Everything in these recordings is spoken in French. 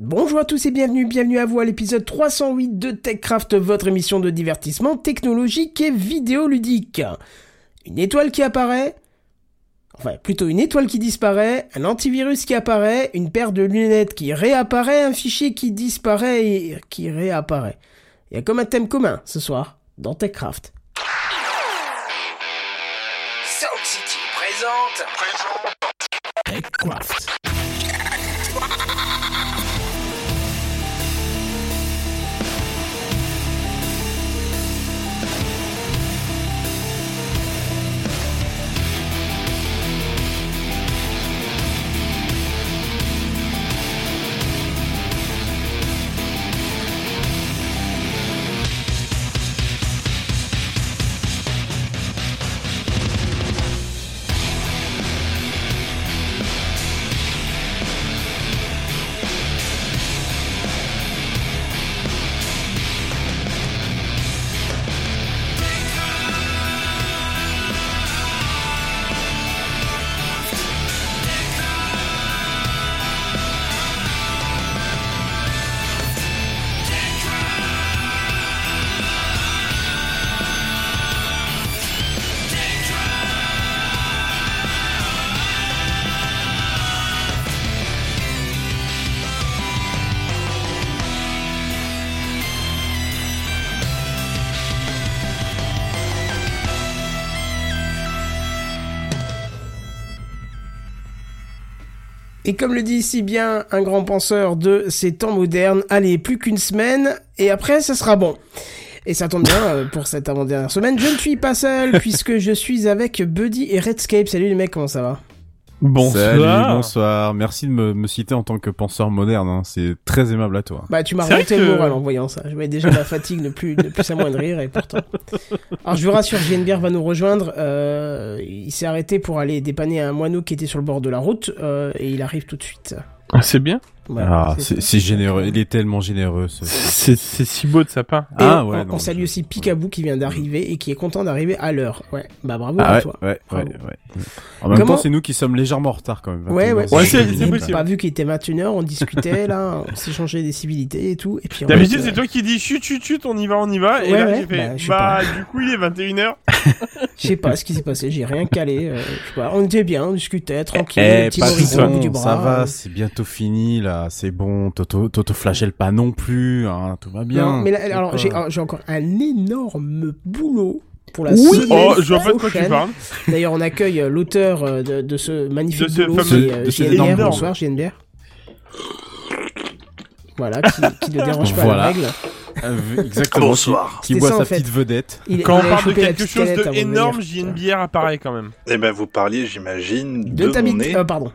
Bonjour à tous et bienvenue, bienvenue à vous à l'épisode 308 de TechCraft, votre émission de divertissement technologique et vidéoludique. Une étoile qui apparaît, enfin plutôt une étoile qui disparaît, un antivirus qui apparaît, une paire de lunettes qui réapparaît, un fichier qui disparaît et qui réapparaît. Il y a comme un thème commun ce soir dans TechCraft. Sound City présente. TechCraft. Et comme le dit si bien un grand penseur de ces temps modernes, allez, plus qu'une semaine, et après, ça sera bon. Et ça tombe bien euh, pour cette avant-dernière semaine. Je ne suis pas seul, puisque je suis avec Buddy et Redscape. Salut les mecs, comment ça va? Bonsoir. Salut, bonsoir. Merci de me, me citer en tant que penseur moderne. hein. C'est très aimable à toi. Bah, tu m'as remonté que- le moral en voyant ça. Je voyais déjà la fatigue ne plus, ne plus s'amoindrir, et pourtant. Alors, je vous rassure, JNBR va nous rejoindre. Euh, il s'est arrêté pour aller dépanner un moineau qui était sur le bord de la route, euh, et il arrive tout de suite. Ah, C'est bien. Voilà, ah, c'est généreux. Il est tellement généreux. ce- C'est si beau de sa part. Et Ah on, ouais, on non, salue je- aussi Picaboo qui vient d'arriver et qui est content d'arriver à l'heure. Ouais, bah bravo Ah à ouais, toi. ouais, ouais, Bravo. ouais. En même Comment- temps, c'est nous qui sommes légèrement en retard quand même. Ouais, ouais. 21, Ouais, c'est- possible. Pas vu qu'il était 21h, on discutait là, on s'échangeait des civilités et tout. Et puis D'habitude, euh, c'est toi qui dis chut chut chut, on y va, on y va. Et Ouais, là, ouais, j'ai fait bah, bah, du coup, il est 21h. Je sais pas ce qui s'est passé, j'ai rien calé. euh. On était bien, on discutait tranquille, Eh, petit pas morito au bout du bon, bras. ça va, euh. c'est bientôt fini là, c'est bon, Toto, Toto flagelle pas non plus, hein, tout va bien. Non, mais là, alors j'ai alors, j'ai encore un énorme boulot pour la Oui. semaine Oh, je vois pas de quoi tu prochaine. parles. D'ailleurs, on accueille euh, l'auteur euh, de, de ce magnifique De ce boulot, fameux- qui est, euh, de ce JNBR. énorme- Bonsoir, JNBR. Voilà, qui, qui ne dérange pas Voilà. la règle. Exactement. Bonsoir. Qui, boit ça, sa fait. petite vedette. Il, Quand il on parle de quelque chose d'énorme, venir. j'ai une bière apparaît quand même. Eh ben, vous parliez, j'imagine, de, De ta mon bite. nez. euh, pardon.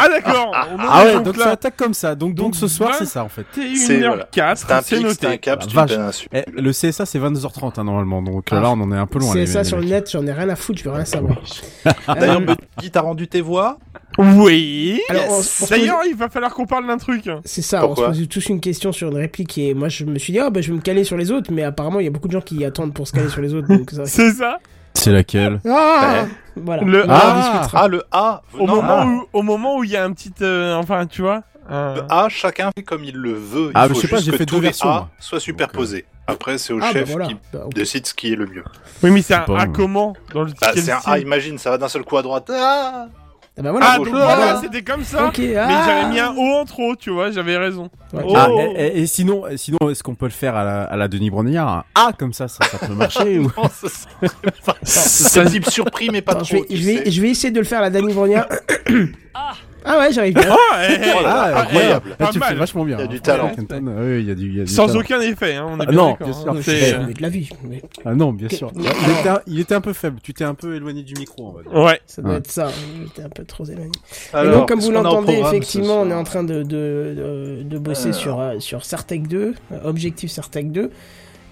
Ah d'accord. en Ah est ouais, donc donc là. ça attaque comme ça. Donc, donc Donc, ce soir, c'est ça en fait. C'est- voilà. 1h04, C'est un c'est pic, c'est un noté. cap, une péninsule. Eh, le CSA c'est 22h30 hein, normalement, donc Ah. là on en est un peu loin. Les- les sur le net, j'en ai rien à foutre, je veux rien savoir. D'ailleurs, Buddy, t'as rendu tes voix Oui. Yes. D'ailleurs, il va falloir qu'on parle d'un truc. C'est ça, Pourquoi on se pose tous une question sur une réplique et moi je me suis dit, ah bah je vais me caler sur les autres, mais apparemment il y a beaucoup de gens qui attendent pour se caler sur les autres. C'est ça. C'est laquelle Ah Voilà. Le On en A. discutera. Ah, le A Au non, moment ah. où, au moment où il y a un petit, euh, enfin, tu vois. un- Le A, chacun fait comme il le veut. Il Ah, faut je sais pas, j'ai que fait tous deux les versions, A moi. soient superposés. Après, c'est au Ah, bah chef voilà. qui Bah, décide ce qui est le mieux. Oui, mais c'est un A comment dans le Bah, c'est un A, imagine, ça va d'un seul coup à droite. Ah Ah bah voilà. Ah, donc ah, voilà, voilà. c'était comme ça. Mais ah. j'avais mis un O en trop, tu vois, j'avais raison. Ouais. Oh. Ah, et, sinon, sinon est-ce qu'on peut le faire à la, à la Denis Brognard? Un A comme ça, ça, ça peut marcher ou... Non, ça serait pas- C'est type surpris, mais pas trop. je, vais, je, vais, sais. je vais essayer de le faire à la Danny Brognard. ah ouais, j'arrive bien. Oh, eh, eh, Oh là là, ah, incroyable. eh, tu fais vachement bien. Il y a du hein. talent. Kenton, oui, il y a du, il y a du Sans talent. aucun effet, hein, on est Ah, bien non, bien hein. sûr. Je C'est, euh, de la vie. Mais Ah non, bien sûr. Il était, un, il était un peu faible. Tu t'es un peu éloigné du micro, on va dire. Ouais. ça doit Ouais. être ça. J'étais un peu trop éloigné. et donc, comme vous l'entendez, effectivement, on est en train de, de, de, de bosser Alors. sur, euh, sur Sartec 2, euh, Objectif Sartec 2,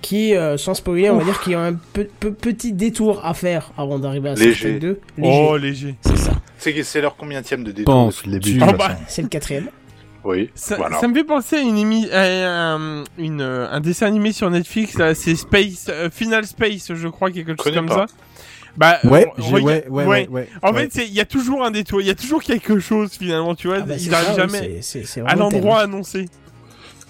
qui, euh, sans spoiler, on va dire qu'il y a un pe- pe- petit détour à faire avant d'arriver à Léger. Sartec 2. Léger. Oh, léger. C'est ça. C'est c'est leur combien de détour Pense, le début Oh, bah. C'est le quatrième. Oui, Ça, voilà. ça me fait penser à une émi- à un, une, euh, un dessin animé sur Netflix, là, c'est Space, euh, Final Space, je crois, quelque chose comme pas. ça. Bah, Ouais, euh, regarde- ouais, ouais, ouais, ouais. En ouais. fait, il y a toujours un détour, il y a toujours quelque chose finalement, tu vois. Ah bah, ils n'arrivent jamais c'est- c'est- c'est à l'endroit annoncé.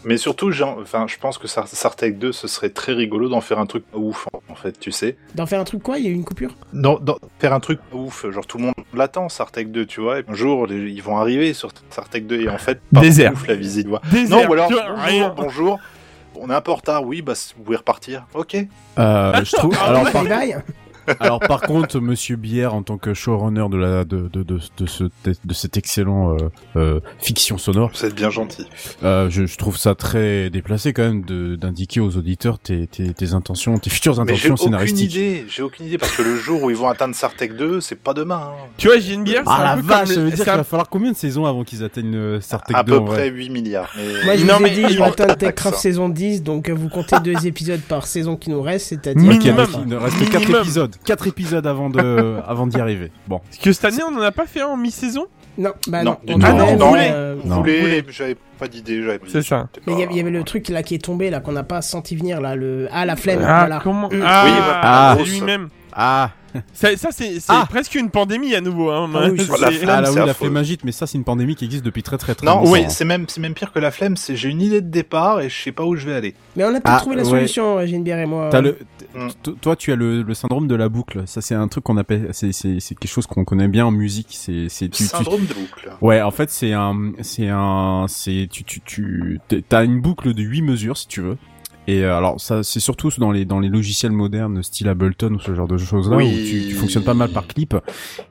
Mais surtout, enfin, je pense que Sar- Sartec 2, ce serait très rigolo d'en faire un truc pas ouf, en fait, tu sais. D'en faire un truc quoi? Il y a eu une coupure? Non, d'en faire un truc pas ouf, genre tout le monde l'attend, Sartec 2, tu vois. Et un jour, les- ils vont arriver sur Sartec 2 et en fait, pas Désert. ouf la visite, tu vois. Désert, Non, ou alors, bonjour, bonjour. On est un peu en retard, oui, bah vous pouvez repartir. Ok. Euh, je trouve. Ah, Alors, par, bye alors par contre, Monsieur Bière, en tant que showrunner de la de de de, de ce de cet excellent euh, euh, fiction sonore, Vous êtes bien gentil. euh, je, je trouve ça très déplacé quand même de d'indiquer aux auditeurs tes, tes tes intentions, tes futures Mais j'ai intentions aucune scénaristiques. idée, j'ai aucune idée, parce que le jour où ils vont atteindre Sartec 2, c'est pas demain. hein. Tu vois, j'ai une bière, c'est Ah la peu vache, ça veut dire qu'il va falloir combien de saisons avant qu'ils atteignent euh, Sartec À 2 peu en vrai près 8 milliards. Mais... Moi je Non, vous mais ai dit, ils je Techcraft saison 10, donc euh, vous comptez deux épisodes par saison qui nous reste, c'est-à-dire... Ok, Minimum. il ne reste 4 Minimum. épisodes. 4 épisodes avant de avant d'y arriver. Bon. Parce que cette année, on en a pas fait un en mi-saison? Non, bah Non, non. on Ah non, vous voulez euh, voulez, mais j'avais pas d'idée, j'avais pas C'est ça. Mais il y avait- il y avait le truc là qui est tombé, là, qu'on n'a pas senti venir, là, le... Ah, la flemme, Ah, voilà. comment Mm. Ah, Oui, voilà. Ah. c'est lui-même. Ah, Ça, ça, c'est Ah. presque une pandémie à nouveau. Hein. Ah oui, C'est- La flemme, ah là oui, la affreux. flémingite, mais ça c'est une pandémie qui existe depuis très très très Non, longtemps. oui, hein. c'est même, c'est même pire que la flemme, c'est j'ai une idée de départ et je sais pas où je vais aller. Mais on a peut-être Ah, trouvé la ouais. solution, euh, Geneviève et moi. Le, Mm. toi, tu as le, le syndrome de la boucle. Ça, c'est un truc qu'on appelle, c'est, quelque chose qu'on connaît bien en musique. C'est, c'est, tu, Syndrome de boucle. ouais, en fait, c'est un, c'est un, c'est, tu, tu, tu, t'as une boucle de 8 mesures, si tu veux. Et euh, alors, ça, c'est surtout dans les, dans les logiciels modernes, style Ableton ou ce genre de choses-là, Oui. où tu, tu fonctionnes pas mal par clip.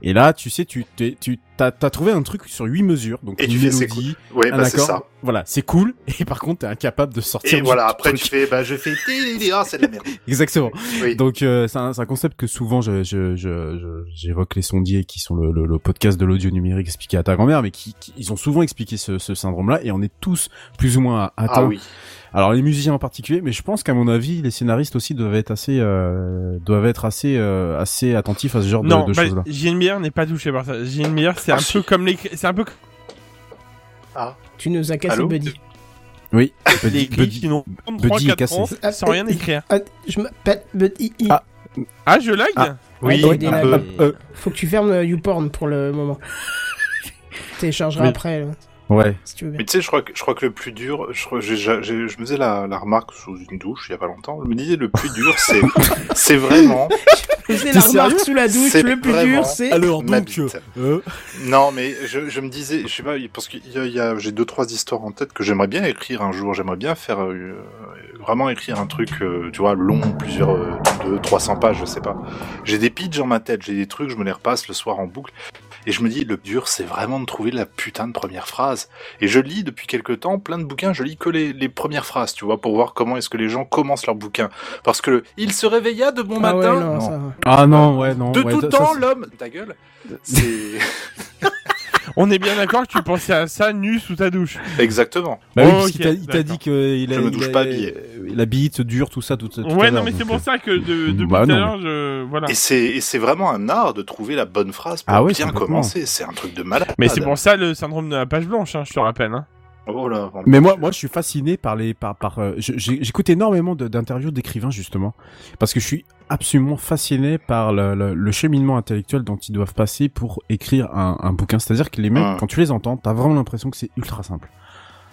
Et là, tu sais, tu, t'es- tu, t'as, t'as trouvé un truc sur 8 mesures. Donc, Et une tu fais, c'est mélodie, Ouais, un bah c'est ça. Voilà, c'est cool. Et par contre, t'es incapable de sortir Et du voilà, après truc. tu fais, bah je fais, ah c'est de la merde. Exactement. Oui. Donc euh, c'est un, c'est un concept que souvent je, je, je, je- j'évoque les sondiers qui sont le, le, le podcast de l'audio numérique expliqué à ta grand-mère, mais qui, qui- ils ont souvent expliqué ce, ce syndrome-là et on est tous plus ou moins atteints. Ah oui. Alors les musiciens en particulier, mais je pense qu'à mon avis les scénaristes aussi doivent être assez euh, doivent être assez euh, assez attentifs à ce genre de- Non, de, bah, choses-là. JNBR n'est pas touché par ça. JNBR, c'est Ah, un si. peu comme les, c'est un peu Tu nous as cassé, Allô Buddy. Oui. Buddy, Buddy. qui n'ont Buddy 3 est 4 cassé. ans Ah, sans rien euh, écrire. Ah, je m'appelle Buddy. Ah. Ah, je lag Ah. Oui, Ouais, un peu. Faut que tu fermes euh, YouPorn pour le moment. Téléchargeras Oui. après, là, ouais. si tu veux bien. Mais tu sais, je crois que je crois que le plus dur, je, crois- j'ai- j'ai- j'ai- je me faisais la, la remarque sous une douche il y a pas longtemps. Je me disais le plus dur, c'est c'est vraiment T'es la remarque sous la douche, C'est le plus dur, c'est... Alors ma donc bite. euh, Non, mais je, je me disais, je sais pas, parce que y a, y a- j'ai deux trois histoires en tête que j'aimerais bien écrire un jour. J'aimerais bien faire euh, vraiment écrire un truc, euh, tu vois, long, plusieurs, euh, deux, 300 pages, je sais pas. J'ai des pitchs en ma tête, j'ai des trucs, je me les repasse le soir en boucle, et je me dis, le dur, c'est vraiment de trouver la putain de première phrase. Et je lis depuis quelques temps plein de bouquins, je lis que les, les premières phrases, tu vois, pour voir comment est-ce que les gens commencent leur bouquin. Parce que le, il se réveilla de bon Ah ouais, matin. non, Non. ça... Ah non, ouais, non. De ouais, tout ça- temps, l'homme, ta gueule, c'est On est bien d'accord que tu pensais à ça nu sous ta douche. exactement. Bah oui, Oh, il t'a dit d'accord. qu'il a, Je me il douche a- pas habillé. La bite dure, tout ça, tout, tout ouais, non, mais c'est pour euh, ça que de, depuis Bah tout à non, l'heure, je, voilà. Et c'est et c'est vraiment un art de trouver la bonne phrase pour Ah ouais, bien commencer. C'est un truc de malade. Mais c'est pour ça le syndrome de la page blanche, hein, je te rappelle. Hein. Oh là. Mais moi, moi, je suis fasciné par les, par, par. euh, J'écoute énormément d'interviews d'écrivains justement, parce que je suis absolument fasciné par le, le- le cheminement intellectuel dont ils doivent passer pour écrire un, un bouquin. C'est-à-dire que les mecs, quand tu les entends, t'as vraiment l'impression que c'est ultra simple.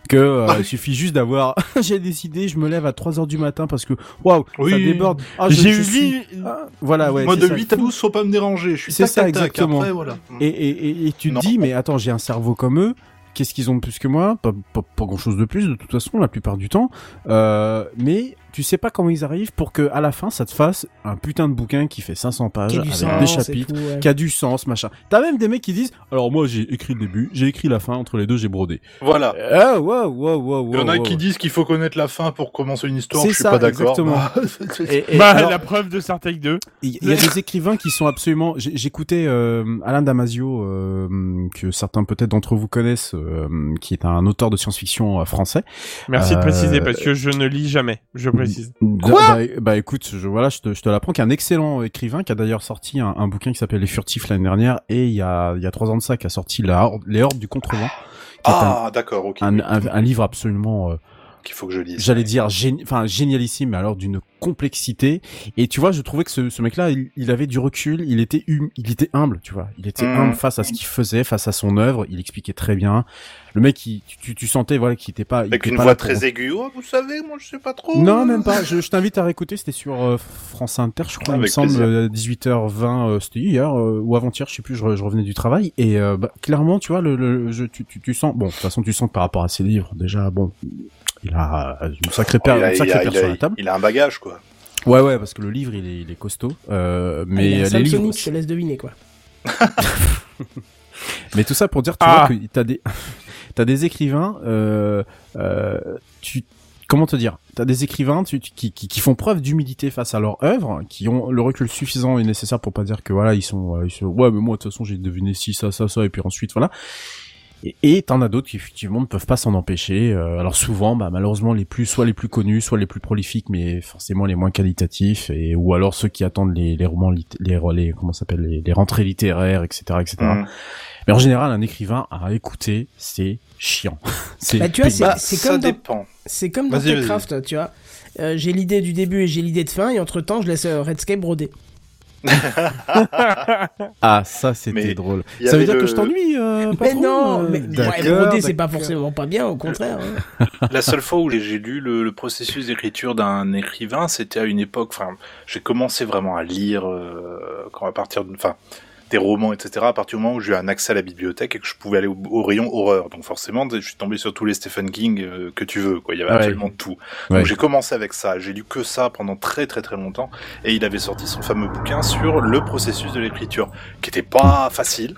Que euh, Ah. il suffit juste d'avoir. j'ai décidé, je me lève à 3 heures du matin parce que waouh, ça déborde. Ah, J'ai eu suis-. Ah, voilà, ouais. Moi de ça. 8 à 12, faut pas me déranger. Je suis C'est ça, tac, exactement. Après, voilà. Et, et, et, et tu te dis, mais attends, j'ai un cerveau comme eux. Qu'est-ce qu'ils ont de plus que moi? Pas, pas, grand chose de plus de toute façon la plupart du temps. Euh, mais tu sais pas comment ils arrivent pour que à la fin ça te fasse un putain de bouquin qui fait 500 pages Qui a du avec sens des chapitres, tout, ouais. qui a du sens, machin. T'as même des mecs qui disent, alors moi j'ai écrit le début, j'ai écrit la fin, entre les deux j'ai brodé. Voilà. Ah wow wow wow Il y en a wow, qui wow. disent qu'il faut connaître la fin pour commencer une histoire. C'est Je suis ça, pas d'accord. exactement. Bah, Et- et Bah, alors- la preuve de Sartec 2. Il y a des écrivains qui sont absolument. J'écoutais euh, Alain Damasio, euh, que certains peut-être d'entre vous connaissent, euh, qui est un auteur de science-fiction euh, français. Merci de Euh, préciser parce que je ne lis jamais. Je précise. Quoi bah, bah, écoute, je, voilà, je te, je te l'apprends, qui est un excellent écrivain, qui a d'ailleurs sorti un, un bouquin qui s'appelle Les Furtifs l'année dernière, et il y a il y a trois ans de ça, qui a sorti la Les Hordes du Contrevent, Ah, d'accord, ok. un, un, un livre absolument euh, qu'il faut que je lise. J'allais dire, enfin génialissime, mais alors d'une complexité. Et tu vois, je trouvais que ce, ce mec-là, il, il avait du recul, il était hum, il était humble, tu vois. Il était Mhm. humble face à ce qu'il faisait, face à son œuvre. Il expliquait très bien. Le mec, il, tu, sentais, voilà, qu'il était pas. il Avec était une pas voix pour- très aiguë. Oh, vous savez, moi je sais pas trop. Non, même pas. Je, je t'invite à réécouter. C'était sur euh, France Inter, je crois. il me Avec semble plaisir. euh, 18h20. euh, C'était hier ou avant-hier, je sais plus. Je, re- je revenais du travail et bah, clairement, tu vois, le, le je, tu, tu, tu sens. Bon, de toute façon, tu sens que par rapport à ses livres, déjà, bon, il a une sacrée paire, il, a, une il, sacrée a, paire il, sur la table. il a un bagage, quoi. Ouais, ouais, parce que le livre, il est, il est costaud. Euh, Ah, mais y a euh, les livres, je te laisse deviner quoi. mais tout ça pour dire, tu Ah. vois, que t'as des, t'as des écrivains, euh, euh, tu, comment te dire, t'as des écrivains tu, tu- qui, qui, qui font preuve d'humilité face à leur œuvre, qui ont le recul suffisant et nécessaire pour pas dire que voilà, ils sont, euh, ils sont ouais, mais moi de toute façon j'ai deviné ci, ça, ça, ça, et puis ensuite voilà. Et- t'en as d'autres qui effectivement ne peuvent pas s'en empêcher. Euh, alors souvent, bah, malheureusement, les plus, soit les plus connus, soit les plus prolifiques, mais forcément les moins qualitatifs, et ou alors ceux qui attendent les, les romans, les, les comment ça s'appelle, les, les rentrées littéraires, etc., etc. Mm. Mais en général, un écrivain à écouter, c'est chiant. c'est Bah, tu vois. Bah, c'est ça comme dans- dépend. C'est comme dans. Techcraft, tu vois. Euh, j'ai l'idée du début et j'ai l'idée de fin, et entre temps, je laisse euh, Redscape broder. ah, ça c'était Mais drôle. Ça veut dire le- que je t'ennuie, euh, Mais non, euh, mais d'accord, ouais, broder, c'est pas forcément pas bien, au contraire. hein. La seule fois où j'ai lu le, le processus d'écriture d'un écrivain, c'était à une époque. Enfin, j'ai commencé vraiment à lire euh, quand à partir de, enfin, des romans, etc. À partir du moment où j'ai eu un accès à la bibliothèque et que je pouvais aller au, au rayon horreur. Donc forcément, je suis tombé sur tous les Stephen King euh, que tu veux. Quoi, il y avait ouais. absolument tout. Ouais. Donc j'ai commencé avec ça. J'ai lu que ça pendant très très très longtemps. Et il avait sorti son fameux bouquin sur le processus de l'écriture, qui était pas facile.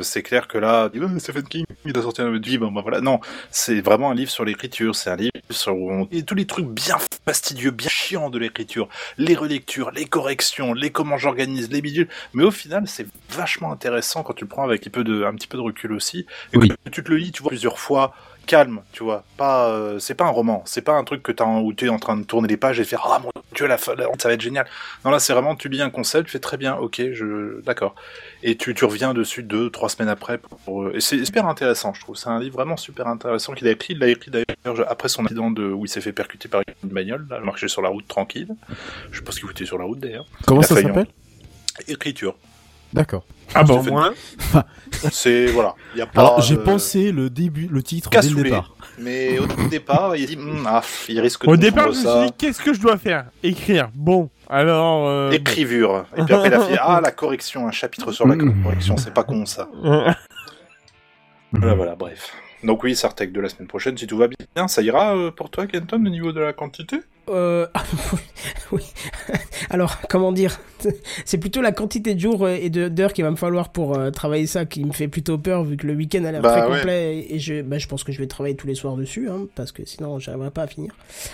C'est clair que là, Ouais, Stephen King, il a sorti un livre, bon, ben voilà. Non, c'est vraiment un livre sur l'écriture, c'est un livre sur et tous les trucs bien fastidieux, bien chiants de l'écriture, les relectures, les corrections, les comment j'organise, les bidules. Mais au final, c'est vachement intéressant quand tu le prends avec un, peu de, un petit peu de recul aussi. Et Oui. que tu te le lis, tu vois, plusieurs fois, calme, tu vois. Pas, euh, c'est pas un roman, c'est pas un truc que t'as, où tu es en train de tourner les pages et faire, ah mon dieu, la, fin, ça va être génial. Non, là, c'est vraiment, tu lis un concept, tu fais très bien, ok, je, d'accord. Et tu, tu reviens dessus deux, trois semaines après pour, euh, et c'est super intéressant, je trouve. C'est un livre vraiment super intéressant qu'il a écrit. Il l'a écrit d'ailleurs après son accident de, où il s'est fait percuter par une bagnole, là, il marchait sur la route tranquille. Je sais pas ce qu'il foutait sur la route d'ailleurs. Comment ça s'appelle? Écriture. D'accord. Ah Stephen moins. C'est, voilà. Il y a pas, Alors j'ai euh, pensé le début, le titre dès le départ. Mais au départ, il dit, Hum, ah, il risque de Au départ, je me suis dit, qu'est-ce que je dois faire? Écrire. Bon, alors... Euh, Écrivure. Et puis après, il a fait, ah, la correction, un chapitre sur la Mm. correction, c'est pas con ça. bon. Voilà, voilà, bref. Donc oui, Sartec de la semaine prochaine, si tout va bien, ça ira euh, pour toi, Kenton, au niveau de la quantité? Euh, oui. Alors, comment dire? C'est plutôt la quantité de jours et de- d'heures qu'il va me falloir pour euh, travailler ça qui me fait plutôt peur, vu que le week-end a l'air Bah très ouais. complet et je, bah, je pense que je vais travailler tous les soirs dessus, hein, parce que sinon j'arriverai pas à finir.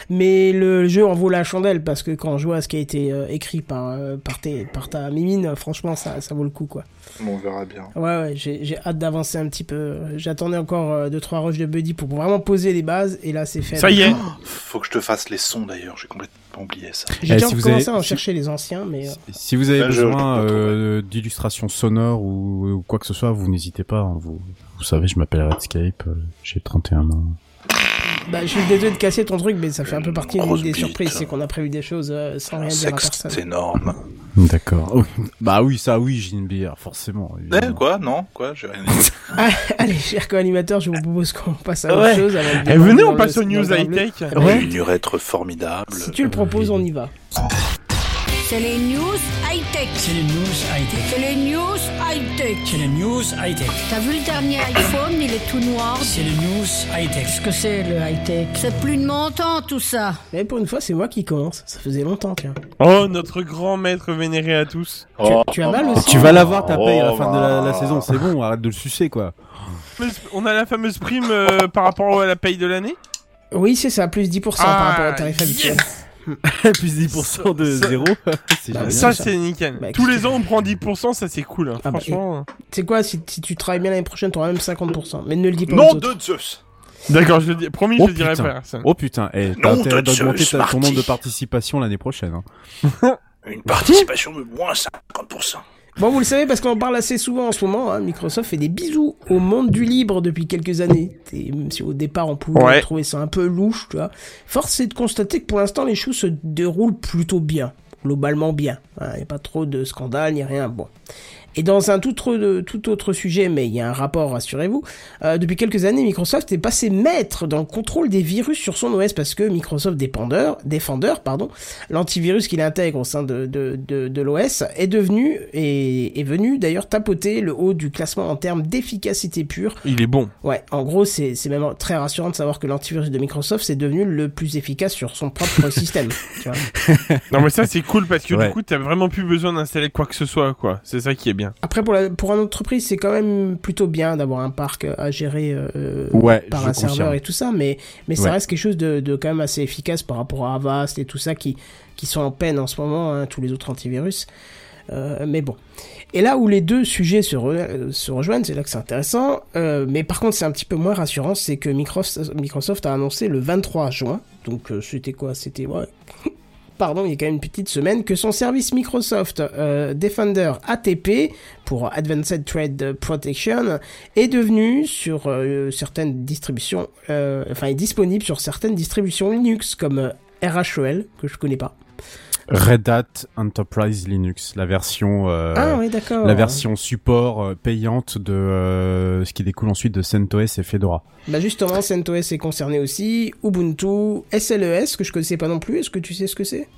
Mais le jeu en vaut la chandelle, parce que quand je vois ce qui a été euh, écrit par, euh, par, tes- par ta mimine, euh, franchement, ça, ça vaut le coup, quoi. Bon, on verra bien. Ouais, ouais, j'ai j'ai hâte d'avancer un petit peu. J'attendais encore euh, deux trois rushs de Buddy pour vraiment poser les bases, et là c'est fait. Ça y est. Faut que je te fasse les sons d'ailleurs, j'ai complètement oublié ça. J'ai Eh, déjà si vous commencé avez- à en si- chercher les anciens, mais... euh, Si vous avez je- besoin euh, d'illustrations sonores ou, ou quoi que ce soit, vous n'hésitez pas. hein, vous, vous savez, je m'appelle Redscape, euh, j'ai 31 ans. Bah, je suis désolé de casser ton truc, mais ça fait un peu partie des surprises. C'est qu'on a prévu des choses euh, sans Un rien dire à sexe, personne. c'est énorme. D'accord. Oh, bah oui, ça, oui, j'ai une bière, forcément. Eh, quoi Non Quoi J'ai rien dit. Ah, allez, cher co-animateur, je vous propose qu'on passe à autre Ouais. chose. de Eh, venez, on passe aux news high-tech. Bah, Une urètre formidable. Si tu le proposes, on y va. C'est les news high-tech. C'est les news high-tech. C'est les news high-tech. C'est les news high-tech. T'as vu le dernier iPhone, il est tout noir. C'est les news high-tech. Qu'est-ce que c'est le high-tech? C'est plus de mon temps tout ça. Mais pour une fois, c'est moi qui commence. Ça faisait longtemps, tiens. Oh, notre grand maître vénéré à tous. Oh, tu as mal aussi Tu vas l'avoir ta paye à la Oh, fin de la, la saison, c'est bon, arrête de le sucer quoi. On a la fameuse prime euh, par rapport à la paye de l'année? Oui, c'est ça, plus 10% par Ah, rapport au tarif habituel. Plus 10% de Ça- zéro, c'est Bah. Ça, ça. c'est nickel. Bah, Tous les ans, on prend 10%, ça c'est cool. hein. Ah bah, Franchement. Tu sais quoi, si, si tu travailles bien l'année prochaine, t'auras même 50%. Mais ne le dis pas autres. de Zeus D'accord, je le dis. Promis, Oh, je le dirai putain. pas. Oh putain, eh, t'as intérêt d'augmenter Zeus, ta- ton nombre de Marty. participation l'année prochaine. Hein. Une participation de moins 50%. Bon, vous le savez parce qu'on en parle assez souvent en ce moment. Hein, Microsoft fait des bisous au monde du libre depuis quelques années. Et même si au départ on pouvait Ouais. trouver ça un peu louche, tu vois. Force est de constater que pour l'instant les choses se déroulent plutôt bien, globalement bien. Il n'y a pas trop de scandales ni rien. Bon. Et dans un tout autre, tout autre sujet, mais il y a un rapport, rassurez-vous, euh, depuis quelques années, Microsoft est passé maître dans le contrôle des virus sur son OS parce que Microsoft Defender, Defender pardon, l'antivirus qu'il intègre au sein de, de, de, de l'OS, est devenu, et est venu d'ailleurs tapoter le haut du classement en termes d'efficacité pure. Il est bon. Ouais, en gros, c'est c'est même très rassurant de savoir que l'antivirus de Microsoft, c'est devenu le plus efficace sur son propre système. Tu vois. Non mais ça c'est cool parce que Ouais. du coup t'as vraiment plus besoin d'installer quoi que ce soit quoi. C'est ça qui est bien. Après, pour, la, pour une entreprise, c'est quand même plutôt bien d'avoir un parc à gérer euh, Ouais, par un serveur et tout ça, mais, mais ça Ouais. reste quelque chose de, de quand même assez efficace par rapport à Avast et tout ça qui, qui sont en peine en ce moment, hein, tous les autres antivirus. Euh, mais bon. Et là où les deux sujets se, re- euh, se rejoignent, c'est là que c'est intéressant. Euh, mais par contre, c'est un petit peu moins rassurant, c'est que Microsoft, Microsoft a annoncé le 23 juin, donc euh, c'était quoi? C'était ouais. Pardon, il y a quand même une petite semaine que son service Microsoft euh, Defender ATP pour Advanced Thread Protection est devenu sur euh, certaines distributions, euh, enfin est disponible sur certaines distributions Linux comme RHEL que je connais pas. Red Hat Enterprise Linux, la version, euh, ah oui la version support euh, payante de euh, ce qui découle ensuite de CentOS et Fedora. Bah justement, CentOS est concerné aussi, Ubuntu, SLES que je connaissais pas non plus. Est-ce que tu sais ce que c'est?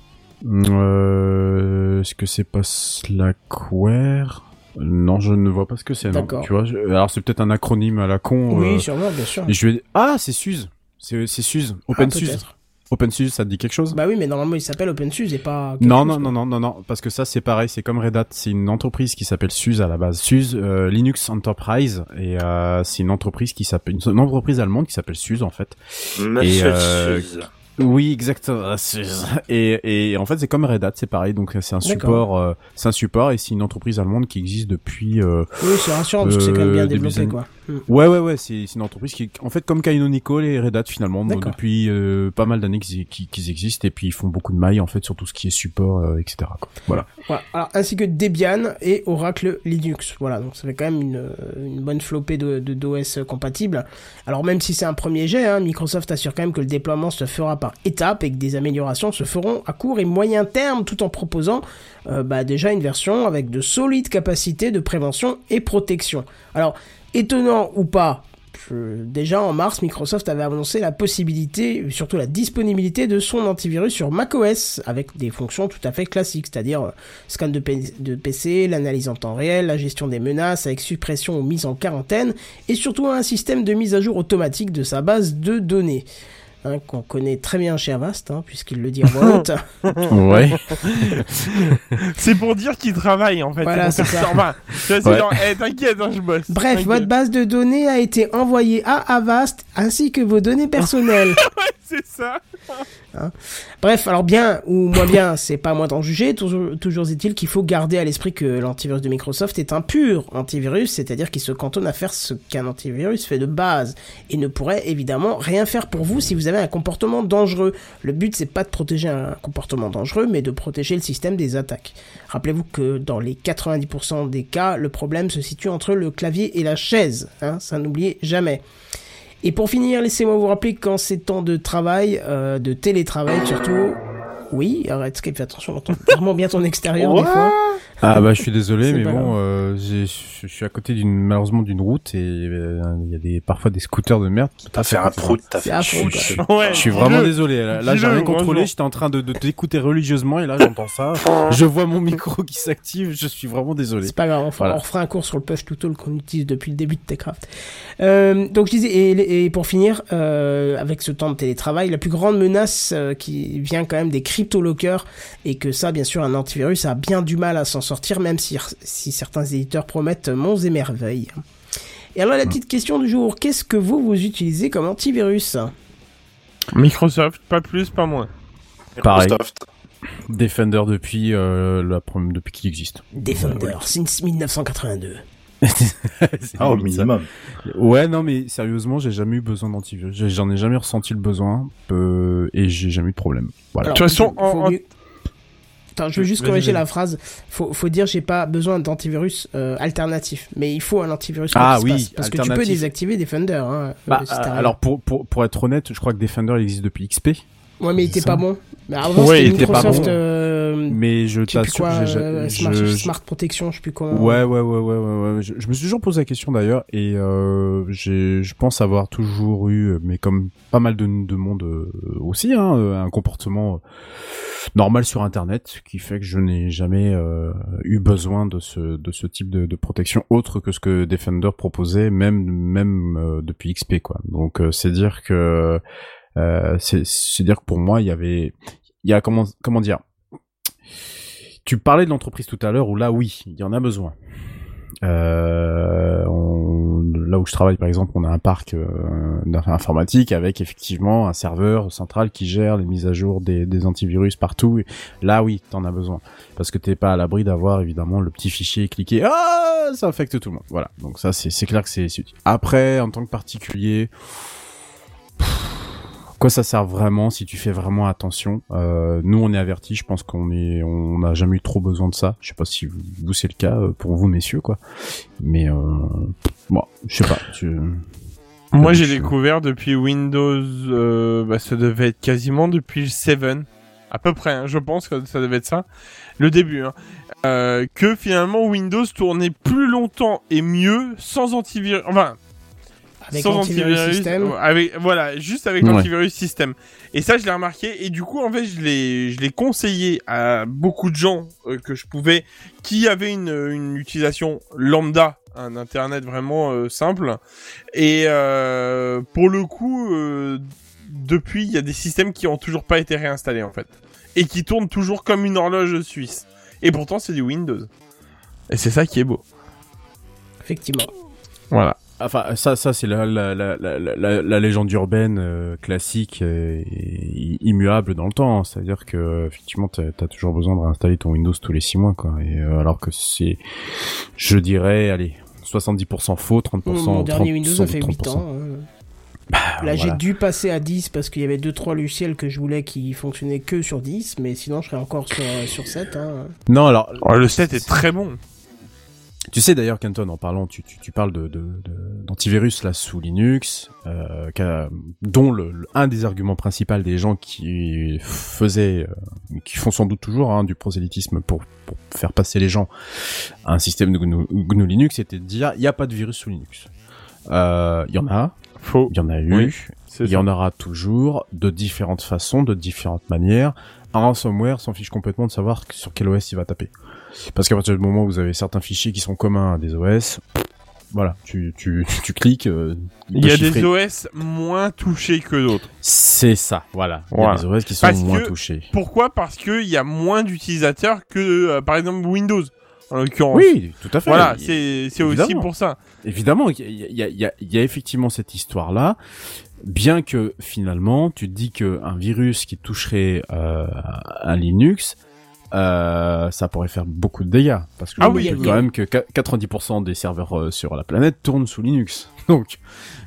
Euh, Est-ce que c'est pas Slackware? Non, je ne vois pas ce que c'est. Tu vois, je- alors c'est peut-être un acronyme à la con. Oui, euh, sûrement, bien sûr. et je vais... Ah, c'est SUSE. C'est SUSE. Ah, OpenSUSE. peut-être. OpenSUSE, ça te dit quelque chose? Bah oui, mais normalement il s'appelle OpenSUSE et pas. Non, chose, non, non, non, non, non, parce que ça c'est pareil, c'est comme Red Hat, c'est une entreprise qui s'appelle SUSE à la base, SUSE euh, Linux Enterprise, et euh, c'est une entreprise qui s'appelle, une entreprise allemande qui s'appelle SUSE en fait. Monsieur euh, Suze. Oui, exactement. Et, et en fait c'est comme Red Hat, c'est pareil, donc c'est un support, euh, c'est un support et c'est une entreprise allemande qui existe depuis. euh, Oui, c'est rassurant parce que c'est quand même bien Euh, développé des quoi. Hmm. Ouais, ouais, ouais, c'est une entreprise qui, en fait, comme Canonical et Red Hat finalement, donc, depuis euh, pas mal d'années qu'ils qu'ils existent et puis ils font beaucoup de mailles en fait sur tout ce qui est support, euh, etc. quoi. Voilà. Voilà. Alors, ainsi que Debian et Oracle Linux. Voilà, donc ça fait quand même une, une bonne flopée de, de d'OS compatibles. Alors même si c'est un premier jet, hein, Microsoft assure quand même que le déploiement se fera par étapes et que des améliorations se feront à court et moyen terme, tout en proposant euh, bah, déjà une version avec de solides capacités de prévention et protection. Alors, étonnant ou pas, déjà en mars, Microsoft avait annoncé la possibilité, surtout la disponibilité de son antivirus sur macOS avec des fonctions tout à fait classiques, c'est-à-dire euh, scan de PC, l'analyse en temps réel, la gestion des menaces avec suppression ou mise en quarantaine, et surtout un système de mise à jour automatique de sa base de données. Hein, qu'on connaît très bien chez Avast, hein, puisqu'il le dit en voix haute. Ouais. C'est pour dire qu'il travaille en fait. Voilà, c'est ça. Ouais. eh, t'inquiète, hein, je bosse. Bref, votre base de données a été envoyée à Avast, ainsi que vos données personnelles. C'est ça. Bref, alors bien ou moins bien, c'est pas à moi d'en juger. Toujours, toujours est-il qu'il faut garder à l'esprit que l'antivirus de Microsoft est un pur antivirus, c'est-à-dire qu'il se cantonne à faire ce qu'un antivirus fait de base et ne pourrait évidemment rien faire pour vous si vous avez un comportement dangereux. Le but c'est pas de protéger un comportement dangereux, mais de protéger le système des attaques. Rappelez-vous que dans les 90% des cas, le problème se situe entre le clavier et la chaise. Hein, ça n'oubliez jamais. Et pour finir, laissez-moi vous rappeler qu'en ces temps de travail, euh, de télétravail surtout, oui, arrête Skype, fais attention, on entend vraiment bien ton extérieur des fois. Ah bah je suis désolé, mais bon, euh, je suis à côté d'une malheureusement d'une route et euh, il y a des parfois des scooters de merde. qui T'as fait un prout, t'as fait Je suis vraiment désolé. Là, là, j'ai rien contrôlé. J'étais en train de, de t'écouter religieusement et là j'entends ça. Je vois mon micro qui s'active. Je suis vraiment désolé. C'est pas grave, on fera, Voilà. on refera un cours sur le push to talk qu'on utilise depuis le début de Techcraft. Euh, donc je disais, et, et pour finir, euh, avec ce temps de télétravail, la plus grande menace euh, qui vient quand même des crypto-lockers, et que ça, bien sûr, un antivirus a bien du mal à s'en sortir, même si, si certains éditeurs promettent monts et merveilles. Et alors la petite question du jour, qu'est-ce que vous, vous utilisez comme antivirus? Microsoft, pas plus, pas moins. Pareil. Microsoft. Defender depuis euh, la depuis qu'il existe. Defender, since 1982. Ah, au ça. minimum. Ouais, non, mais sérieusement, j'ai jamais eu besoin d'antivirus. J'en ai jamais ressenti le besoin euh, et j'ai jamais eu de problème. Voilà. Alors, De toute façon, en- mieux- Attends, je veux juste corriger la phrase. Faut, faut dire j'ai pas besoin d'antivirus euh, alternatif, mais il faut un antivirus. Ah oui, passe, parce que tu peux désactiver Defender. Hein, Bah, euh, si t'as- alors pour, pour, pour être honnête, je crois que Defender il existe depuis XP, ouais, mais il était ça. pas bon. Mais avant, Ouais, c'était il était pas Microsoft. bon. euh, mais je je sais plus t'assure, quoi, euh, je- Smart, je- Smart Protection, je sais plus comment. Ouais, ouais, ouais, ouais, ouais, ouais. Je, je me suis toujours posé la question d'ailleurs, et euh, j'ai, je pense avoir toujours eu, mais comme pas mal de, de monde euh, aussi, hein, euh, un comportement euh, normal sur Internet, qui fait que je n'ai jamais euh, eu besoin de ce, de ce type de, de protection autre que ce que Defender proposait, même, même euh, depuis XP, quoi. Donc euh, c'est dire que, euh, c'est, c'est dire que pour moi il y avait, il y a comment, comment dire? Tu parlais de l'entreprise tout à l'heure où là, oui, il y en a besoin. Euh, on- là où je travaille, par exemple, on a un parc euh, informatique avec effectivement un serveur central qui gère les mises à jour des, des antivirus partout. Là, oui, t'en as besoin parce que t'es pas à l'abri d'avoir évidemment le petit fichier cliqué. Ah, ça affecte tout le monde. Voilà. Donc ça, c'est clair que c'est. Après, en tant que particulier. Quoi ça sert vraiment si tu fais vraiment attention? Euh, Nous on est avertis, je pense qu'on est, on n'a jamais eu trop besoin de ça. Je sais pas si vous, vous, c'est le cas euh, pour vous messieurs quoi. Mais euh, bon, je sais pas. Tu... Moi, j'ai découvert depuis Windows, euh, bah, ça devait être quasiment depuis le 7, à peu près, hein, je pense que ça devait être ça, le début, hein, euh, que finalement Windows tournait plus longtemps et mieux sans antivirus, enfin, Avec sans antivirus système. avec, voilà, juste avec Ouais. l'antivirus système. Et ça, je l'ai remarqué, et du coup, en fait, je l'ai, je l'ai conseillé à beaucoup de gens euh, que je pouvais, qui avaient une, une utilisation lambda, un internet vraiment euh, simple. Et euh, pour le coup, euh, depuis, il y a des systèmes qui ont toujours pas été réinstallés, en fait. Et qui tournent toujours comme une horloge suisse. Et pourtant, c'est du Windows. Et c'est ça qui est beau. Effectivement. Voilà. Enfin, ça, ça c'est la, la, la, la, la, la légende urbaine euh, classique et, et immuable dans le temps. C'est-à-dire que effectivement, t'as as toujours besoin de réinstaller ton Windows tous les six mois, quoi. Et euh, alors que c'est, je dirais, allez, 70% faux, 30%. Mon dernier 30%, Windows, ça fait 30%. 8 ans. hein. Bah, Là, j'ai dû passer à 10 parce qu'il y avait 2-3 logiciels que je voulais qui fonctionnaient que sur 10, mais sinon, je serais encore sur, sur 7. Hein. Non, alors. Oh, le 7 est très bon. Tu sais d'ailleurs, Canton, en parlant, tu, tu, tu parles de, de, de- d'antivirus là sous Linux, euh, dont le, le- un des arguments principaux des gens qui faisaient, euh, qui font sans doute toujours hein, du prosélytisme pour, pour faire passer les gens à un système de GNU, GNU Linux, c'était de dire il n'y a pas de virus sous Linux. Euh, Il y en a, Faux. il y en a eu, Oui, il y en aura toujours de différentes façons, de différentes manières. Un ransomware s'en fiche complètement de savoir sur quel OS il va taper. Parce qu'à partir du moment où vous avez certains fichiers qui sont communs à des OS, voilà, tu, tu, tu cliques. euh, Il y a des OS moins touchés que d'autres. C'est ça, voilà. Il y a des OS qui sont Parce moins que- touchés. Pourquoi? Parce qu'il y a moins d'utilisateurs que, euh, par exemple, Windows, en l'occurrence. Oui, tout à fait. Voilà, Il- c'est aussi pour ça. Évidemment, il y a, il y, a, il y, a, y a effectivement cette histoire-là, bien que finalement, tu te dis que un virus qui toucherait euh, un Linux, euh, ça pourrait faire beaucoup de dégâts, parce que Ah je oui, rappelle oui. quand même que qua- 90% des serveurs euh, sur la planète tournent sous Linux. Donc,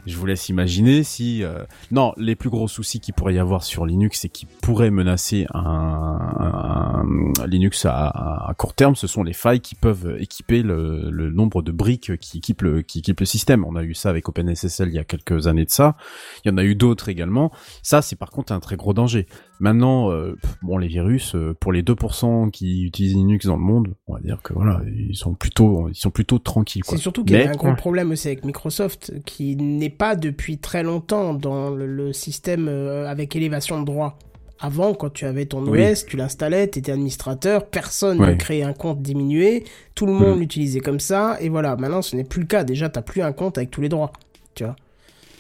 je vous laisse imaginer si... euh, Non, les plus gros soucis qu'il pourrait y avoir sur Linux et qui pourraient menacer un, un Linux à, à court terme, ce sont les failles qui peuvent équiper le, le nombre de briques qui équipent, le, qui équipent le système. On a eu ça avec OpenSSL il y a quelques années de ça. Il y en a eu d'autres également. Ça, c'est par contre un très gros danger. Maintenant, euh, bon, les virus, euh, pour les 2% qui utilisent Linux dans le monde, on va dire que voilà, ils sont plutôt, ils sont plutôt tranquilles. Quoi. C'est surtout qu'il y a un gros problème aussi avec Microsoft, qui n'est pas depuis très longtemps dans le, le système euh, avec élévation de droit. Avant, quand tu avais ton Oui. OS, tu l'installais, tu étais administrateur, personne Ouais. ne créait un compte diminué, tout le monde Mhm. l'utilisait comme ça, et voilà, maintenant ce n'est plus le cas. Déjà, tu plus un compte avec tous les droits. Tu vois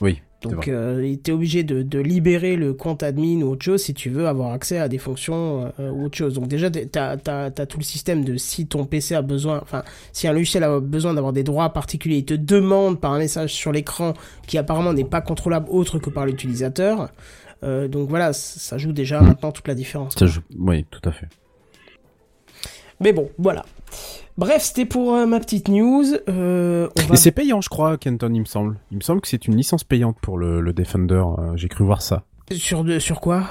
Oui. Donc, euh, tu es obligé de, de libérer le compte admin ou autre chose si tu veux avoir accès à des fonctions euh, ou autre chose. Donc, déjà, tu as, tout le système de si ton PC a besoin, enfin, si un logiciel a besoin d'avoir des droits particuliers, il te demande par un message sur l'écran qui apparemment n'est pas contrôlable autre que par l'utilisateur. Euh, donc voilà, ça joue déjà maintenant toute la différence. Ça, je- Oui, tout à fait. Mais bon, voilà. Bref, c'était pour euh, ma petite news. Euh, on va... Et c'est payant, je crois, Kenton, il me semble. Il me semble que c'est une licence payante pour le, le Defender. euh, J'ai cru voir ça. Sur, de, sur quoi?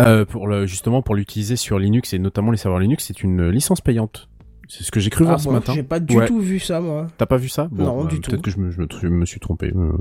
Euh, pour le, justement, pour l'utiliser sur Linux et notamment les serveurs Linux, c'est une licence payante. C'est ce que j'ai cru Ah voir ce matin. j'ai pas du Ouais. tout vu ça, moi. T'as pas vu ça? Non, du Peut-être tout. que je me, je me, je me suis trompé. euh,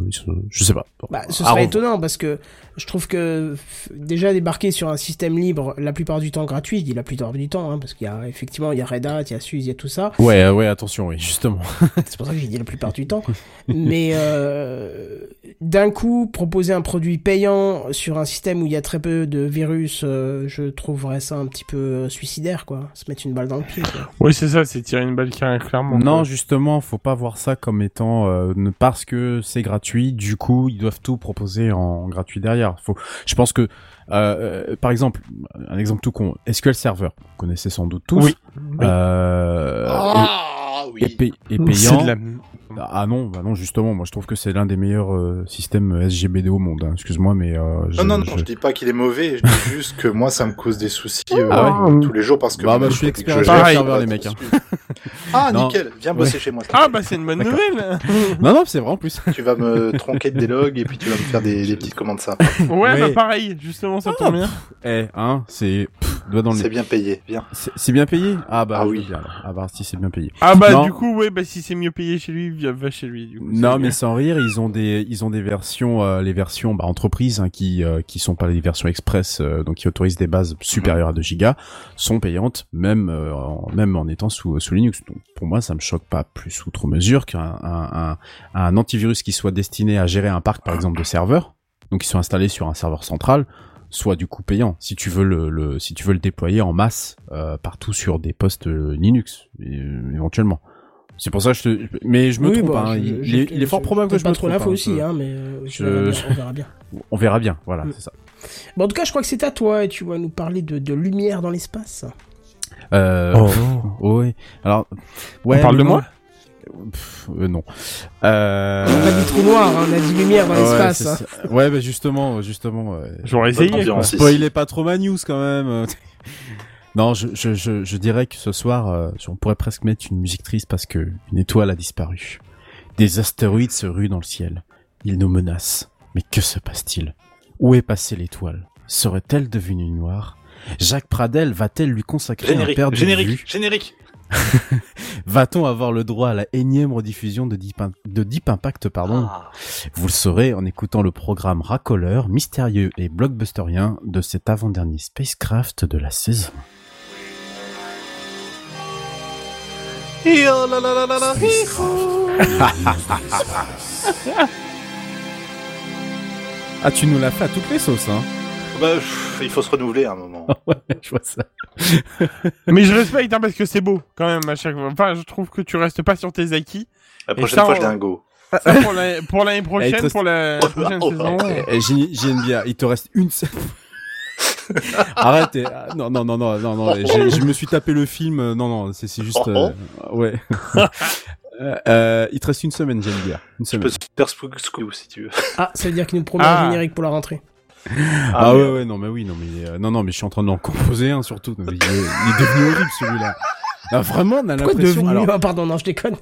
je sais pas. Bon. Bah, ce serait étonnant parce que je trouve que déjà débarquer sur un système libre, la plupart du temps gratuit, je dis la plupart du temps, hein, parce qu'il y a effectivement il y a Red Hat, il y a SUSE, il y a tout ça. Ouais, euh, ouais, attention, oui, justement. C'est pour ça que j'ai dit la plupart du temps. Mais euh, d'un coup, proposer un produit payant sur un système où il y a très peu de virus, euh, je trouverais ça un petit peu suicidaire, quoi. Se mettre une balle dans le pied, quoi. Oui, c'est ça, c'est tirer une balle qui clairement. Non, quoi. justement, faut pas voir ça comme étant euh, ne- parce que c'est gratuit. Du coup, ils doivent tout proposer en gratuit derrière. Faut, je pense que, euh, euh, par exemple, un exemple tout con, SQL Server, vous connaissez sans doute tous. Oui. Euh, Ah et, et oui. pay- et C'est payant. de la... Ah non, bah non, justement, moi je trouve que c'est l'un des meilleurs euh, systèmes SGBD au monde. hein. Excuse-moi, mais euh, je- Non, non, non, je- je dis pas qu'il est mauvais, je dis juste que moi ça me cause des soucis euh, Ah ouais tous les jours parce que. Bah, bah, je suis expert Pareil. les mecs, hein. Ah, Non. nickel, viens bosser chez moi. Ah bah c'est une bonne nouvelle. Non, non, c'est vrai en plus. Tu vas me tronquer des logs et puis tu vas me faire des, des petites commandes ça. ouais, Ouais. bah pareil, justement ça tombe bien. Eh, hein, c'est pff, doigt dans le C'est bien payé, bien. C'est bien payé? Ah bah Ah oui. veux bien, alors. Ah bah si c'est bien payé. Ah bah Non. du coup ouais bah si c'est mieux payé chez lui, va va chez lui. Du coup, Non, mieux. mais sans rire, ils ont des, ils ont des versions, euh, les versions bah, entreprises hein, qui, euh, qui sont pas les versions express, euh, donc qui autorisent des bases supérieures à 2 gigas, sont payantes même, euh, en, même en étant sous, sous Linux. Donc pour moi, ça me choque pas plus outre mesure qu'un un, un, un antivirus qui soit destiné à gérer un parc, par exemple, de serveurs, donc qui sont installés sur un serveur central, soit du coup payant. Si tu veux le, le si tu veux le déployer en masse euh, partout sur des postes euh, Linux, euh, éventuellement. C'est pour ça que je te... Mais je me Oui, trompe, bah, hein. je- il, je- il est, il est fort probable que je pas me trop trompe. hein. aussi, Je- hein, mais euh, je- on, verra bien, on verra bien. Voilà, Mm. c'est ça. Bon, en tout cas, je crois que c'est à toi et tu vas nous parler de, de lumière dans l'espace. Euh, Oh. ouais. Alors, ouais. On parle de moi Pff, euh, Non. Euh... On a dit trou noir, hein, on a dit lumière dans ouais, l'espace. hein. Ouais, bah justement, justement. ouais. J'aurais essayé. Spoilez pas trop ma news quand même. non, je, je, je, je dirais que ce soir, euh, on pourrait presque mettre une musique triste parce que une étoile a disparu. Des astéroïdes se ruent dans le ciel. Ils nous menacent. Mais que se passe-t-il? Où est passée l'étoile? Serait-elle devenue noire? Jacques Pradel va-t-elle lui consacrer un père de vue générique, générique. Va-t-on avoir le droit à la énième rediffusion de Deep, In- de Deep Impact pardon? Ah. Vous le saurez en écoutant le programme racoleur, mystérieux et blockbusterien de cet avant-dernier spacecraft de la saison. Ah, tu nous l'as fait à toutes les sauces, hein? Bah, pff, il faut se renouveler à un moment. Ouais, je vois ça. Mais je respecte hein, parce que c'est beau quand même à chaque fois. Enfin, je trouve que tu restes pas sur tes acquis. La prochaine ça, fois, on- je dis un go. Ça, pour la- pour l'année prochaine, reste- pour la prochaine Oh, saison. Eh, J'ai j'ai une bière, il te reste une seule. Arrête, eh, ah, non, non, non, non, non, je me suis tapé le film, euh, non, non, c'est juste, euh, ouais. Euh, euh, il te reste une semaine, j'ai une bière, une Je semaine. peux te faire spook si tu veux. Ah, ça veut dire qu'il nous promet Ah. un générique pour la rentrée. Ah, mais- ouais, ouais, non, mais oui, non, mais euh, non, non, mais je suis en train d'en composer un surtout. Il est, il est devenu horrible celui-là. Ah, vraiment, on a l'impression. alors, Ah, pardon, non, je déconne.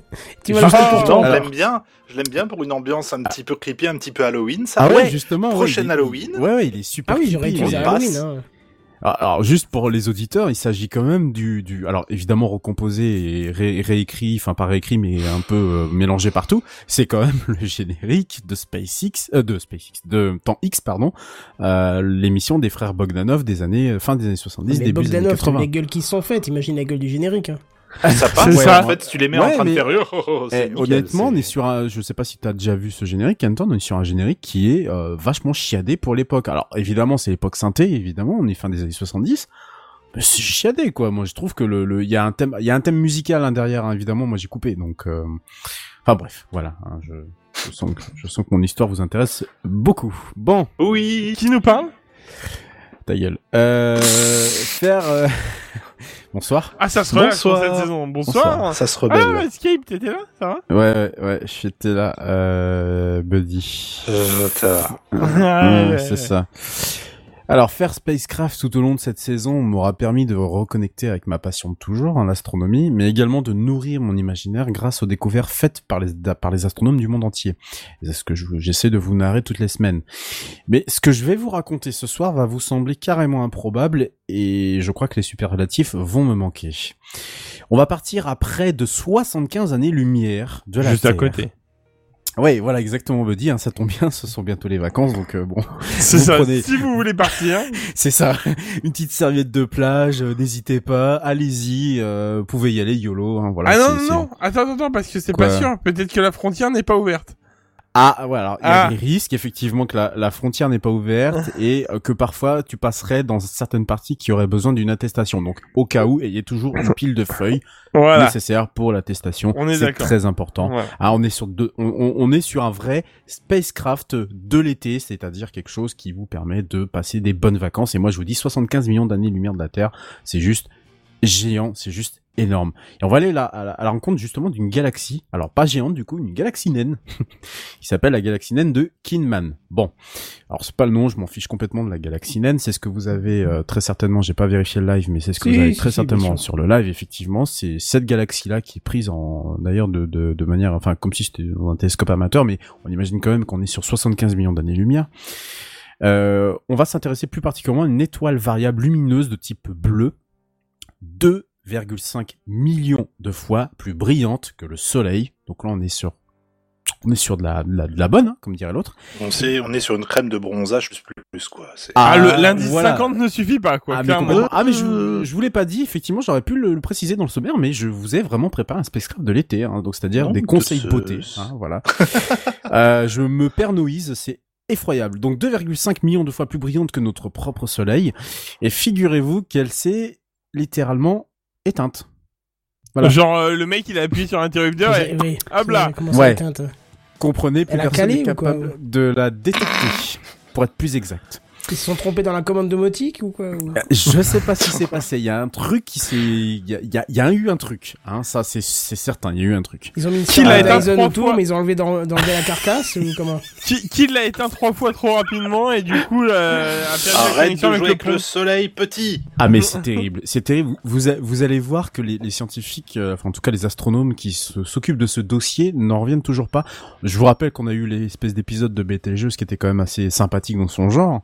Tu vas Ah, pour toi. je l'aime bien. Je l'aime bien pour une ambiance un petit peu creepy, un petit peu Halloween. Ça, Ah ouais, ouais. justement. prochaine Halloween. Ouais, ouais, il est super. Ah oui, j'aurais creepy, utilisé. Halloween. Hein. Alors, alors, juste pour les auditeurs, il s'agit quand même du, du, alors évidemment recomposé et ré- réécrit, enfin pas réécrit mais un peu euh, mélangé partout. C'est quand même le générique de SpaceX, euh, de SpaceX, de Temps X pardon, euh, l'émission des frères Bogdanov des années euh, fin des années 70, Mais début des années Bogdanov, 80. les gueules qui se sont faites, imagine la gueule du générique. Hein. Ça passe. Ouais, ça. En fait, tu les mets Ouais, en train mais- de faire rire. oh, oh, c'est Eh, nickel, honnêtement, on est sur un, je sais pas si t'as déjà vu ce générique, Anton, on est sur un générique qui est euh, vachement chiadé pour l'époque. Alors évidemment, c'est l'époque synthé, évidemment, on est fin des années 70. Mais c'est chiadé quoi. Moi, je trouve que le, le, il y a un thème, il y a un thème musical hein, derrière. hein, évidemment, moi j'ai coupé. Donc, euh, enfin bref, voilà. hein, je, je sens que, je sens que mon histoire vous intéresse beaucoup. Bon, Oui. Qui nous parle? Ta gueule. Euh, faire. euh, Bonsoir. Ah, ça se relâche Bonsoir. cette saison. Bonsoir. Ça se Ah, rebelle. Escape, t'étais là Ça va Ouais, ouais, ouais. J'étais là, euh, Buddy. Euh, Ah, Ouais, ouais, c'est ouais. ça. Alors faire spacecraft tout au long de cette saison m'aura permis de reconnecter avec ma passion de toujours, hein, l'astronomie, mais également de nourrir mon imaginaire grâce aux découvertes faites par les, par les astronomes du monde entier. C'est ce que je- j'essaie de vous narrer toutes les semaines. Mais ce que je vais vous raconter ce soir va vous sembler carrément improbable et je crois que les superlatifs vont me manquer. On va partir à près de 75 années-lumière de la Juste à Terre. côté. Oui, voilà, exactement, me dit, hein, ça tombe bien, ce sont bientôt les vacances, donc euh, bon, C'est ça. prenez- Si vous voulez partir, c'est ça. Une petite serviette de plage, euh, n'hésitez pas, allez-y, euh, vous pouvez y aller, YOLO, hein, voilà. ah non, non, non, attends, attends, attends, parce que c'est pas sûr. Peut-être que la frontière n'est pas ouverte. Ah, ouais, alors, il y a Ah. des risques, effectivement, que la, la frontière n'est pas ouverte et euh, que parfois tu passerais dans certaines parties qui auraient besoin d'une attestation. Donc, au cas où, ayez toujours une pile de feuilles Voilà. nécessaires pour l'attestation. On est C'est d'accord. très important. Voilà. Ah, on est sur deux, on, on- on est sur un vrai spacecraft de l'été, c'est-à-dire quelque chose qui vous permet de passer des bonnes vacances. Et moi, je vous dis 75 millions d'années-lumière de la Terre, c'est juste géant, c'est juste énorme. Et on va aller là à la, à la rencontre justement d'une galaxie, alors pas géante du coup, une galaxie naine, qui s'appelle la galaxie naine de Kinman. Bon, alors c'est pas le nom, je m'en fiche complètement de la galaxie naine, c'est ce que vous avez euh, très certainement, j'ai pas vérifié le live, mais c'est ce que Si, vous avez très si, certainement sur le live, effectivement, c'est cette galaxie-là qui est prise en, d'ailleurs de, de, de manière, enfin comme si c'était un télescope amateur, mais on imagine quand même qu'on est sur 75 millions d'années-lumière. Euh, on va s'intéresser plus particulièrement à une étoile variable lumineuse de type bleu, 2,5 millions de fois plus brillante que le Soleil. Donc là, on est sur, on est sur de la, de la, de la bonne, hein, comme dirait l'autre. On sait, on est sur une crème de bronzage plus plus, plus quoi. Ah, Ah, le- l'indice voilà. 50 ne suffit pas, quoi. ah, mais. Ah, mais je, je vous l'ai pas dit, effectivement, j'aurais pu le, le préciser dans le sommaire, mais je vous ai vraiment préparé un spacecraft de l'été, hein, donc c'est-à-dire des conseils c'est- beauté, hein, voilà. euh, je me pernoïse, c'est effroyable. Donc 2,5 millions de fois plus brillante que notre propre soleil, et figurez-vous qu'elle s'est littéralement éteinte. Voilà. Genre, euh, le mec, il a appuyé sur l'interrupteur et... Oui, hop là. Ouais. Comprenez, plus Elle a personne calé n'est ou quoi capable de la détecter, pour être plus exact. Ils se sont trompés dans la commande domotique ou quoi ou- Euh, Je sais pas ce qui s'est passé. Il y a un truc qui s'est, il y a, il y a- y a eu un truc. Hein, ça c'est c'est certain. Il y a eu un truc. Ils ont mis une Qui l'a éteint trois autour, fois mais ils ont enlevé dans, dans la carcasse ou comment Qui, qui l'a éteint trois fois trop rapidement et du coup, euh, Arrête de avec jouer le avec le soleil petit. Ah mais c'est terrible. C'est terrible. Vous vous allez voir que les, les scientifiques, euh, enfin en tout cas les astronomes qui s'occupent de ce dossier n'en reviennent toujours pas. Je vous rappelle qu'on a eu l'espèce d'épisode de Betelgeuse qui était quand même assez sympathique dans son genre.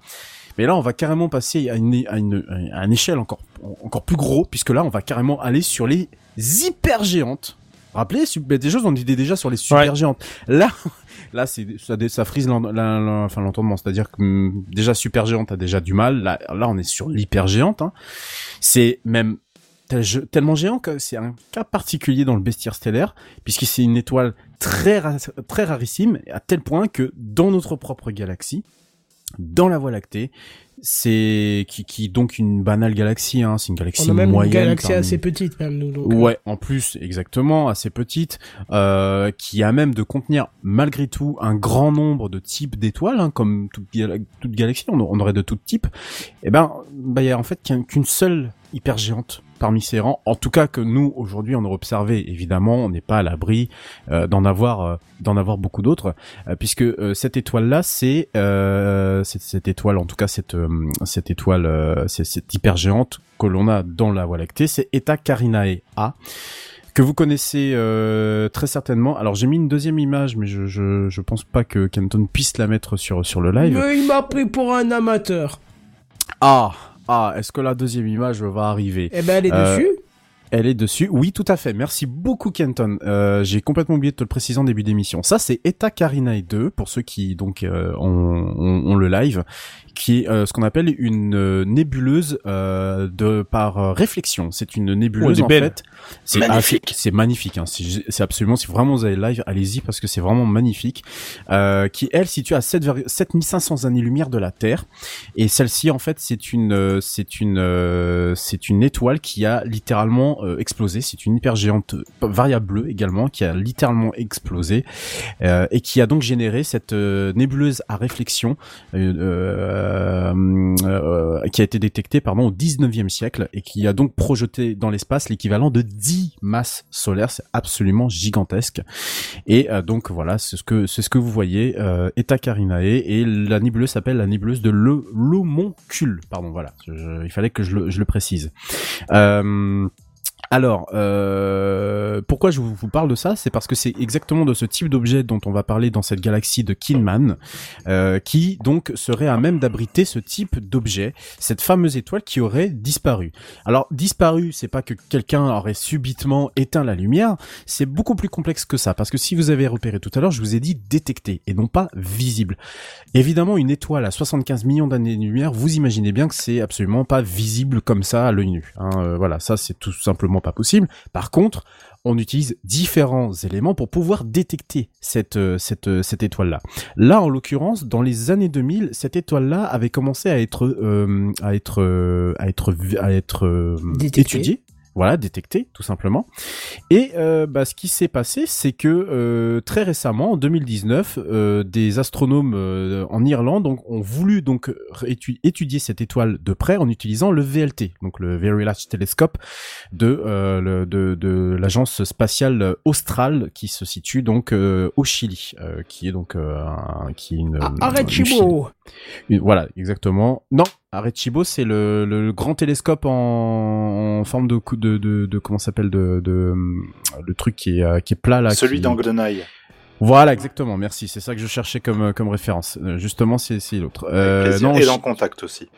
Mais là, on va carrément passer à une, à une, à une échelle encore, encore plus gros, puisque là, on va carrément aller sur les hyper géantes. Rappelez, su- Betelgeuse, on était déjà sur les super Ouais. géantes. Là, là, c'est, ça, ça frise enfin, l'entendement. C'est-à-dire que, hum, déjà super géante a déjà du mal. Là, là, on est sur l'hyper géante, hein. C'est même tellement géant que c'est un cas particulier dans le bestiaire stellaire, puisque c'est une étoile très, ra- très rarissime, à tel point que dans notre propre galaxie, dans la Voie lactée, c'est qui, donc une banale galaxie, hein, c'est une galaxie On a même une moyenne. galaxie parmi- assez petite, même nous. Donc, Ouais, en plus, exactement, assez petite, euh, qui a même de contenir malgré tout un grand nombre de types d'étoiles, hein, comme toute, gala- toute galaxie, on, aurait de tout type. Et ben, bah, il y a en fait qu'un- qu'une seule hyper géante parmi ces rangs. En tout cas que nous aujourd'hui on a observé. Évidemment, on n'est pas à l'abri euh, d'en avoir euh, d'en avoir beaucoup d'autres, euh, puisque cette étoile là, c'est cette étoile, en tout cas cette cette étoile, c'est cette hyper géante que l'on a dans la Voie lactée, c'est Eta Carinae A que vous connaissez euh, très certainement. Alors j'ai mis une deuxième image, mais je, je je pense pas que Kenton puisse la mettre sur sur le live. Mais il m'a pris pour un amateur. Ah ah, est-ce que la deuxième image va arriver Eh ben, elle est Euh, dessus. Elle est dessus. Oui, tout à fait. Merci beaucoup, Kenton. Euh, J'ai complètement oublié de te le préciser en début d'émission. Ça, c'est Eta Carinae 2, pour ceux qui donc euh, ont, ont- ont le live, qui est euh, ce qu'on appelle une euh, nébuleuse euh, de par euh, réflexion. C'est une nébuleuse Oh, en belle. fait. C'est Magnifique. c'est magnifique. Hein. C'est c'est absolument. Si vraiment vous avez le live, allez-y parce que c'est vraiment magnifique. Euh, qui elle situe à 7, 7500 années-lumière de la Terre. Et celle-ci, en fait, c'est une, euh, c'est une, euh, c'est une étoile qui a littéralement euh, explosé. C'est une hypergéante euh, variable bleue également qui a littéralement explosé euh, et qui a donc généré cette euh, nébuleuse à réflexion euh, qui a été détectée pardon au 19e siècle et qui a donc projeté dans l'espace l'équivalent de 10 masses solaires. C'est absolument gigantesque. Et donc voilà, c'est ce que c'est ce que vous voyez, euh, Eta Carinae et la nébuleuse s'appelle la nébuleuse de le l'homoncule. Pardon, voilà, Je- je- il fallait que je le, je le précise. Euh, alors, euh, pourquoi je vous parle de ça? C'est parce que c'est exactement de ce type d'objet dont on va parler dans cette galaxie de Kinman, euh, qui donc serait à même d'abriter ce type d'objet, cette fameuse étoile qui aurait disparu. Alors, disparu, c'est pas que quelqu'un aurait subitement éteint la lumière, c'est beaucoup plus complexe que ça, parce que si vous avez repéré tout à l'heure, je vous ai dit détecté et non pas visible. Évidemment, une étoile à 75 millions d'années-lumière, vous imaginez bien que c'est absolument pas visible comme ça à l'œil nu. hein. Euh, voilà, ça c'est tout simplement pas possible. Par contre, on utilise différents éléments pour pouvoir détecter cette euh, cette euh, cette étoile-là. Là, en l'occurrence, dans les années 2000, cette étoile-là avait commencé à être euh, à être à être vi- à être Détectée. étudiée. Voilà, détectée, tout simplement. Et euh, bah, ce qui s'est passé, c'est que euh, très récemment, en 2019, euh, des astronomes euh, en Irlande donc, ont voulu donc étu- étudier cette étoile de près en utilisant le VLT, donc le Very Large Telescope de euh, le- de, de l'agence spatiale australe qui se situe donc euh, au Chili, euh, qui est donc euh, un- qui est une Ah, arrête une- Voilà, exactement. Non, Arecibo, c'est le, le grand télescope en, en forme de, de, de, de comment ça s'appelle de, de hum, le truc qui est, euh, qui est plat là. Celui qui... d'Anglenaille. Voilà, exactement. Merci. C'est ça que je cherchais comme euh, comme référence. Euh, justement, c'est c'est l'autre. Euh, non, Et dans Contact aussi.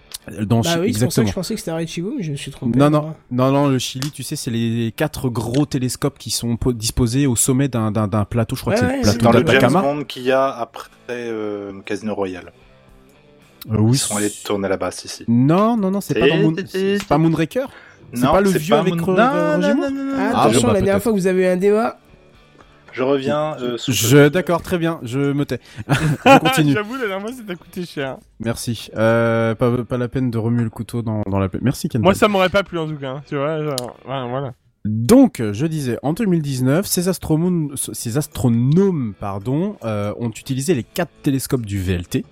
dans Bah oui, c'est pour ça exactement. que je pensais que c'était Arecibo, mais je me suis trompé. Non, non, non, non, le Chili, tu sais, c'est les quatre gros télescopes qui sont po- disposés au sommet d'un d'un d'un plateau. Je crois Ouais, que ouais, c'est le c'est C'est plateau dans le James d'Atacama. Bond qu'il y a après euh, Casino Royale. Euh, oui. Ils sont allés tourner là-bas, si, si. Non, non, non, c'est pas dans Moon... c'est- pas Moonraker. C'est Non, pas le vieux avec Moon- Non, non, non. Ah, attention, bah, la dernière fois que vous avez eu un débat, Je reviens. euh, sous Je, d'accord, très bien, je me tais. je continue. J'avoue, la dernière fois, ça t'a coûté cher. Merci. Euh, pas, pas la peine de remuer le couteau dans, dans la plaie. Merci Ken. Moi, ça m'aurait pas plu en tout cas. hein, Tu vois, genre, ouais, voilà. Donc, je disais, en 2019, ces astronomes, ces astronomes pardon, euh, ont utilisé les quatre télescopes du VLT.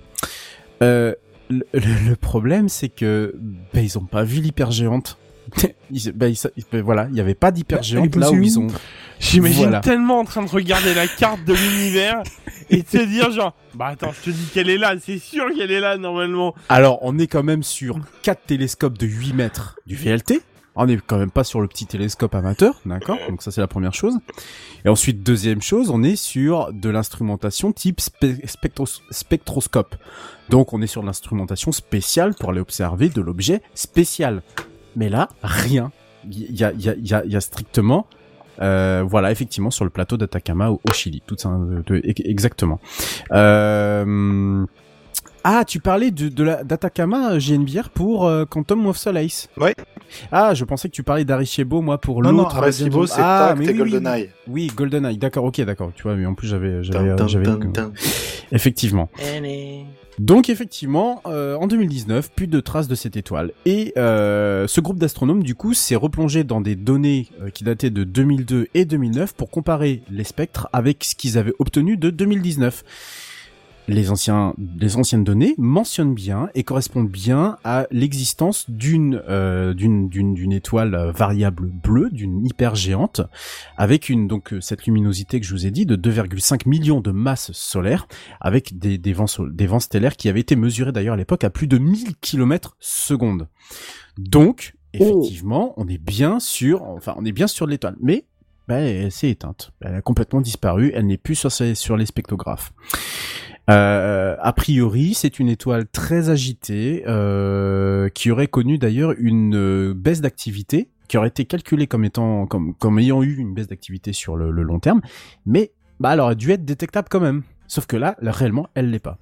Euh, le, le- problème, c'est que bah, ils ont pas vu l'hypergéante. Ils- bah, ils- bah, voilà, il y avait pas d'hypergéante là où ils ont. J'imagine Voilà. tellement en train de regarder la carte de l'univers et de se dire genre, bah attends, je te dis qu'elle est là, c'est sûr qu'elle est là normalement. Alors, on est quand même sur quatre télescopes de 8 mètres du VLT. On est quand même pas sur le petit télescope amateur, d'accord? Donc ça c'est la première chose. Et ensuite deuxième chose, on est sur de l'instrumentation type spectroscope. Donc on est sur de l'instrumentation spéciale pour aller observer de l'objet spécial. Mais là, rien. Il y a, y a, y a, y a strictement, euh, voilà, effectivement sur le plateau d'Atacama au, au Chili, tout ça, euh, exactement. Euh, ah, tu parlais de, de la d'Atacama, JNBR, pour euh, Quantum of Solace. Ouais. Ah, je pensais que tu parlais d'Arecibo, moi, pour Non, non, l'autre. Arecibo, c'est ah, oui, oui, GoldenEye. Oui, GoldenEye, d'accord, ok, d'accord. Tu vois, mais en plus, j'avais... J'avais. Effectivement. Donc effectivement, euh, en 2019, plus de traces de cette étoile. Et euh, ce groupe d'astronomes, du coup, s'est replongé dans des données euh, qui dataient de 2002 et 2009 pour comparer les spectres avec ce qu'ils avaient obtenu de 2019. Les, anciens, les anciennes données mentionnent bien et correspondent bien à l'existence d'une euh, d'une d'une d'une étoile variable bleue, d'une hypergéante, avec une donc euh, cette luminosité que je vous ai dit de 2,5 millions de masses solaires avec des, des, vents, des vents stellaires qui avaient été mesurés d'ailleurs à l'époque à plus de 1000 km secondes. Donc, effectivement, on est bien sûr, enfin, on est bien sur de l'étoile. Mais, bah, elle s'est éteinte. Elle a complètement disparu. Elle n'est plus sur, sur les spectrographes. Euh, a priori, c'est une étoile très agitée, euh, qui aurait connu d'ailleurs une euh, baisse d'activité, qui aurait été calculée comme étant, comme, comme ayant eu une baisse d'activité sur le, le long terme, mais bah, elle aurait dû être détectable quand même. Sauf que là, là, réellement, elle l'est pas.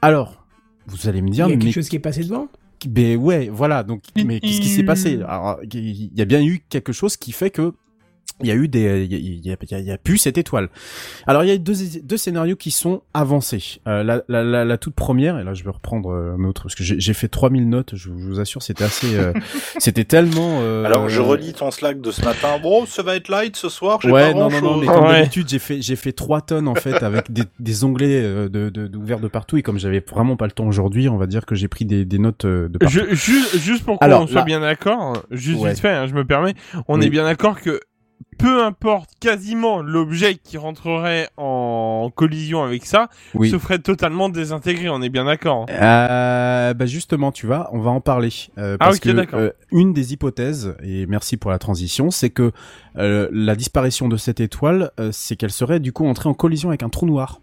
Alors, vous allez me il y dire, a quelque mais, chose qui est passé devant? mais ouais, voilà. Donc, mais qu'est-ce qui s'est passé? Alors, il y a bien eu quelque chose qui fait que il y a eu des, il y a, il y a, il y cette étoile. Alors il y a deux, deux scénarios qui sont avancés. Euh, la, la, la, la toute première, et là je vais reprendre euh, un autre parce que j'ai fait 3000 notes. Je, vous assure, c'était assez, euh, c'était tellement. euh, Alors, je relis ton Slack de ce matin. Bon, ça va être light ce soir. j'ai Ouais, pas non, non, non, mais comme Ouais. d'habitude, j'ai fait, j'ai fait trois tonnes en fait avec des, des onglets euh, de, de, d'ouverts de partout et comme j'avais vraiment pas le temps aujourd'hui, on va dire que j'ai pris des, des notes euh, de partout. Je, juste, juste pour qu'on soit là- bien d'accord, juste Ouais. vite fait, hein, je me permets, on Oui. est bien d'accord que peu importe quasiment l'objet qui rentrerait en collision avec ça, Oui. se ferait totalement désintégrer, on est bien d'accord. hein. Euh, bah justement, tu vois, on va en parler euh, Ah, parce ok, que d'accord. euh, une des hypothèses, et merci pour la transition, c'est que euh, la disparition de cette étoile, c'est qu'elle serait du coup entrée en collision avec un trou noir.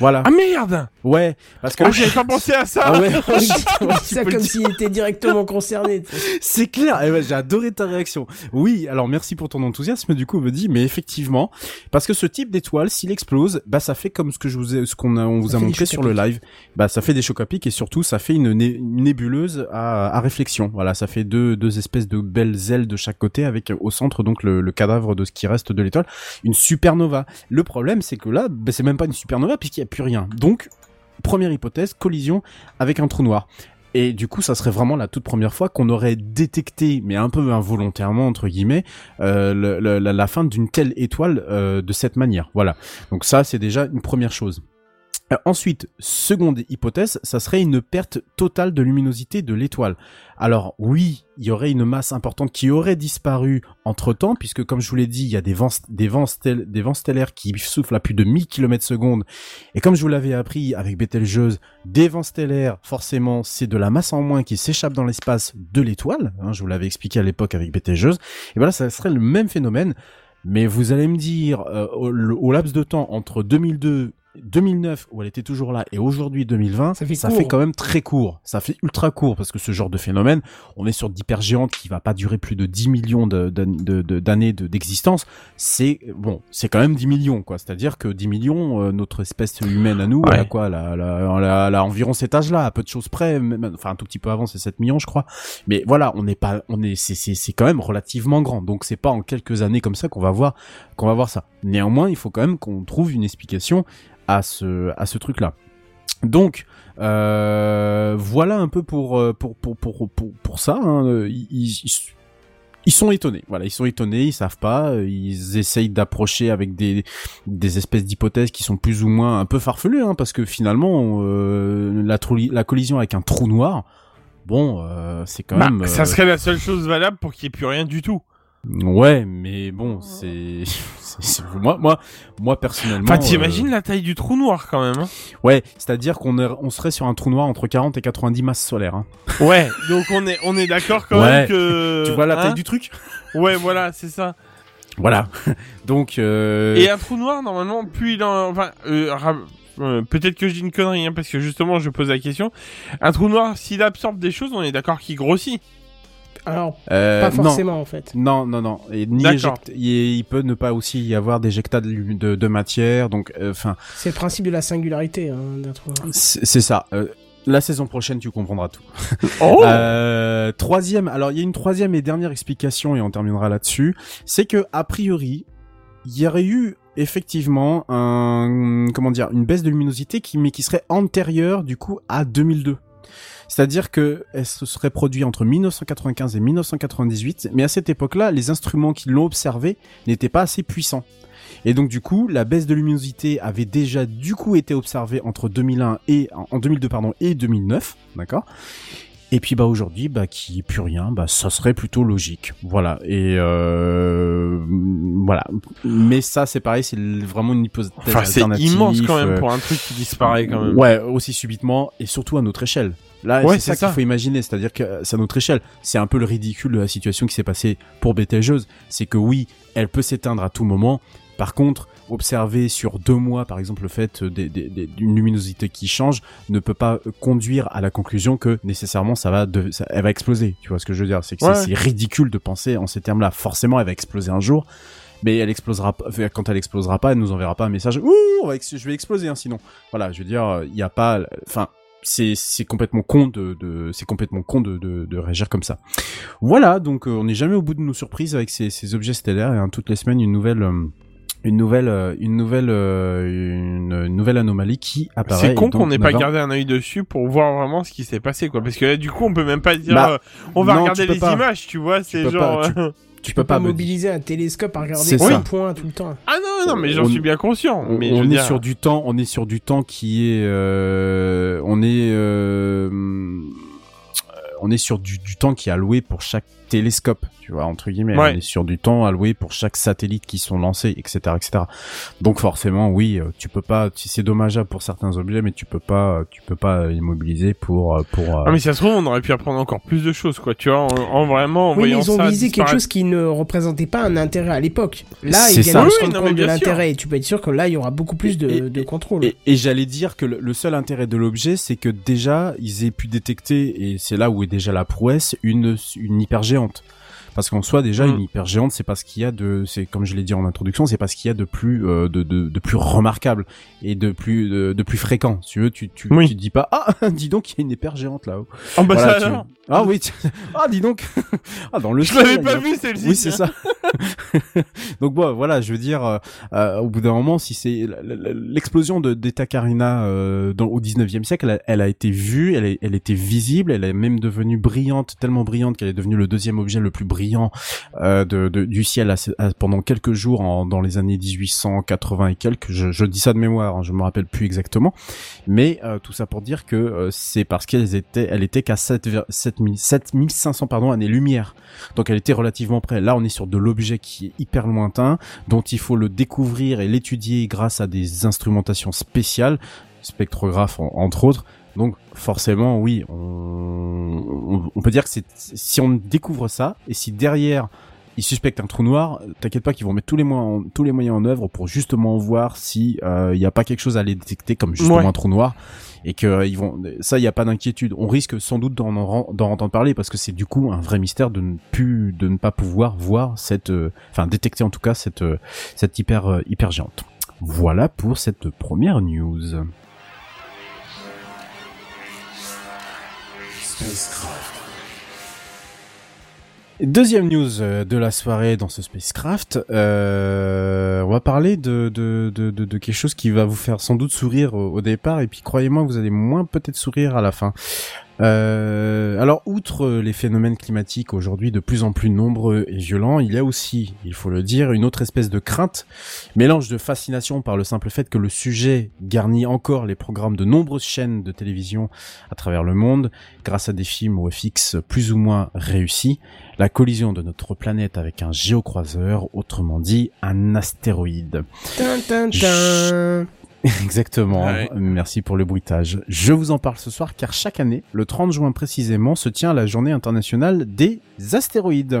Voilà. Ah merde Ouais, parce que Ah, j'avais pas pensé à ça Ah ouais, On dit ça comme s'il était directement concerné. c'est clair. Eh ben, j'ai adoré ta réaction. Oui, alors merci pour ton enthousiasme. Du coup, on me dit, mais effectivement, parce que ce type d'étoile, s'il explose, bah ça fait comme ce que je vous ai, ce qu'on a, on vous Ça a montré sur le live. Bah ça fait des chocs à pic et surtout ça fait une, né- une nébuleuse à, à réflexion. Voilà, ça fait deux, deux espèces de belles ailes de chaque côté avec euh, au centre donc le, le cadavre de ce qui reste de l'étoile, une supernova. Le problème, c'est que là, bah, c'est même pas une supernova puisqu'il y a plus rien. Donc première hypothèse, collision avec un trou noir. Et du coup, ça serait vraiment la toute première fois qu'on aurait détecté, mais un peu involontairement entre guillemets, euh, la fin d'une telle étoile euh, de cette manière. Voilà. Donc ça, c'est déjà une première chose. Euh, ensuite, seconde hypothèse, ça serait une perte totale de luminosité de l'étoile. Alors oui, il y aurait une masse importante qui aurait disparu entre temps, puisque comme je vous l'ai dit, il y a des vents, stellaires qui soufflent à plus de 1000 km secondes. Et comme je vous l'avais appris avec Betelgeuse, des vents stellaires, forcément, c'est de la masse en moins qui s'échappe dans l'espace de l'étoile. hein, je vous l'avais expliqué à l'époque avec Betelgeuse. Et voilà, ça serait le même phénomène. Mais vous allez me dire, euh, au laps de temps entre 2002 2009 où elle était toujours là et aujourd'hui 2020, Ça fait ça fait quand même très court. Ça fait ultra court parce que ce genre de phénomène, on est sur d'hypergéantes qui va pas durer plus de 10 millions de- de- d'années de, d'existence. C'est bon, c'est quand même 10 millions quoi. C'est-à-dire que 10 millions, euh, notre espèce humaine à nous, Ouais. elle a quoi, a environ cet âge-là, à peu de choses près, même- enfin un tout petit peu avant, c'est 7 millions je crois. Mais voilà, on n'est pas, on est, c'est, c'est, c'est quand même relativement grand. Donc c'est pas en quelques années comme ça qu'on va voir, qu'on va voir ça. Néanmoins, il faut quand même qu'on trouve une explication à ce, à ce truc-là. Donc euh, voilà un peu pour euh, pour pour pour pour, pour ça. hein. Ils, ils- ils sont étonnés. Voilà, ils sont étonnés, ils savent pas, ils essayent d'approcher avec des des espèces d'hypothèses qui sont plus ou moins un peu farfelues, hein, parce que finalement euh, la la collision avec un trou noir, bon, euh, c'est quand Bah, même. Ça euh, serait la seule chose valable pour qu'il n'y ait plus rien du tout. Ouais, mais bon, c'est moi moi moi personnellement. Enfin, euh, t'imagines la taille du trou noir quand même. hein Ouais, c'est-à-dire qu'on est- on serait sur un trou noir entre 40 et 90 masses solaires. Hein. ouais, donc on est, on est d'accord quand Ouais. même que. tu vois la hein taille du truc? Ouais, voilà, c'est ça. Voilà. Donc euh... Et un trou noir, normalement, plus il en... Enfin, euh, ra- euh, peut-être que je dis une connerie, hein, parce que justement, je pose la question. Un trou noir, s'il absorbe des choses, on est d'accord qu'il grossit. Alors, euh, pas non. forcément en fait. Non, non, non. Et ni éjecte- il, il peut ne pas aussi y avoir d'éjectat de, de, de matière. Donc, euh, enfin, C'est le principe de la singularité hein, d'un trou noir. c'est c'est ça. Euh, la saison prochaine, tu comprendras tout. Oh Euh, troisième, alors il y a une troisième et dernière explication et on terminera là-dessus. C'est que a priori, il y aurait eu effectivement un comment dire une baisse de luminosité qui mais qui serait antérieure du coup à 2002. C'est-à-dire que elle se serait produit entre 1995 et 1998, mais à cette époque-là, les instruments qui l'ont observé n'étaient pas assez puissants. Et donc du coup, la baisse de luminosité avait déjà du coup été observée entre 2001 et en 2002 pardon et 2009, d'accord? Et puis bah aujourd'hui, bah qui plus rien, bah ça serait plutôt logique, voilà. Et euh, voilà. Mais ça c'est pareil, c'est vraiment une hypothèse Enfin, c'est immense quand même euh, pour un truc qui disparaît quand même. Ouais, aussi subitement et surtout à notre échelle. Là, Ouais, c'est ça qu'il faut imaginer, c'est-à-dire que euh, c'est à notre échelle. C'est un peu le ridicule de la situation qui s'est passée pour Betelgeuse. C'est que oui, elle peut s'éteindre à tout moment. Par contre, observer sur deux mois, par exemple, le fait euh, d'une luminosité qui change ne peut pas euh, conduire à la conclusion que nécessairement ça va, de, ça- elle va exploser. Tu vois ce que je veux dire? C'est que c'est- Ouais. c'est ridicule de penser en ces termes-là. Forcément, elle va exploser un jour. Mais elle explosera quand elle explosera pas, elle nous enverra pas un message. Ouh, je vais exploser, hein, sinon. Voilà, je veux dire, il n'y a pas, enfin, c'est c'est complètement con de, de c'est complètement con de, de, de réagir comme ça. Voilà, donc euh, on n'est jamais au bout de nos surprises avec ces, ces objets stellaires et hein, toutes les semaines une nouvelle euh, une nouvelle euh, une nouvelle une, nouvelle anomalie qui apparaît. C'est con qu'on n'ait pas gardé un œil dessus pour voir vraiment ce qui s'est passé, quoi. Parce que là, du coup, on peut même pas dire, Bah, euh, on va non, regarder les pas. images, tu vois. C'est genre. pas, Tu Tu peux pas mobiliser un télescope à regarder un point tout le temps. Ah non, non, mais j'en On- suis bien conscient. On, je est dire- sur du temps, on est sur du temps qui est, euh, on est, euh, on est sur du, du temps qui est alloué pour chaque télescope, tu vois entre guillemets. Ouais. On est sur du temps alloué pour chaque satellite qui sont lancés, etc., etc. Donc forcément, oui, euh, tu peux pas. C'est dommageable pour certains objets, mais tu peux pas, tu peux pas immobiliser pour, euh, pour. euh, Ah mais si ça se trouve, on aurait pu apprendre encore plus de choses, quoi. Tu vois, en, en vraiment, en Oui, mais voyant ils ont ça visé quelque chose qui ne représentait pas un intérêt à l'époque. Là, ils ça. viennent de Oui, se rendre mais compte de l'intérêt. Et tu peux être sûr que là, il y aura beaucoup plus de, Et- de contrôle. Et, et j'allais dire que le, le seul intérêt de l'objet, c'est que déjà, ils aient pu détecter, et c'est là où est déjà la prouesse, une, une hypergéante. Parce qu'en soi, déjà, Mm. une hypergéante, c'est pas ce qu'il y a de, c'est comme je l'ai dit en introduction, c'est pas ce qu'il y a de plus, euh, de, de, de plus remarquable et de plus, de, de plus fréquent. Si tu veux, tu, tu, Oui. tu te dis pas, ah, dis donc, il y a une hypergéante là-haut. Ah bah Voilà, ça tu-. Ah oui, tu- ah dis donc, ah dans le Je l'avais pas a- vu celle-ci. oui, c'est ça. Donc bon, voilà, je veux dire, euh, euh, au bout d'un moment, si c'est l'explosion de d'Eta Carina euh, dans, au 19e siècle, elle, a- elle a été vue, elle, est- elle était visible, elle est même devenue brillante, tellement brillante qu'elle est devenue le deuxième objet le plus brillant euh, du ciel pendant quelques jours dans les années 1880 et quelques. Je, dis ça de mémoire, hein, je me rappelle plus exactement, mais euh, tout ça pour dire que euh, c'est parce qu'elle était, elle était qu'à 7, 7000 7500 pardon années-lumière. Donc elle était relativement près. Là, on est sur de l'objet qui est hyper lointain, dont il faut le découvrir et l'étudier grâce à des instrumentations spéciales, spectrographes en- entre autres. Donc forcément, oui, on, on, peut dire que c'est si on découvre ça et si derrière ils suspectent un trou noir, t'inquiète pas qu'ils vont mettre tous les moyens, en, tous les moyens en œuvre pour justement voir si il n'y a pas quelque chose à les détecter comme justement Ouais. un trou noir et que euh, ils vont ça il y a pas d'inquiétude. On risque sans doute d'en en- d'en entendre parler parce que c'est du coup un vrai mystère de ne plus de ne pas pouvoir voir cette euh, enfin détecter en tout cas cette euh, cette hyper euh, hyper géante. Voilà pour cette première news Deuxième news euh, de la soirée dans ce Spacecraft, euh, on va parler de, de, de, quelque chose qui va vous faire sans doute sourire au, au départ et puis croyez-moi vous allez moins peut-être sourire à la fin. Euh, alors outre les phénomènes climatiques aujourd'hui de plus en plus nombreux et violents, il y a aussi, il faut le dire, une autre espèce de crainte, mélange de fascination par le simple fait que le sujet garnit encore les programmes de nombreuses chaînes de télévision à travers le monde grâce à des films au FX plus ou moins réussis. La collision de notre planète avec un géocroiseur, autrement dit un astéroïde. Exactement, Ouais. merci pour le bruitage. Je vous en parle ce soir car chaque année, le 30 juin précisément, se tient la journée internationale des astéroïdes.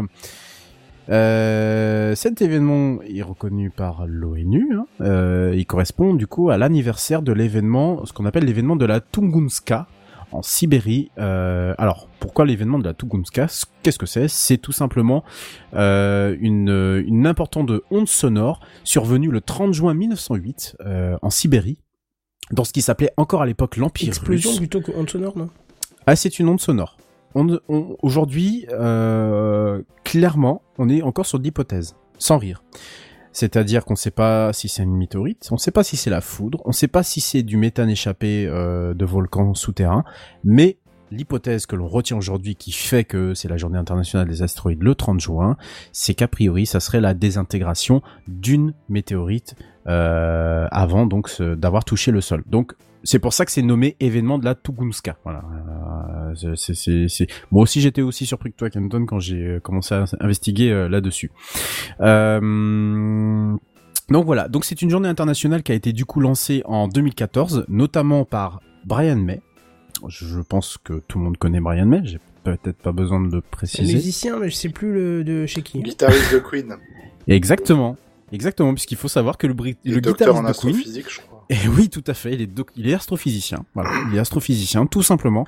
Euh, cet événement est reconnu par l'ONU. hein. Euh, il correspond du coup à l'anniversaire de l'événement, ce qu'on appelle l'événement de la Tunguska en Sibérie. Euh, alors, pourquoi l'événement de la Tunguska Qu'est-ce que c'est? C'est tout simplement euh, une, une importante onde sonore survenue le 30 juin 1908 euh, en Sibérie, dans ce qui s'appelait encore à l'époque l'Empire Explosion russe. plutôt que onde sonore, non? Ah, c'est une onde sonore. On, on- Aujourd'hui, clairement, on est encore sur de l'hypothèse, sans rire. C'est-à-dire qu'on ne sait pas si c'est une météorite, on ne sait pas si c'est la foudre, on ne sait pas si c'est du méthane échappé euh, de volcans souterrains, mais l'hypothèse que l'on retient aujourd'hui qui fait que c'est la journée internationale des astéroïdes le 30 juin, c'est qu'a priori, ça serait la désintégration d'une météorite euh, avant donc d'avoir touché le sol. Donc c'est pour ça que c'est nommé événement de la. Voilà. Euh, c'est- c'est- c'est- c'est- Moi aussi, j'étais aussi surpris que toi, Kenton, quand j'ai euh, commencé à investiguer euh, là-dessus. Euh... Donc voilà. Donc c'est une journée internationale qui a été du coup lancée en 2014, notamment par Brian May. Je pense que tout le monde connaît Brian May. J'ai peut-être pas besoin de le C'est un préciser. musicien, mais je sais plus le de chez qui. Guitariste de Queen. Exactement. Exactement, puisqu'il faut savoir que le, bri- le est docteur en guitariste de Queen, astrophysique, je crois. Et oui, tout à fait. Il est, il est astrophysicien. Voilà, il est astrophysicien, tout simplement.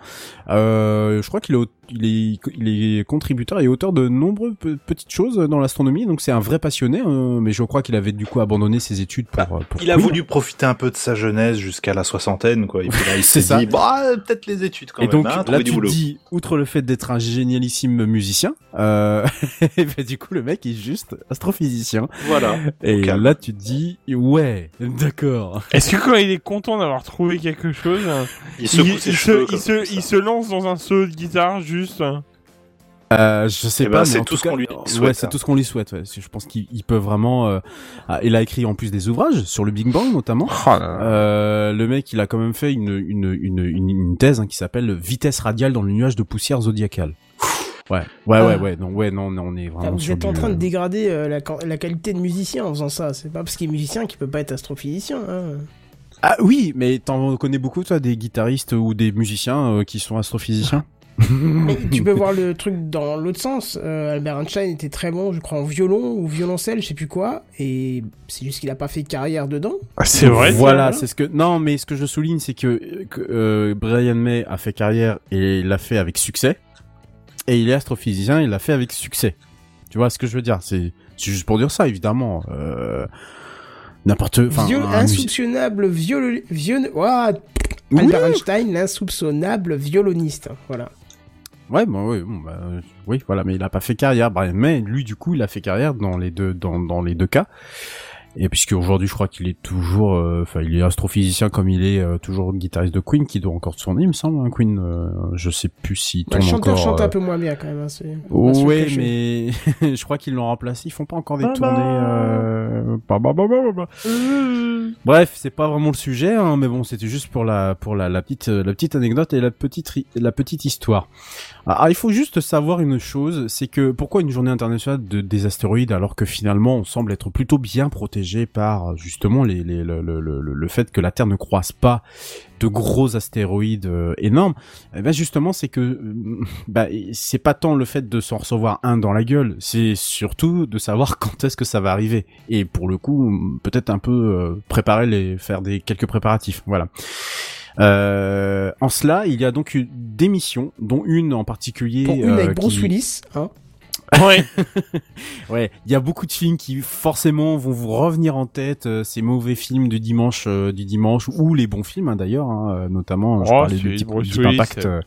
Euh, je crois qu'il est au il est, il est contributeur et auteur de nombreuses pe- petites choses dans l'astronomie. Donc c'est un vrai passionné. euh, mais je crois qu'il avait du coup abandonné ses études pour. euh, pour Il a voulu profiter un peu de sa jeunesse jusqu'à la soixantaine, quoi. Et puis là, il s'est dit, bah, peut-être les études quand Et même, donc hein, là, tu te boulot. dis, outre le fait d'être un génialissime musicien, euh, bah, du coup, le mec est juste astrophysicien. Voilà. Et là, tu te dis, ouais, d'accord. Est-ce que quand il est content d'avoir trouvé quelque chose, hein, Il se, il, se, ça. il se lance dans un solo de guitare juste hein. Euh, je sais Eh pas, ben, mais c'est tout ce qu'on lui Ouais, souhaite, c'est tout ce qu'on lui souhaite. Ouais. Je pense qu'il il peut vraiment. euh, ah, il a écrit en plus des ouvrages sur le Big Bang notamment. Euh, le mec, il a quand même fait une une une une, une thèse hein, qui s'appelle vitesse radiale dans le nuage de poussière zodiacale. Ouais, ouais, Ah. ouais, ouais. Non, ouais, non, non, on est Ah, vraiment vous sur êtes en train de dégrader euh, la, qualité de musicien en faisant ça. C'est pas parce qu'il est musicien qu'il peut pas être astrophysicien. Hein. Ah oui, mais t'en connais beaucoup toi des guitaristes ou des musiciens euh, qui sont astrophysiciens? Mais tu peux voir le truc dans l'autre sens. Euh, Albert Einstein était très bon, je crois, en violon ou violoncelle, je sais plus quoi. Et c'est juste qu'il a pas fait de carrière dedans. Ah, c'est vrai. Voilà, c'est ce que non, mais ce que je souligne, c'est que, que, euh, Brian May a fait carrière et il l'a fait avec succès, et il est astrophysicien, il l'a fait avec succès. Tu vois ce que je veux dire? C'est juste pour dire ça, évidemment. Euh, N'importe. Viol- insoupçonnable viol... viol... Ouah, Oui. Albert Einstein, l'insoupçonnable violoniste. Voilà. Ouais, bon, ouais, bon, bah, oui, voilà, mais il a pas fait carrière. Brian May, lui, du coup, il a fait carrière dans les deux, dans, dans les deux cas. Et puisque aujourd'hui, je crois qu'il est toujours, euh, enfin, il est astrophysicien comme il est euh, toujours guitariste de Queen, qui doit encore tourner, il me semble, hein, Queen. euh, je sais plus s'il Bah, tourne chanteur encore. chante euh, un peu moins bien quand même. Hein, Ouais, mais je crois qu'ils l'ont remplacé. Ils font pas encore des Bah, tournées. Euh... bah, bah, bah, bah, bah. Bref, c'est pas vraiment le sujet, hein, mais bon, c'était juste pour la pour la, la petite la petite anecdote et la petite la petite histoire. Alors, il faut juste savoir une chose, c'est que pourquoi une journée internationale de, des astéroïdes alors que finalement on semble être plutôt bien protégé par justement les, les le, le, le, le fait que la Terre ne croise pas de gros astéroïdes euh, énormes. Eh ben justement, c'est que euh, bah, c'est pas tant le fait de s'en recevoir un dans la gueule, c'est surtout de savoir quand est-ce que ça va arriver. Et pour le coup, peut-être un peu euh, préparer les, faire des quelques préparatifs. Voilà. Euh, en cela, il y a donc eu des missions, dont une en particulier. Pour une euh, avec Bruce qui- Willis. Hein. Ouais. Ouais, il y a beaucoup de films qui forcément vont vous revenir en tête, euh, ces mauvais films du dimanche, euh, du dimanche ou les bons films hein, d'ailleurs, hein, notamment. je Oh, parlais de Deep, Bruce Deep Willis, Impact. euh,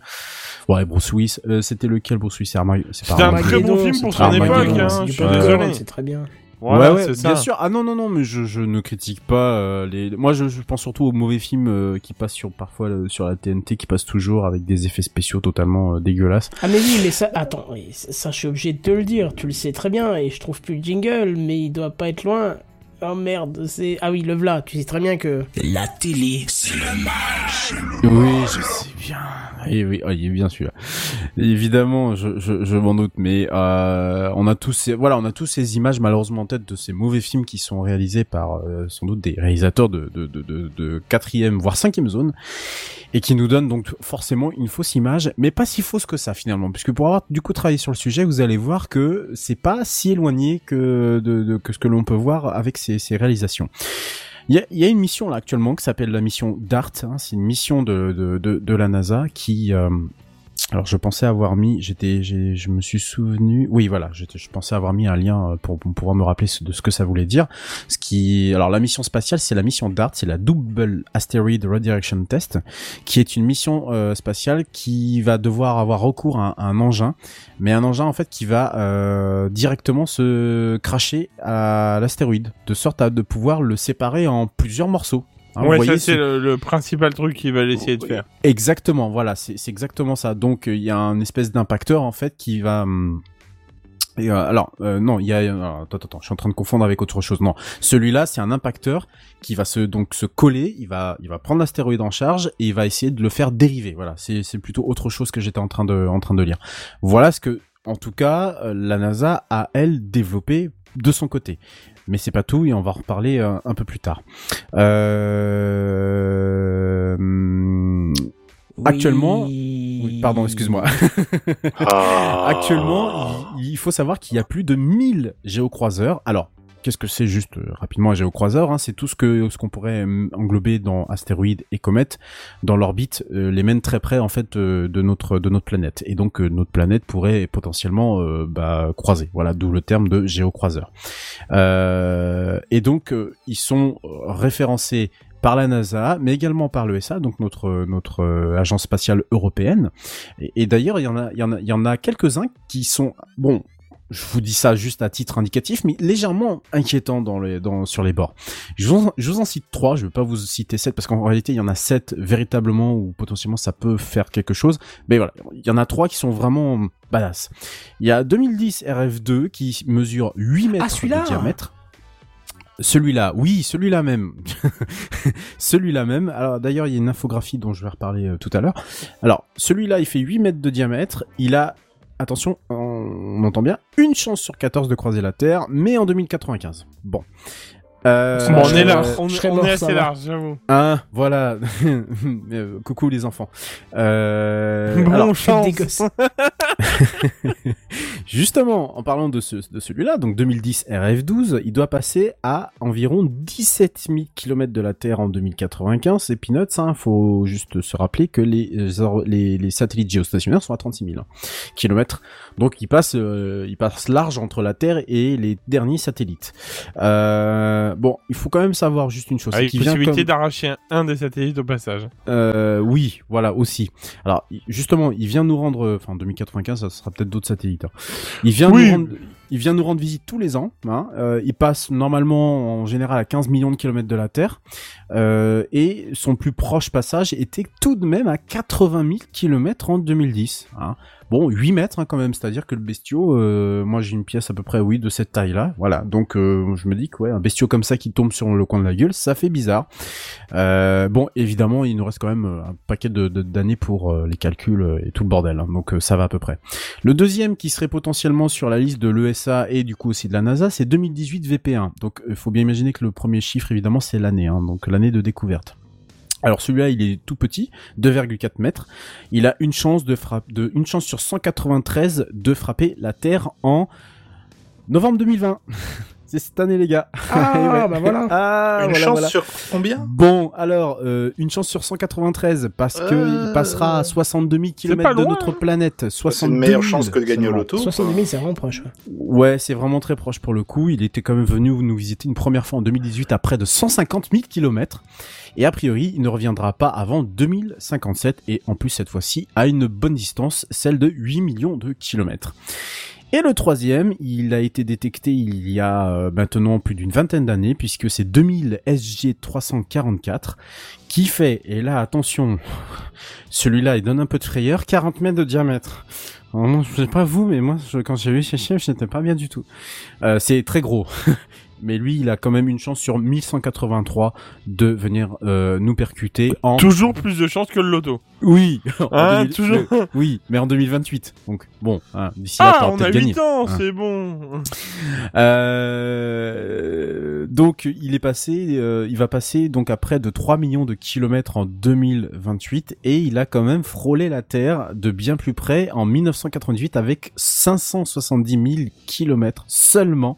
Ouais, Bruce Willis. euh, C'était lequel Bruce Willis? C'est Armageddon. c'est pas C'était un très bon film pour son époque, Armageddon, hein, c'est je suis désolé. C'est très bien. Voilà, ouais, ouais, c'est bien sûr. Ah non, non, non, mais je, je ne critique pas euh, les. Moi, je, je pense surtout aux mauvais films euh, qui passent sur parfois euh, sur la TNT, qui passent toujours avec des effets spéciaux totalement euh, dégueulasses. Ah mais oui, mais ça, attends, oui, ça, je suis obligé de te le dire, tu le sais très bien, et je trouve plus le jingle, mais il doit pas être loin. Oh merde, c'est... Ah oui, le v'là, tu sais très bien que... La télé, c'est le mal. Oui, je sais bien. Oui, oui, oh, il est bien celui-là. Évidemment, je, je, je m'en doute, mais euh, on a tous ces, voilà, on a tous ces images malheureusement en tête de ces mauvais films qui sont réalisés par euh, sans doute des réalisateurs de, de, de, de, de quatrième voire cinquième zone et qui nous donnent donc forcément une fausse image, mais pas si fausse que ça finalement, puisque pour avoir du coup travaillé sur le sujet, vous allez voir que c'est pas si éloigné que de, de que ce que l'on peut voir avec ces, ces réalisations. Il y a, une mission là actuellement qui s'appelle la mission DART. Hein, c'est une mission de, de, de, de la NASA qui. Alors je pensais avoir mis, j'étais, je me suis souvenu, oui voilà, je pensais avoir mis un lien euh, pour, pouvoir me rappeler de ce que ça voulait dire. Ce qui, alors la mission spatiale, c'est la mission DART, c'est la Double Asteroid Redirection Test, qui est une mission euh, spatiale qui va devoir avoir recours à un, engin, mais un engin en fait qui va euh, directement se cracher à l'astéroïde, de sorte à pouvoir le séparer en plusieurs morceaux. Hein, ouais, ça ce- c'est le, le principal truc qu'il va essayer de faire. Exactement, voilà, c'est exactement ça. Donc euh, il y a un espèce d'impacteur en fait qui va. hum, et, euh, alors euh, non, il y a. attends, attends, je suis en train de confondre avec autre chose. Non, celui-là c'est un impacteur qui va se donc se coller. Il va il va prendre l'astéroïde en charge et il va essayer de le faire dériver. Voilà, c'est c'est plutôt autre chose que j'étais en train de en train de lire. Voilà ce que en tout cas la NASA a elle développé de son côté. Mais c'est pas tout et on va en reparler euh, un peu plus tard. Euh... Actuellement- oui, Pardon, excuse-moi. Ah. Actuellement, il, il faut savoir qu'il y a plus de 1000 géocroiseurs. Alors, qu'est-ce que c'est juste euh, rapidement un géocroiseur hein, C'est tout ce que ce qu'on pourrait euh, englober dans astéroïdes et comètes dans l'orbite euh, les mène très près en fait de notre de notre planète et donc notre planète pourrait potentiellement bah, croiser. Voilà, d'où le terme de géocroiseur. Et donc ils sont référencés par la NASA, mais également par l'ESA, donc notre notre agence spatiale européenne. Et, et d'ailleurs, il y en a a il y en a quelques-uns qui sont bon. Je vous dis ça juste à titre indicatif, mais légèrement inquiétant dans les, dans, sur les bords. Je vous, en, je vous en cite trois, je vais pas vous citer sept parce qu'en réalité il y en a sept véritablement où potentiellement ça peut faire quelque chose. Mais voilà, il y en a trois qui sont vraiment badass. Il y a 2010 RF2 qui mesure 8 mètres celui-là de diamètre. Celui-là, oui, celui-là même. celui-là même. Alors d'ailleurs, il y a une infographie dont je vais reparler euh, tout à l'heure. Alors, celui-là, il fait 8 mètres de diamètre. Il a, attention, on entend bien, une chance sur 14 de croiser la Terre, mais en 2095. Bon. Euh, Bon, on je est là, on, mort, est assez large, j'avoue. Hein, voilà. Euh, coucou les enfants. Euh, Bon alors, chance. des gosses. Justement, en parlant de, ce, de celui-là, donc 2010 RF12, il doit passer à environ 17 000 km de la Terre en 2095. C'est peanuts, hein. Faut juste se rappeler que les, euh, les, les satellites géostationnaires sont à 36 000 km. Donc, il passe, euh, il passe large entre la Terre et les derniers satellites. Euh, bon, il faut quand même savoir juste une chose. Avec vient possibilité comme- d'arracher un, un des satellites au passage. euh, oui, voilà aussi. Alors justement, il vient nous rendre, euh, enfin 2095, ça sera peut-être d'autres satellites. hein. Il vient Oui. nous rendre, il vient nous rendre visite tous les ans. Hein. Euh, il passe normalement en général à 15 millions de kilomètres de la Terre, euh, et son plus proche passage était tout de même à 80 000 kilomètres en 2010. Hein. Bon, 8 mètres hein, quand même, c'est-à-dire que le bestiau, euh, moi j'ai une pièce à peu près, oui, de cette taille-là, voilà. Donc euh, je me dis que ouais, un bestiau comme ça qui tombe sur le coin de la gueule, ça fait bizarre. Euh, bon, évidemment, il nous reste quand même un paquet de d'années pour les calculs et tout le bordel, hein, donc ça va à peu près. Le deuxième qui serait potentiellement sur la liste de l'ESA et du coup aussi de la NASA, c'est 2018 VP1. Donc il faut bien imaginer que le premier chiffre, évidemment, c'est l'année, hein, donc l'année de découverte. Alors celui-là, il est tout petit, 2,4 mètres. Il a une chance de frappe, de une chance sur 193 de frapper la Terre en novembre 2020. C'est cette année, les gars. Ah, Ouais. bah voilà. Ah, Une voilà, chance voilà. sur combien Bon, alors, euh, une chance sur 193, parce que Euh, passera à 62 000 pas km de notre hein. planète. C'est 62 une meilleure 000 chance que de gagner au loto. 70 000, c'est vraiment proche. ouais. Ouais, c'est vraiment très proche pour le coup. Il était quand même venu nous visiter une première fois en 2018 à près de 150 000 km. Et a priori, il ne reviendra pas avant 2057 et en plus cette fois-ci à une bonne distance, celle de 8 millions de kilomètres. Et le troisième, il a été détecté il y a euh, maintenant plus d'une vingtaine d'années, puisque c'est 2000 SG 344 qui fait, et là attention, celui-là il donne un peu de frayeur, 40 mètres de diamètre. Alors, moi, je sais pas vous, mais moi, quand j'ai vu ces chiffres, j'étais pas bien du tout. Euh, c'est très gros. Mais lui, il a quand même une chance sur 1183 de venir euh, nous percuter en... Toujours plus de chance que le loto. Oui Hein, 2000 toujours. le- Oui, mais en 2028. Donc, bon, hein, d'ici là, Ah, on a peut-être gagné. 8 ans, Hein. c'est bon. Euh, donc il est passé, euh, il va passer donc à près de 3 millions de kilomètres en 2028 et il a quand même frôlé la Terre de bien plus près en 1998 avec 570 000 kilomètres seulement.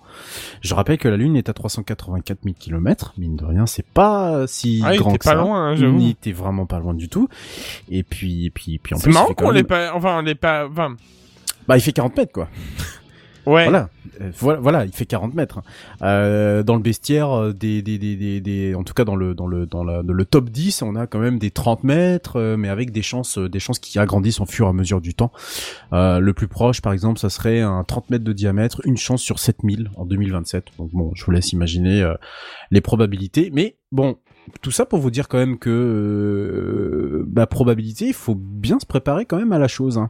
Je rappelle que la Lune est à 384 000 kilomètres, mine de rien, c'est pas si Ah, il grand était que pas ça. loin, hein, j'avoue. il était vraiment pas loin du tout. Et puis, et puis, et puis en C'est plus, il marrant qu'on l'ait pas, enfin, on l'ait pas, enfin, Bah, il fait 40 mètres quoi. Ouais. Voilà, Euh, voilà, voilà, il fait 40 mètres. Euh, dans le bestiaire euh, des, des, des, des, en tout cas dans le dans le dans la- le top 10, on a quand même des 30 mètres, euh, mais avec des chances des chances qui agrandissent au fur et à mesure du temps. Euh, le plus proche, par exemple, ça serait un 30 mètres de diamètre, une chance sur 7000 en 2027. Donc bon, je vous laisse imaginer euh, les probabilités, mais bon. Tout ça pour vous dire quand même que euh, bah, probabilité, il faut bien se préparer quand même à la chose. hein.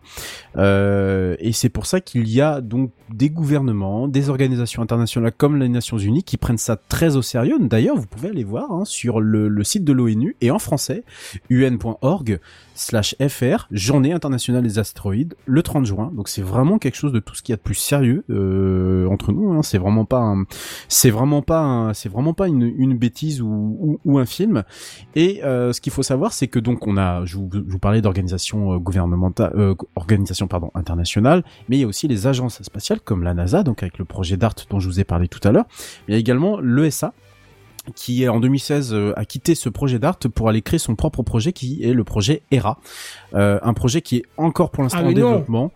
Euh, et c'est pour ça qu'il y a donc des gouvernements, des organisations internationales comme les Nations Unies qui prennent ça très au sérieux. D'ailleurs, vous pouvez aller voir hein, sur le, le site de l'ONU et en français, un.org slash fr, journée internationale des astéroïdes, le 30 juin. Donc c'est vraiment quelque chose de tout ce qu'il y a de plus sérieux euh, entre nous. Hein. C'est vraiment pas, c'est vraiment pas, c'est vraiment pas une, une bêtise ou, ou, ou un film. Et euh, ce qu'il faut savoir, c'est que donc on a, je vous, je vous parlais d'organisation euh, gouvernementale, euh, organisation pardon internationale, mais il y a aussi les agences spatiales comme la NASA, donc avec le projet DART dont je vous ai parlé tout à l'heure. Il y a également l'ESA qui en 2016 euh, a quitté ce projet d'art pour aller créer son propre projet qui est le projet ERA, euh, un projet qui est encore pour l'instant Ah, en non. développement.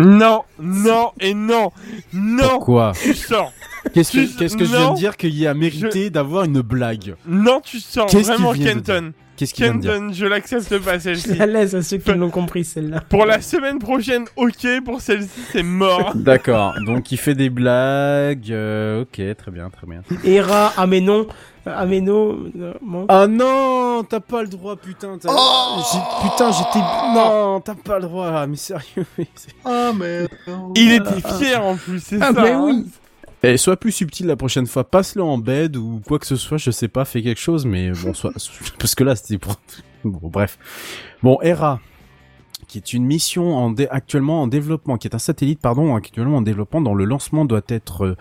Non, non et non, non. Quoi Tu sors. Qu'est-ce que, qu'est-ce que je viens de dire qu'il a mérité d'avoir une blague Non, tu sors. Vraiment, vient de Kenton. Qu'est-ce qu'il vient de dire je l'accepte pas Je celle-ci. la laisse à ceux qui l'ont compris, celle-là. Pour la semaine prochaine, ok. Pour celle-ci, c'est mort. D'accord, donc il fait des blagues. euh, ok, très bien, très bien. Hera, ah mais non. Ah mais non. euh. Ah non, t'as pas le droit, putain. t'as- J'ai- putain, j'étais. Non, t'as pas le droit. Ah, Mais sérieux. mais Ah, mais. Il était fier en plus, c'est Ah ça. mais hein. oui. Eh, sois plus subtil la prochaine fois. Passe-le en bed ou quoi que ce soit. Je sais pas, fais quelque chose, mais bon, soit parce que là, c'était pour. Bon, bref. Bon, Hera, qui est une mission actuellement en développement, qui est un satellite, pardon, actuellement en développement, dont le lancement doit être euh,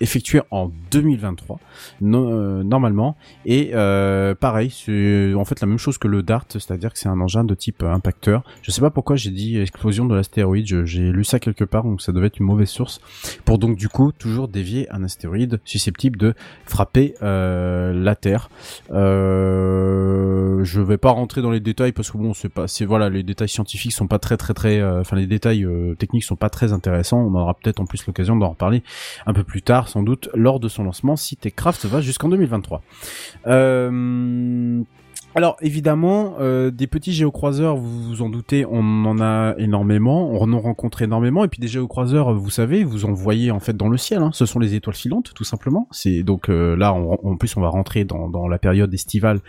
effectué en 2023, no- euh, normalement. Et euh, pareil, c'est en fait la même chose que le DART, c'est-à-dire que c'est un engin de type impacteur. Je sais pas pourquoi j'ai dit explosion de l'astéroïde, j'ai lu ça quelque part, donc ça devait être une mauvaise source, pour donc du coup toujours dévier un astéroïde susceptible de frapper la Terre. Je vais pas rentrer dans les détails parce que bon, c'est pas, c'est voilà, les détails scientifiques sont pas très très très, euh, enfin les détails euh, techniques sont pas très intéressants. On aura peut-être en plus l'occasion d'en reparler un peu plus tard, sans doute lors de son lancement si Techcraft va jusqu'en 2023. Euh, alors évidemment, euh, des petits géocroiseurs, vous vous en doutez, on en a énormément, on en rencontre énormément, et puis des géocroiseurs, vous savez, vous en voyez en fait dans le ciel, hein, ce sont les étoiles filantes, tout simplement. C'est donc euh, là, on- en plus, on va rentrer dans, dans la période estivale,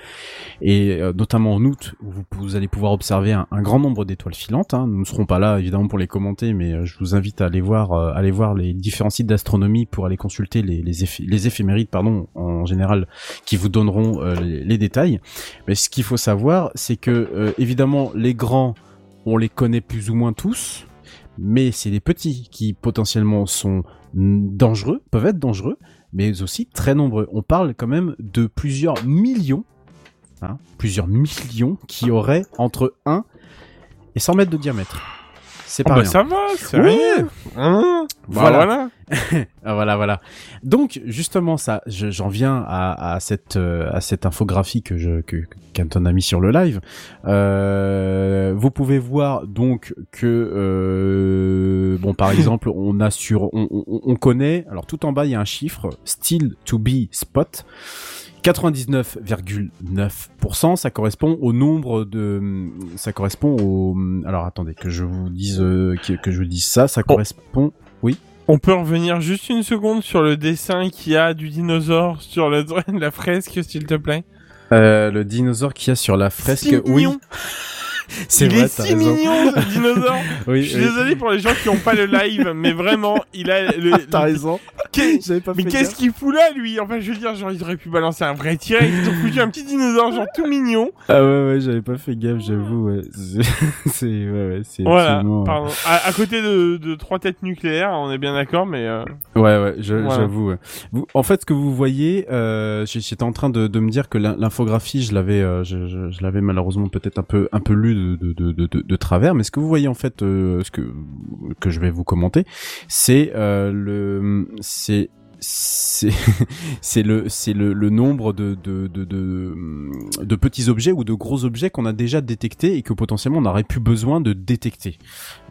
et euh, notamment en août, vous, vous allez pouvoir observer un, grand nombre d'étoiles filantes. Hein. Nous ne serons pas là évidemment pour les commenter, mais euh, je vous invite à aller voir, euh, aller voir les différents sites d'astronomie pour aller consulter les, les, les éphémérides, pardon, en général, qui vous donneront euh, les, les détails. Ce qu'il faut savoir, c'est que euh, évidemment les grands, on les connaît plus ou moins tous, mais c'est les petits qui potentiellement sont dangereux, peuvent être dangereux, mais aussi très nombreux. On parle quand même de plusieurs millions, hein, plusieurs millions qui auraient entre 1 et 100 mètres de diamètre. C'est Oh, pas bah rien. ça va, c'est rien. Hein Bah, Voilà. voilà. Ah, voilà, voilà. Donc justement, ça, je- j'en viens à, à cette euh, à cette infographie que je que que Canton a mis sur le live. Euh, vous pouvez voir donc que euh, bon, par exemple, on a sur on, on, on connaît. Alors tout en bas, il y a un chiffre still to be spot. 99,9%, ça correspond au nombre de, ça correspond au, alors attendez que je vous dise, euh, que, que je vous dise ça, ça correspond, On peut revenir juste une seconde sur le dessin qu'il y a du dinosaure sur la, la fresque, s'il te plaît. Euh, le dinosaure qu'il y a sur la fresque, oui. c'est il vrai, est si raison. mignon ce dinosaure. Oui, Je suis oui. désolé pour les gens qui ont pas le live, mais vraiment, il a le. T'as raison. Pas Mais qu'est-ce qu'il fout là, lui? Enfin, je veux dire, genre, il aurait pu balancer un vrai tiré. Ils ont foutu un petit dinosaure, genre tout mignon. Ah ouais, ouais, j'avais pas fait gaffe, j'avoue, ouais. C'est, ouais, ouais, c'est Voilà, absolument- pardon. À, à côté de, de trois têtes nucléaires, on est bien d'accord, mais. euh, Ouais, ouais, j'avoue. ouais. Vous, en fait, ce que vous voyez, euh, j'étais en train de, de me dire que l'in- l'infographie, je l'avais, euh, je, je, je l'avais malheureusement peut-être un peu, un peu lu de, de, travers, mais ce que vous voyez en fait, euh, ce que que je vais vous commenter, c'est euh, le, c'est c'est le c'est le, le nombre de de, de de de petits objets ou de gros objets qu'on a déjà détectés et que potentiellement on aurait plus besoin de détecter.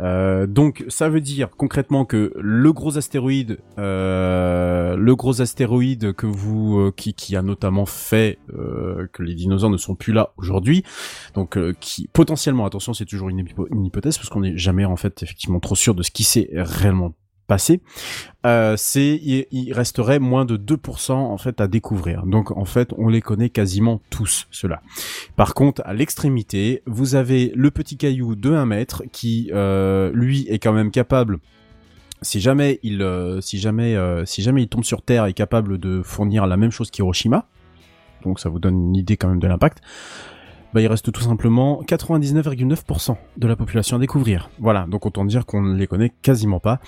Euh, donc ça veut dire concrètement que le gros astéroïde, euh, le gros astéroïde que vous, euh, qui, qui a notamment fait euh, que les dinosaures ne sont plus là aujourd'hui, donc euh, qui potentiellement, attention, c'est toujours une, une hypothèse parce qu'on n'est jamais en fait effectivement trop sûr de ce qui s'est réellement passé, euh, c'est il, il resterait moins de 2% en fait à découvrir. Donc en fait, on les connaît quasiment tous ceux-là. Par contre, à l'extrémité, vous avez le petit caillou de 1 mètre qui, euh, lui, est quand même capable. Si jamais il, euh, si jamais, si jamais il tombe sur Terre, est capable de fournir la même chose qu'Hiroshima. Donc ça vous donne une idée quand même de l'impact. Bah, il reste tout simplement 99,9% de la population à découvrir. Voilà, donc autant dire qu'on ne les connaît quasiment pas.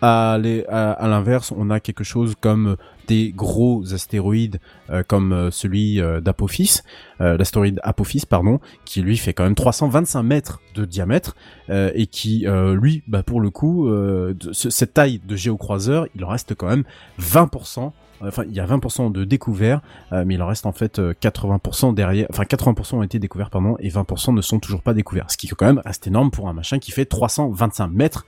À, l'inverse, on a quelque chose comme des gros astéroïdes euh, comme euh, celui euh, d'Apophis, l'astéroïde Apophis, pardon, qui lui fait quand même 325 mètres de diamètre et qui, lui, bah, pour le coup, cette taille de géocroiseur, il en reste quand même 20%. Enfin, il y a 20% de découverts, euh, mais il en reste en fait euh, 80% derrière. Enfin, 80% ont été découverts, pardon, et 20% ne sont toujours pas découverts. Ce qui quand même reste énorme pour un machin qui fait 325 mètres.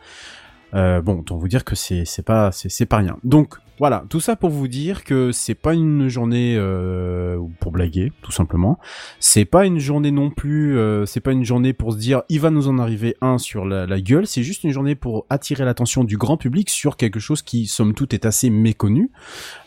Euh, bon, autant vous dire que c'est pas c'est pas rien. Donc voilà, tout ça pour vous dire que c'est pas une journée euh, pour blaguer, tout simplement. C'est pas une journée non plus. euh, c'est pas une journée pour se dire il va nous en arriver un sur la, la gueule. C'est juste une journée pour attirer l'attention du grand public sur quelque chose qui somme toute est assez méconnu,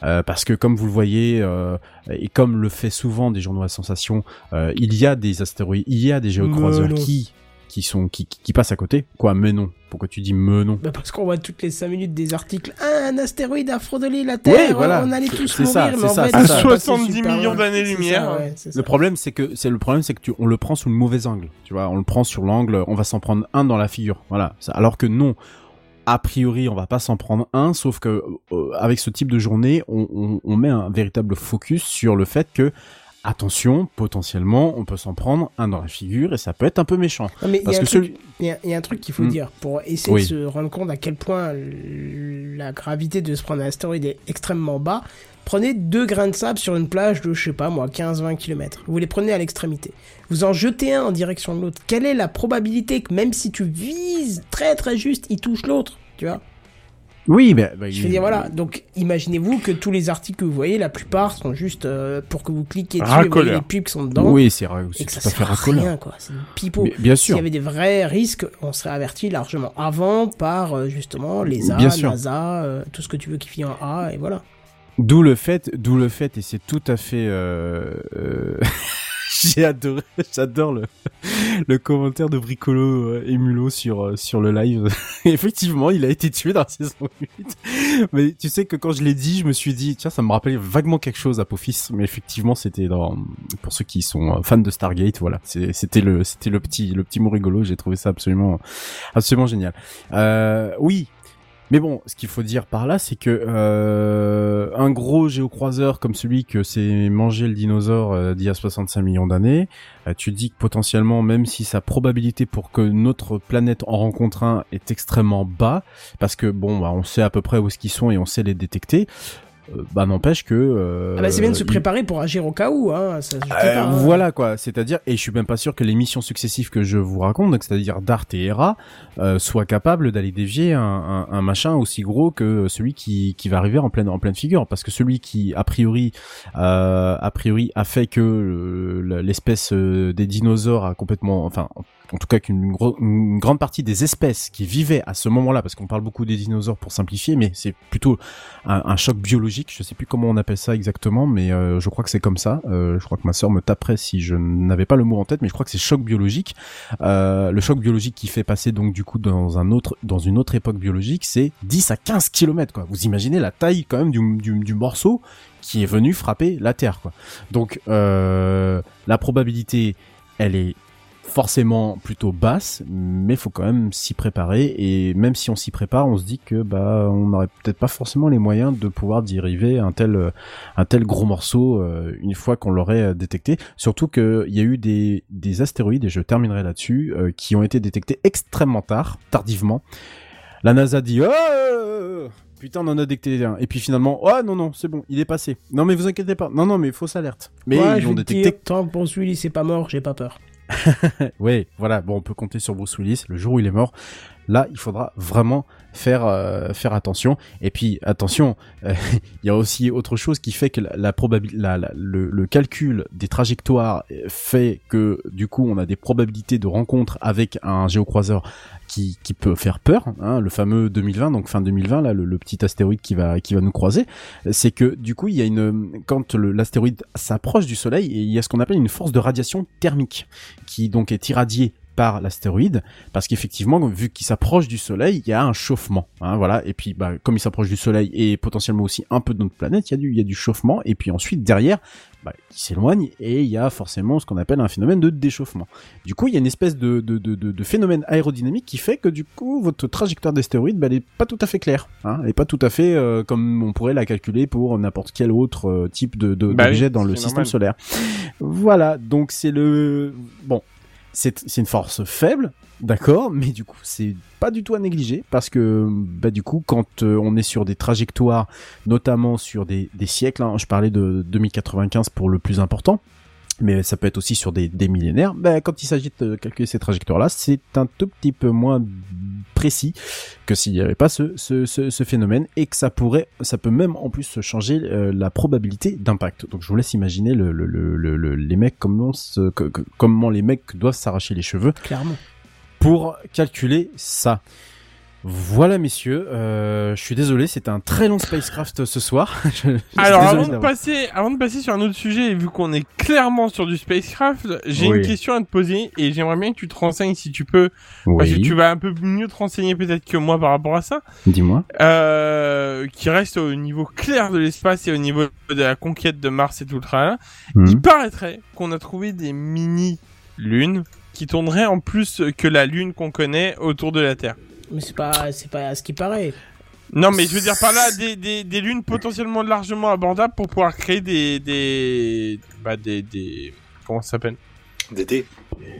Euh, parce que comme vous le voyez euh, et comme le fait souvent des journaux à sensation, euh, il y a des astéroïdes, il y a des géocroiseurs qui qui sont qui, qui, qui passent à côté. Quoi, mais non. Pourquoi tu dis me non Bah parce qu'on voit toutes les 5 minutes des articles. Ah, un astéroïde a frôlé la Terre. voilà. On allait tous C'est mourir, ça, mais c'est en ça, fait, À passé 70 super millions d'années-lumière. Ouais. Le problème, c'est que c'est le problème, c'est que tu, on le prend sous le mauvais angle. Tu vois, on le prend sur l'angle, on va s'en prendre un dans la figure. Voilà. Alors que non, a priori, on va pas s'en prendre un, sauf que euh, avec ce type de journée, on, on, on met un véritable focus sur le fait que attention, potentiellement, on peut s'en prendre un dans la figure et ça peut être un peu méchant. Non, mais il y, a un que truc- celui- il y a- il y a un truc qu'il faut Hmm. dire pour essayer Oui. de se rendre compte à quel point la gravité de se prendre un astéroïde est extrêmement bas. Prenez deux grains de sable sur une plage de, je sais pas moi, 15-20 km. Vous les prenez à l'extrémité. Vous en jetez un en direction de l'autre. Quelle est la probabilité que même si tu vises très très juste, il touche l'autre Tu vois? Oui, mais bah, Je veux dire, voilà. Donc, imaginez-vous que tous les articles que vous voyez, la plupart sont juste euh, pour que vous cliquiez dessus et vous voyez les pubs qui sont dedans. Oui, c'est ra- et c'est que ça tout à fait sert à racoleur. rien, quoi. C'est une pipeau. Mais- Bien S'il y sûr. avait des vrais risques, on serait averti largement avant par euh, justement les A, Bien sûr. NASA, euh, tout ce que tu veux qui finit en A, et voilà. D'où le fait, d'où le fait, et c'est tout à fait. J'ai adoré, j'adore le, le commentaire de Bricolo euh, et Mulot sur euh, sur le live. Effectivement, il a été tué dans la saison 8. Mais tu sais que quand je l'ai dit, je me suis dit tiens, ça me rappelait vaguement quelque chose Apophis, mais effectivement, c'était dans pour ceux qui sont euh, fans de Stargate, voilà, c'était le c'était le petit le petit mot rigolo, j'ai trouvé ça absolument absolument génial. Euh, oui, mais bon, ce qu'il faut dire par là, c'est que euh, un gros géocroiseur comme celui que s'est mangé le dinosaure euh, d'il y a 65 millions d'années, euh, tu dis que potentiellement, même si sa probabilité pour que notre planète en rencontre un est extrêmement bas, parce que bon, bah, on sait à peu près où est-ce qu'ils sont et on sait les détecter, bah n'empêche que... euh, Ah bah, c'est bien de se il- préparer pour agir au cas où, hein. Ça, euh, pas, hein. voilà quoi, c'est-à-dire, et je suis même pas sûr que les missions successives que je vous raconte, donc c'est-à-dire Dart et Hera, euh, soient capables d'aller dévier un, un, un machin aussi gros que celui qui, qui va arriver en pleine en pleine figure, parce que celui qui a priori euh, a priori a fait que euh, l'espèce euh, des dinosaures a complètement, enfin en tout cas qu'une une grande partie des espèces qui vivaient à ce moment-là, parce qu'on parle beaucoup des dinosaures pour simplifier, mais c'est plutôt un, un choc biologique. Je sais plus comment on appelle ça exactement, mais euh, je crois que c'est comme ça. Euh, je crois que ma sœur me taperait si je n'avais pas le mot en tête, mais je crois que c'est choc biologique. Euh, le choc biologique qui fait passer donc du coup dans un autre, dans une autre époque biologique, c'est 10 à 15 kilomètres. Quoi. Vous imaginez la taille quand même du, du, du morceau qui est venu frapper la Terre. Quoi. Donc euh, la probabilité, elle est forcément plutôt basse, mais faut quand même s'y préparer. Et même si on s'y prépare, on se dit que bah on n'aurait peut-être pas forcément les moyens de pouvoir dériver un tel un tel gros morceau euh, une fois qu'on l'aurait euh, détecté. Surtout qu'il y a eu des des astéroïdes et je terminerai là-dessus euh, qui ont été détectés extrêmement tard, tardivement. La NASA dit oh Putain, on en a détecté un. Et puis finalement, oh non, non, c'est bon, il est passé. Non, mais vous inquiétez pas. Non, non, mais fausse alerte. Mais Ouais, ils te détecté dire, tant que Bruce Willis est pas mort, j'ai pas peur. ouais, voilà. Bon, on peut compter sur Bruce Willis. Le jour où il est mort, là, il faudra vraiment faire euh, faire attention. Et puis attention, euh, il y a aussi autre chose qui fait que la, la la, la- le, le calcul des trajectoires euh, fait que du coup, on a des probabilités de rencontre avec un géocroiseur qui, qui peut faire peur. Hein, le fameux 2020, donc fin 2020, là, le, le petit astéroïde qui va qui va nous croiser, c'est que du coup, il y a une quand l'astéroïde s'approche du Soleil, il y a ce qu'on appelle une force de radiation thermique qui donc est irradiée par l'astéroïde, parce qu'effectivement, vu qu'il s'approche du Soleil, il y a un chauffement, hein, voilà. Et puis, bah, comme il s'approche du Soleil et potentiellement aussi un peu de notre planète, il y a du, il y a du chauffement. Et puis ensuite, derrière, bah, il s'éloigne et il y a forcément ce qu'on appelle un phénomène de déchauffement. Du coup, il y a une espèce de, de, de, phénomène aérodynamique qui fait que du coup, votre trajectoire d'astéroïde, bah, elle est pas tout à fait claire. Hein, elle est pas tout à fait euh, comme on pourrait la calculer pour n'importe quel autre euh, type de de- Bah oui, dans le système solaire. Voilà, donc c'est le bon, c'est une force faible, d'accord, mais du coup c'est pas du tout à négliger parce que bah du coup quand euh, on est sur des trajectoires, notamment sur des des siècles, hein, je parlais de 2095 pour le plus important. Mais ça peut être aussi sur des, des millénaires. Ben, quand il s'agit de calculer ces trajectoires-là, c'est un tout petit peu moins précis que s'il n'y avait pas ce, ce, ce, ce phénomène et que ça pourrait, ça peut même en plus changer euh, la probabilité d'impact. Donc je vous laisse imaginer le, le, le, le- le- les mecs comment, se- que- que- comment les mecs doivent s'arracher les cheveux Clairement. pour calculer ça. Voilà messieurs, euh, je suis désolé, c'était un très long spacecraft ce soir. Je- je suis Alors, avant de, passer, avant de passer sur un autre sujet, et vu qu'on est clairement sur du spacecraft, j'ai Oui. une question à te poser et j'aimerais bien que tu te renseignes si tu peux, parce que tu vas un peu mieux te renseigner peut-être que moi par rapport à ça, dis-moi. euh, qui reste au niveau clair de l'espace et au niveau de la conquête de Mars et tout le tralala. Mhm. Il paraîtrait qu'on a trouvé des mini-lunes qui tourneraient en plus que la Lune qu'on connaît autour de la Terre. Mais c'est pas, c'est pas ce qui paraît. Non, mais je veux dire par là des, des, des lunes potentiellement largement abordables pour pouvoir créer des des bah des des comment ça s'appelle? Dédé.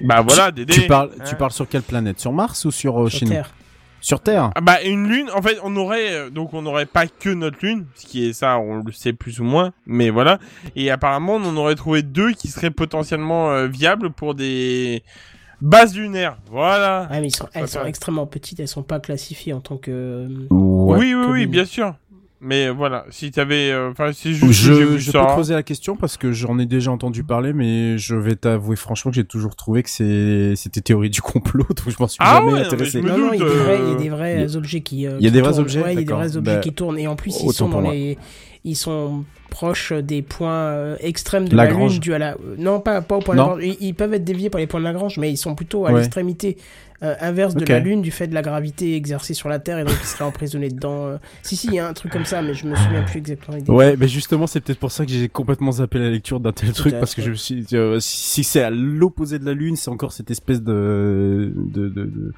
Bah voilà des Tu dés, parles, hein. tu parles sur quelle planète? Sur Mars ou sur, euh, Sur chez nous? Terre. Sur Terre Ah bah une lune, en fait, on aurait euh, donc on n'aurait pas que notre lune, ce qui est ça, on le sait plus ou moins, mais voilà. Et apparemment, on en aurait trouvé deux qui seraient potentiellement euh, viables pour des bases lunaires. Voilà. Ouais, mais ils sont, elles sont extrêmement petites, elles sont pas classifiées en tant que. Ouais. oui, oui, oui, bien sûr. Mais euh, voilà, si t'avais, euh, enfin, j'ai Je, je ça. peux creuser la question parce que j'en ai déjà entendu parler, mais je vais t'avouer franchement que j'ai toujours trouvé que c'est c'était théorie du complot, donc je m'en suis Ah jamais ouais, intéressé. je Non, non, il y a des vrais, euh, il y a des vrais il y objets qui. euh, il y a qui des vrais tournent. objets Ouais, il y a des vrais objets Bah, qui tournent. Et en plus, ils sont pour dans moi. les. Ils sont proches des points euh, extrêmes de la Lagrange. Lune dû à la. euh, non, pas, pas au point de. Lagrange. Ils, ils peuvent être déviés par les points de Lagrange, mais ils sont plutôt à Ouais. l'extrémité euh, inverse de la Lune du fait de la gravité exercée sur la Terre et donc ils seraient emprisonnés dedans. euh. Si, si, il y a un truc comme ça, mais je me souviens plus exactement. Ouais, mais justement, c'est peut-être pour ça que j'ai complètement zappé la lecture d'un tel truc parce que je me suis dit, euh, si c'est à l'opposé de la Lune, c'est encore cette espèce de de de, de,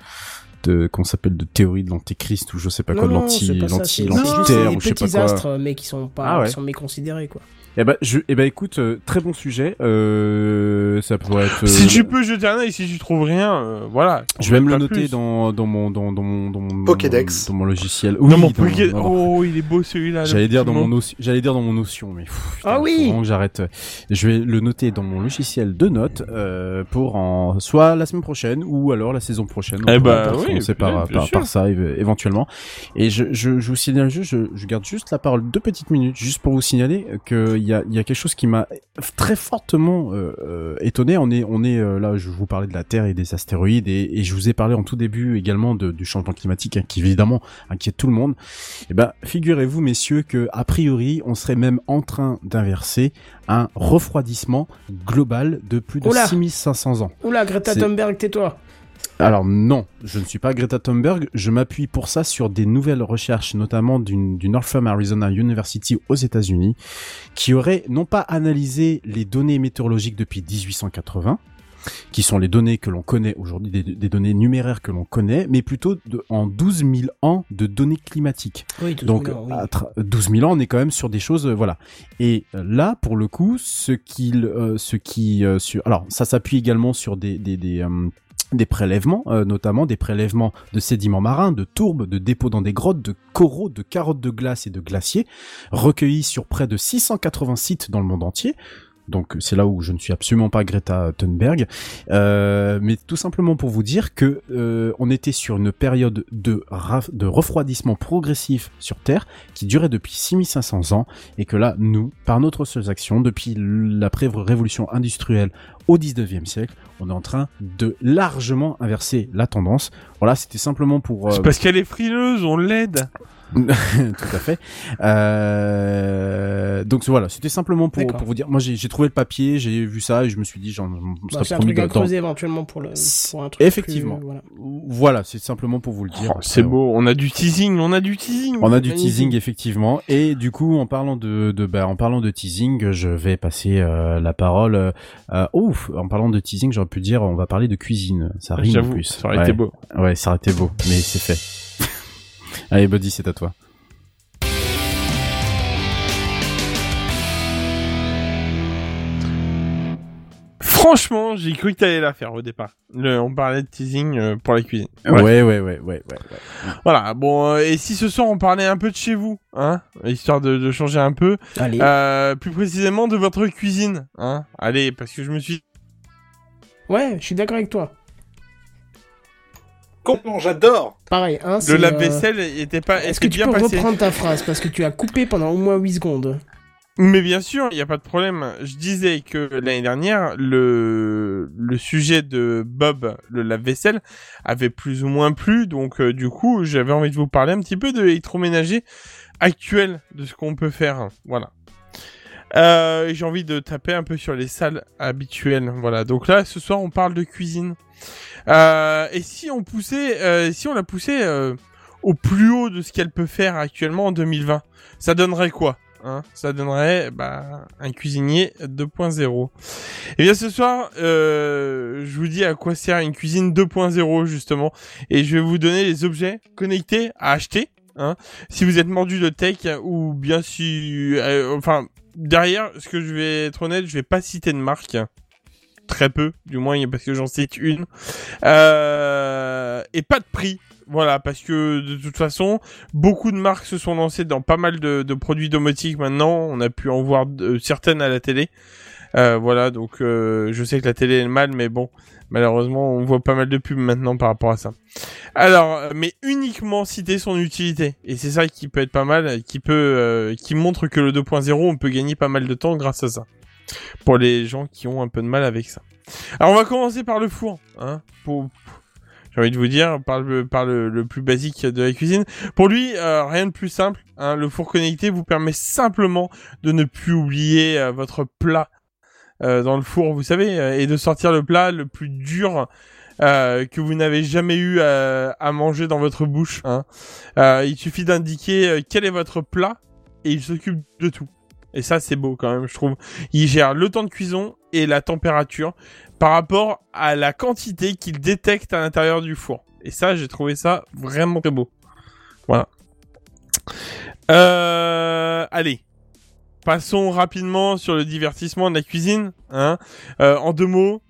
de qu'on s'appelle de théorie de l'antéchrist ou je sais pas quoi, de Non, non, l'anti l'anti l'antiterre des ou je sais pas quoi. astres, mais qui sont pas, Ah ouais. qui sont méconsidérés, quoi. Eh ben, je, eh ben, écoute, euh, très bon sujet. Euh, ça pourrait être. Si euh, tu peux jeter un œil, si tu trouves rien, euh, voilà. Je vais me le noter plus. dans, dans mon, dans, dans mon, dans mon, Pokédex. dans mon logiciel. Non, mon dans- Poké- dans- Oh, il est beau celui-là. J'allais dire dans mon j'allais dire dans mon notion, mais pff, putain, Ah oui que j'arrête. Je vais le noter dans mon logiciel de notes euh, pour en soit la semaine prochaine ou alors la saison prochaine. Eh On bah oui, commencer par, bien par, sûr. par ça éve- éventuellement. Et je, je, je vous signale juste, je, je garde juste la parole deux petites minutes juste pour vous signaler qu'il y a, il y a quelque chose qui m'a très fortement euh, euh, étonné. On est, on est euh, là, je vous parlais de la Terre et des astéroïdes et, et je vous ai parlé en tout début également de, du changement climatique hein, qui évidemment inquiète tout le monde. Eh ben, figurez-vous, messieurs, que a priori, on serait même en train d'inverser un refroidissement global de plus de Oula. 6500 ans. Oula, Greta Thunberg, tais-toi. Alors non, je ne suis pas Greta Thunberg, je m'appuie pour ça sur des nouvelles recherches, notamment d'une du Northern Arizona University aux États-Unis, qui aurait non pas analysé les données météorologiques depuis 1880, qui sont les données que l'on connaît aujourd'hui, des, des données numéraires que l'on connaît, mais plutôt de- en 12 000 ans de données climatiques. Oui, tout Donc, simplement, oui. à tra- 12 000 ans, on est quand même sur des choses, euh, voilà. Et euh, là, pour le coup, ce qu'il, euh, ce qui, euh, sur, alors, ça s'appuie également sur des, des, des, des prélèvements, euh, notamment des prélèvements de sédiments marins, de tourbes, de dépôts dans des grottes, de coraux, de carottes de glace et de glaciers, recueillis sur près de 680 sites dans le monde entier. Donc c'est là où je ne suis absolument pas Greta Thunberg, euh, mais tout simplement pour vous dire que euh, on était sur une période de, refroidissement progressif sur Terre qui durait depuis 6500 ans et que là nous, par notre seule action, depuis l'après-révolution industrielle au 19e siècle, on est en train de largement inverser la tendance. Voilà, c'était simplement pour... euh, C'est parce qu'elle est frileuse, on l'aide. Tout à fait. Euh, donc voilà, c'était simplement pour, pour vous dire. Moi, j'ai trouvé le papier, j'ai vu ça et je me suis dit, j'en Bah, c'est un promis truc à creuser éventuellement pour, le, pour un truc Effectivement. plus- voilà. Voilà, c'est simplement pour vous le dire. Oh, c'est beau, on a du teasing, on a du teasing. On a du Magnifique. teasing effectivement et du coup en parlant de, de bah, en parlant de teasing je vais passer euh, la parole euh, euh, ouf en parlant de teasing j'aurais pu dire on va parler de cuisine ça rime en plus ça aurait ouais. été beau. ouais ça aurait été beau mais c'est fait allez Buddy c'est à toi Franchement, j'ai cru que t'allais la faire au départ. Le- on parlait de teasing euh, pour la cuisine. ouais ouais ouais ouais ouais, ouais. Voilà, bon, euh, et si ce soir on parlait un peu de chez vous, hein, histoire de, de changer un peu, Allez. euh, plus précisément de votre cuisine, hein. Allez, parce que je me suis... Ouais, je suis d'accord avec toi. Complètement, j'adore. Pareil, hein. Le c'est, euh, lave-vaisselle était pas... Est-ce que tu bien peux passé. reprendre ta phrase? Parce que tu as coupé pendant au moins 8 secondes. Mais bien sûr, il n'y a pas de problème. Je disais que l'année dernière, le, le sujet de Bob, le lave-vaisselle, avait plus ou moins plu. Donc, euh, du coup, j'avais envie de vous parler un petit peu de l'électroménager actuel, de ce qu'on peut faire. Voilà. Euh, J'ai envie de taper un peu sur les salles habituelles. Voilà. Donc là, ce soir, on parle de cuisine. Euh, et si on poussait, euh, si on la poussait euh, au plus haut de ce qu'elle peut faire actuellement en 2020, ça donnerait quoi Hein, ça donnerait bah, un cuisinier 2.0. Et bien ce soir, euh, je vous dis à quoi sert une cuisine 2.0 justement, et je vais vous donner les objets connectés à acheter. Hein, si vous êtes mordu de tech ou bien si, euh, enfin derrière, ce que je vais être honnête, je vais pas citer de marque. Très peu, du moins parce que j'en cite une. Euh, et pas de prix. Voilà, parce que de toute façon, beaucoup de marques se sont lancées dans pas mal de, produits domotiques maintenant. On a pu en voir de- certaines à la télé. Euh, voilà, donc euh, je sais que la télé est mal, mais bon, malheureusement, on voit pas mal de pubs maintenant par rapport à ça. Alors, euh, mais uniquement citer son utilité, et c'est ça qui peut être pas mal, qui peut, euh, qui montre que le 2.0, on peut gagner pas mal de temps grâce à ça. Pour les gens qui ont un peu de mal avec ça. Alors, on va commencer par le four, hein, j'ai envie de vous dire, par le, par le, le plus basique de la cuisine. Pour lui, euh, rien de plus simple. Hein, le four connecté vous permet simplement de ne plus oublier euh, votre plat dans le four, vous savez, euh, et de sortir le plat le plus dur euh, que vous n'avez jamais eu à, à manger dans votre bouche. Hein. Euh, il suffit d'indiquer euh, quel est votre plat et il s'occupe de tout. Et ça, c'est beau quand même, je trouve. Il gère le temps de cuisson et la température par rapport à la quantité qu'il détecte à l'intérieur du four. Et ça, j'ai trouvé ça vraiment très beau. Voilà. Euh, allez. Passons rapidement sur le divertissement de la cuisine. Hein. Euh, en deux mots,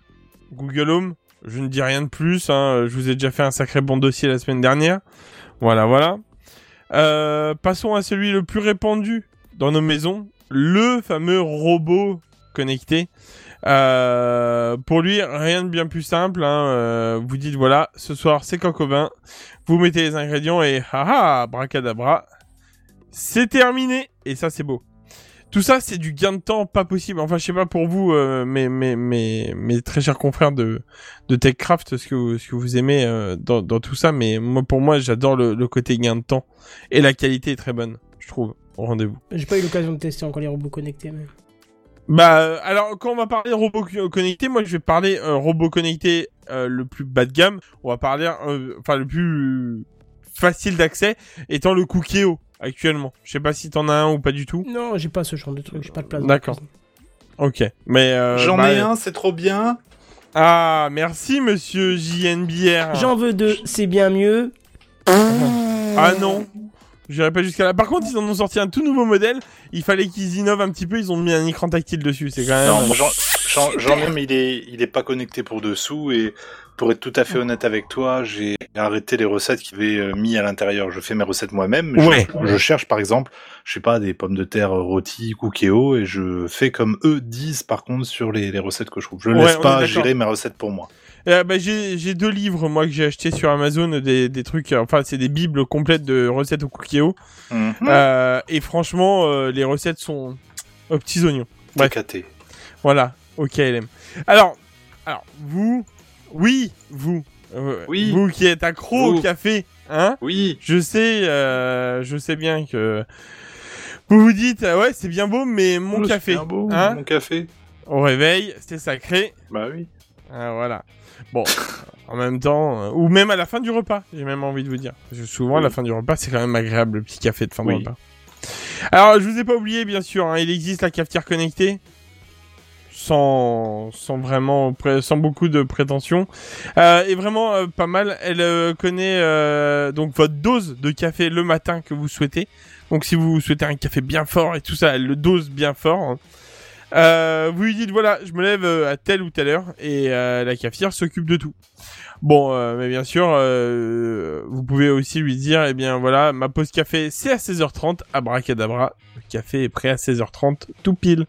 Google Home, je ne dis rien de plus. Hein. Je vous ai déjà fait un sacré bon dossier la semaine dernière. Voilà, voilà. Euh, passons à celui le plus répandu dans nos maisons, le fameux robot connecté. Euh, pour lui, rien de bien plus simple. Hein. Vous dites voilà, ce soir c'est coq au vin. Vous mettez les ingrédients et haha, bracadabra, c'est terminé. Et ça c'est beau. Tout ça, c'est du gain de temps pas possible. Enfin, je sais pas pour vous, euh, mes, mes, mes, mes très chers confrères de, de TechCraft, ce que vous, ce que vous aimez euh, dans, dans tout ça. Mais moi, pour moi, j'adore le, le côté gain de temps. Et la qualité est très bonne, je trouve, au rendez-vous. J'ai pas eu l'occasion de tester encore les robots connectés. Mais... Bah, euh, alors, quand on va parler de robots co- connectés, moi, je vais parler euh, robot connecté euh, le plus bas de gamme. On va parler, euh, enfin, le plus facile d'accès étant le Cookéo actuellement. Je sais pas si t'en as un ou pas du tout. Non, j'ai pas ce genre de truc, j'ai pas de place. D'accord. Ok, mais euh, J'en bah, ai un, c'est trop bien. Ah, merci Monsieur JNBR. J'en veux deux, c'est bien mieux. Ah non. J'irai pas jusqu'à là. Par contre, ils en ont sorti un tout nouveau modèle. Il fallait qu'ils innovent un petit peu. Ils ont mis un écran tactile dessus. C'est quand même. Non, j'en ai, mais il est, il est pas connecté pour dessous. Et pour être tout à fait honnête avec toi, j'ai arrêté les recettes qu'il avait euh, mis à l'intérieur. Je fais mes recettes moi-même. Ouais. Je, cherche par exemple, je sais pas, des pommes de terre rôties, cookéo, et je fais comme eux disent par contre sur les, les recettes que je trouve. Je Ouais, laisse pas gérer mes recettes pour moi. Euh, bah, j'ai deux livres moi que j'ai acheté sur Amazon des, des trucs. euh, Enfin, c'est des bibles complètes de recettes au cookéo. Euh, et franchement, euh, les recettes sont aux petits oignons. Caté. Voilà, au KLM. Alors, alors vous, oui, vous, euh, Oui. vous qui êtes accro au café, hein Oui. Je sais, euh, je sais bien que vous vous dites, ah ouais, c'est bien beau, mais mon Oh, c'est café, bien beau, hein Mon café. au réveil, c'est sacré. Bah oui. Ah, voilà. Bon, en même temps, euh, ou même à la fin du repas, j'ai même envie de vous dire. Parce que souvent, à la fin du repas, c'est quand même agréable, le petit café de fin de Oui. repas. Alors, je vous ai pas oublié, bien sûr, hein, il existe la cafetière connectée. Sans, sans vraiment, sans beaucoup de prétention. Euh, et vraiment euh, pas mal. Elle euh, connaît euh, donc votre dose de café le matin que vous souhaitez. Donc si vous souhaitez un café bien fort et tout ça, elle le dose bien fort. hein. Euh, vous lui dites voilà, je me lève euh, à telle ou telle heure et la cafetière s'occupe de tout. Bon, mais bien sûr, vous pouvez aussi lui dire, eh bien voilà, ma pause café c'est à 16h30, abracadabra, le café est prêt à 16h30, tout pile.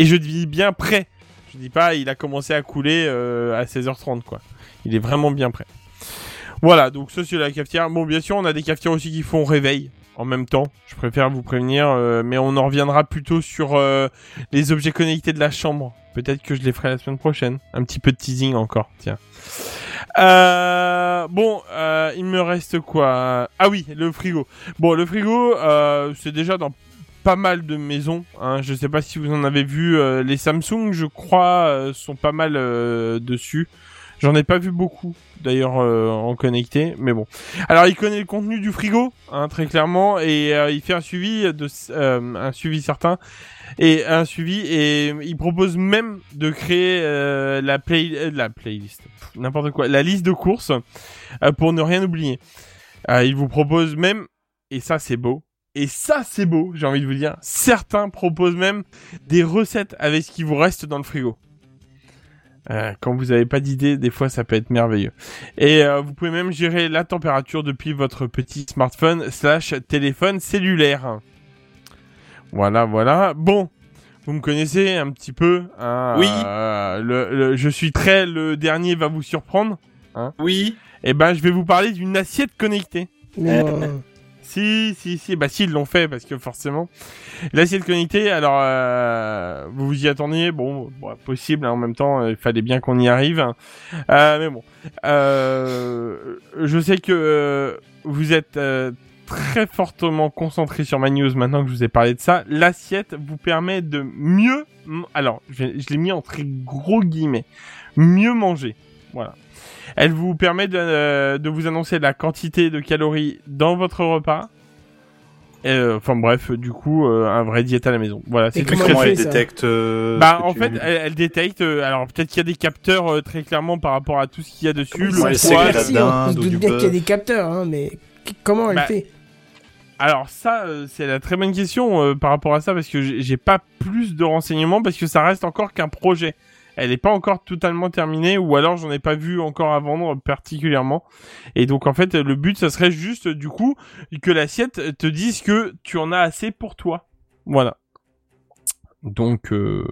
Et je dis bien prêt. Je dis pas, il a commencé à couler euh, à 16h30 quoi. Il est vraiment bien prêt. Voilà, donc ça c'est la cafetière. Bon, bien sûr, on a des cafetières aussi qui font réveil en même temps. Je préfère vous prévenir, euh, mais on en reviendra plutôt sur euh, les objets connectés de la chambre. Peut-être que je les ferai la semaine prochaine. Un petit peu de teasing encore, tiens. Bon, il me reste quoi? Ah oui, le frigo. Bon, le frigo, c'est déjà dans pas mal de maisons. Hein. Je sais pas si vous en avez vu. euh, les Samsung, je crois, euh, sont pas mal euh, dessus. J'en ai pas vu beaucoup, d'ailleurs, euh, en connecté, mais bon. Alors, il connaît le contenu du frigo, hein, très clairement, et il fait un suivi de un suivi certain et un suivi et il propose même de créer la play la playlist n'importe quoi la liste de courses pour ne rien oublier il vous propose même et ça c'est beau et ça c'est beau j'ai envie de vous dire certains proposent même des recettes avec ce qui vous reste dans le frigo Euh, quand vous n'avez pas d'idée, des fois ça peut être merveilleux. Et euh, vous pouvez même gérer la température depuis votre petit smartphone slash téléphone cellulaire. Voilà, voilà. Bon, vous me connaissez un petit peu. hein, Oui. euh, le, le- je suis très. Le dernier va vous surprendre. Oui. Et ben, je vais vous parler d'une assiette connectée. Non. Si, si, si, bah si, ils l'ont fait, parce que forcément. L'assiette connectée, alors, euh, vous vous y attendiez, bon, bon, possible, hein, en même temps, il fallait bien qu'on y arrive. Euh, mais bon, euh, je sais que euh, vous êtes euh, très fortement concentré sur ma news maintenant que je vous ai parlé de ça. L'assiette vous permet de mieux, alors, je, je l'ai mis en très gros guillemets, mieux manger. Voilà. Elle vous permet de, euh, de vous annoncer la quantité de calories dans votre repas. Euh, Enfin bref, du coup, euh, un vrai diète à la maison. Voilà, c'est Et tout ce comment que Comment elle elle fait, ça détecte euh, Bah en fait, elle, elle détecte. euh, alors peut-être qu'il y a des capteurs euh, très clairement par rapport à tout ce qu'il y a dessus. Comment le poids. Si, on doute bien qu'il y a des capteurs, hein, mais comment elle Bah, fait? Alors ça, euh, c'est la très bonne question euh, par rapport à ça parce que j'ai j'ai pas plus de renseignements parce que ça reste encore qu'un projet. Elle n'est pas encore totalement terminée ou alors j'en ai pas vu encore à vendre particulièrement. Et donc en fait, le but, ça serait juste du coup que l'assiette te dise que tu en as assez pour toi. Voilà. Donc, euh,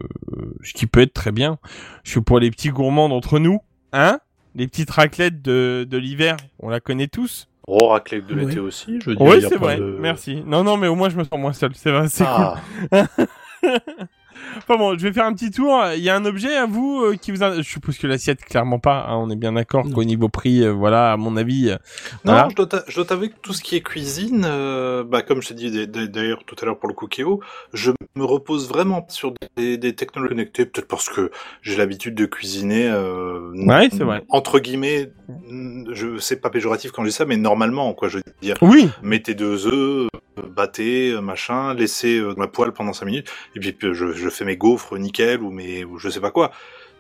ce qui peut être très bien. Je suis pour les petits gourmands d'entre nous, hein Les petites raclettes de, de l'hiver, on la connaît tous. Oh, raclette de Ouais. l'été aussi, je veux dire. Oui, c'est vrai. de- Merci. Non, non, mais au moins je me sens moins seul. C'est vrai, c'est Ah, cool. Enfin bon, je vais faire un petit tour. Il y a un objet à vous euh, qui vous. in- Je suppose que l'assiette, clairement pas. hein, on est bien d'accord qu'au niveau prix, euh, voilà, à mon avis. euh, Non, Voilà. je dois t'a- je dois t'avouer que tout ce qui est cuisine, euh, bah, comme je t'ai dit d'ailleurs tout à l'heure pour le cookéo, je me repose vraiment sur des, des technologies connectées, peut-être parce que j'ai l'habitude de cuisiner. Euh, Ouais, c'est vrai. Entre guillemets, je c'est pas péjoratif quand je dis ça, mais normalement, quoi, je veux dire. Oui. Mettez deux œufs, battez, machin, laissez euh, ma poêle pendant cinq minutes, et puis euh, je, je fais mes gaufres nickel ou mes je sais pas quoi.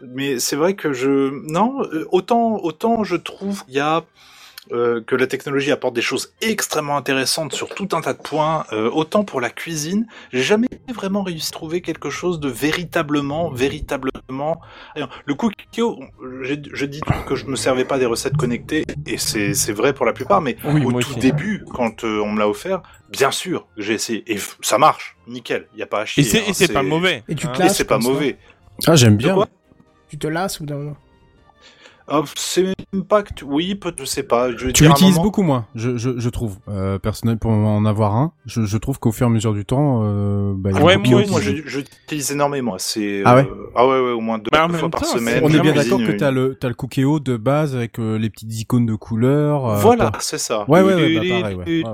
Mais c'est vrai que je non euh, autant autant je trouve qu'il y a euh, que la technologie apporte des choses extrêmement intéressantes sur tout un tas de points. euh, autant pour la cuisine, j'ai jamais vraiment réussi à trouver quelque chose de véritablement, véritablement. Alors, Le cookie, j'ai- je dis que je me servais pas des recettes connectées et c'est c'est vrai pour la plupart, mais Oui, au tout aussi. début, quand euh, on me l'a offert, bien sûr, j'ai essayé et ça marche, nickel, il y a pas à chier. Et c'est hein, pas mauvais. Et tu hein. te Et lasses c'est pas mauvais. Ah, j'aime bien. Tu te lasses ou d'un moment? Ah, c'est même pas que tu- oui, peut je sais pas. Je Tu l'utilises moment- beaucoup moins, je, je, je trouve. Euh, personnel, pour en avoir un, je, je trouve qu'au fur et à mesure du temps, euh, bah, Ouais, moi Oui, moi, l'utilise énormément. C'est Ah ouais euh, ah ouais, ouais, au moins deux Bah, fois par semaine. On est bien d'accord que t'as le, t'as le Cookéo de base avec euh, les petites icônes de couleurs. euh, Voilà, c'est ça. Ouais, ouais, ouais, bah, pareil, ouais. ouais, ouais.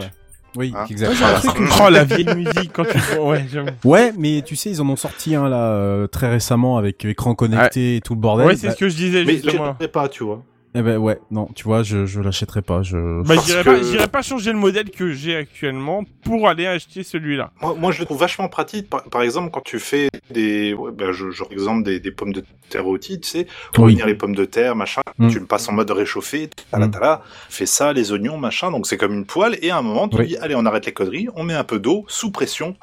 Oui, Hein exact. Moi, j'ai un Voilà. truc Oh, la vieille musique quand tu Ouais. Ouais, mais tu sais, ils en ont sorti un là euh, très récemment avec écran connecté et tout le bordel. Ouais, c'est Bah, ce que je disais Mais je pas, tu vois. Eh ben ouais, non, tu vois, je je l'achèterai pas. Je. Bah, que- pas, changer le modèle que j'ai actuellement pour aller acheter celui-là. Moi, moi, je le trouve vachement pratique. Par, par exemple, quand tu fais des, ouais, bah, je, je exemple des, des pommes de terre rôties, tu sais, pour Oui. venir les pommes de terre, machin, Mm. tu le passes en mode réchauffé, tala, Mm. tala, fais ça, les oignons, machin, donc c'est comme une poêle, et à un moment, tu Oui. dis, allez, on arrête les conneries, on met un peu d'eau, sous pression,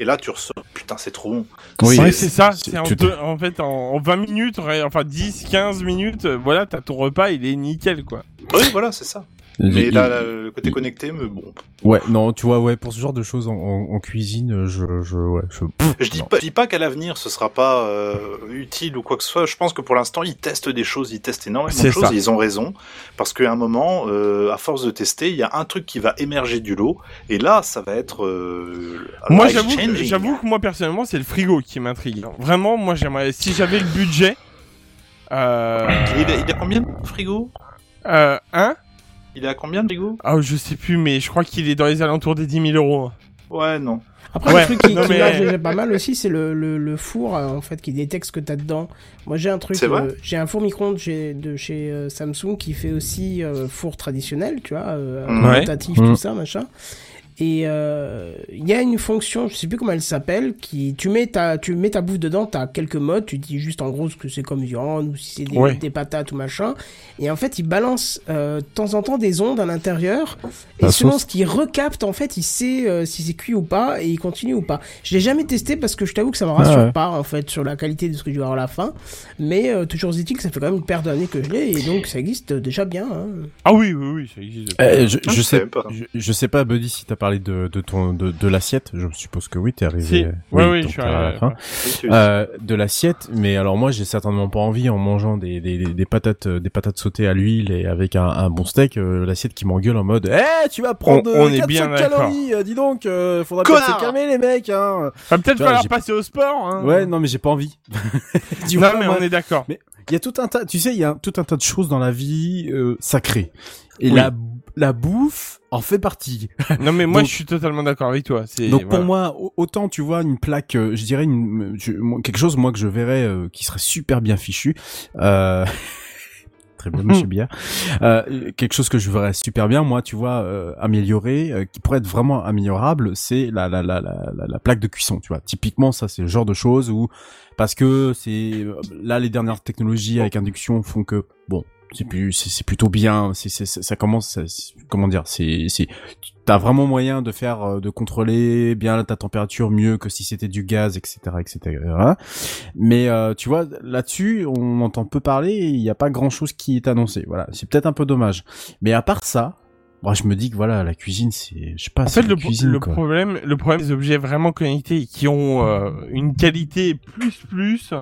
et là, tu ressors, putain, c'est trop bon. Oui. C'est ça. c'est- C'est en, deux- en fait en, en 20 minutes, enfin 10, 15 minutes, euh, voilà, t'as ton repas, il est nickel quoi. Oui, voilà, c'est ça. Mais Il- là, là, le côté il- connecté, me bon. Ouais, non, tu vois, ouais, pour ce genre de choses en, en, en cuisine, je, je, ouais, je. Je dis pas, je dis pas qu'à l'avenir ce sera pas euh, utile ou quoi que ce soit. Je pense que pour l'instant ils testent des choses, ils testent énormément de choses. ça. Et ils ont raison parce qu'à un moment, euh, à force de tester, il y a un truc qui va émerger du lot et là ça va être. Euh, Moi, j'avoue, j'avoue que moi personnellement, c'est le frigo qui m'intrigue. Vraiment, moi, j'aimerais, si j'avais le budget, Il il à combien le frigo? Euh, hein Il est à combien frigo Ah, je sais plus, mais je crois qu'il est dans les alentours des 10 000 euros. Ouais, non. Après, Ouais, le truc qui, non, qui mais- pas mal aussi, c'est le, le, le four, euh, en fait, qui détecte ce que t'as dedans. Moi, j'ai un truc, euh, j'ai un four micro-ondes de chez euh, Samsung qui fait aussi euh, four traditionnel, tu vois, euh, Ouais. rotatif, Mhm. tout ça, machin. Et euh, il y a une fonction, je sais plus comment elle s'appelle, qui tu mets ta tu mets ta bouffe dedans, t'as quelques modes, tu dis juste en gros ce que c'est comme viande ou si c'est des, Ouais. des patates ou machin. Et en fait, il balance euh, de temps en temps des ondes à l'intérieur. Et La selon sauce. ce qu'il recapte, en fait, il sait euh, si c'est cuit ou pas et il continue ou pas. Je l'ai jamais testé parce que je t'avoue que ça me rassure Ah ouais. pas en fait sur la qualité de ce que je vais avoir à la fin. Mais euh, toujours est-il que ça fait quand même une paire d'années que je l'ai et donc ça existe déjà bien. Hein. Ah oui, oui, oui, ça existe. Je, Ah, je sais savais pas. Je, je sais pas, Buddy, si t'as parlé de, de ton de, de l'assiette. Je suppose que oui, t'es arrivé. Si. euh, oui, donc je suis t'es à la arrivé. fin. Euh, de l'assiette, mais alors moi j'ai certainement pas envie en mangeant des, des, des, des patates euh, des patates sautées à l'huile et avec un, un bon steak, euh, l'assiette qui m'engueule en mode Eh tu vas prendre On- on euh, est 400 bien calories, euh, dis donc, euh, faudra peut-être se calmer les mecs hein. Va peut-être falloir passer au sport. Hein. Ouais, non mais j'ai pas envie. Tu non, vois, mais moi, on est d'accord. il y a tout un tas, tu sais, il y a tout un tas de choses dans la vie euh, sacrées. Et Oui. la la bouffe en fait partie. Non, mais moi, Donc- je suis totalement d'accord avec toi. C'est Donc pour moi, au- autant tu vois une plaque, euh, je dirais une, je- quelque chose moi que je verrais euh, qui serait super bien fichu. Euh... Très bien, Monsieur Bière. Euh, quelque chose que je verrais super bien, moi, tu vois, euh, amélioré, euh, qui pourrait être vraiment améliorable, c'est la, la, la, la, la, la plaque de cuisson, tu vois. Typiquement, ça, c'est le genre de choses où, parce que c'est, là, les dernières technologies avec induction font que, bon, c'est plus, c'est c'est plutôt bien, c'est, c'est, ça commence, ça- comment dire, c'est, c'est, t'as vraiment moyen de faire, euh, de contrôler bien ta température mieux que si c'était du gaz, etc., etc. Mais euh, tu vois, là-dessus, on entend peu parler, il n'y a pas grand-chose qui est annoncé. Voilà, c'est peut-être un peu dommage. Mais à part ça, moi, je me dis que voilà, la cuisine, c'est, je sais pas, En fait, le, cuisine, le quoi. problème, le problème des objets vraiment connectés qui ont euh, une qualité plus plus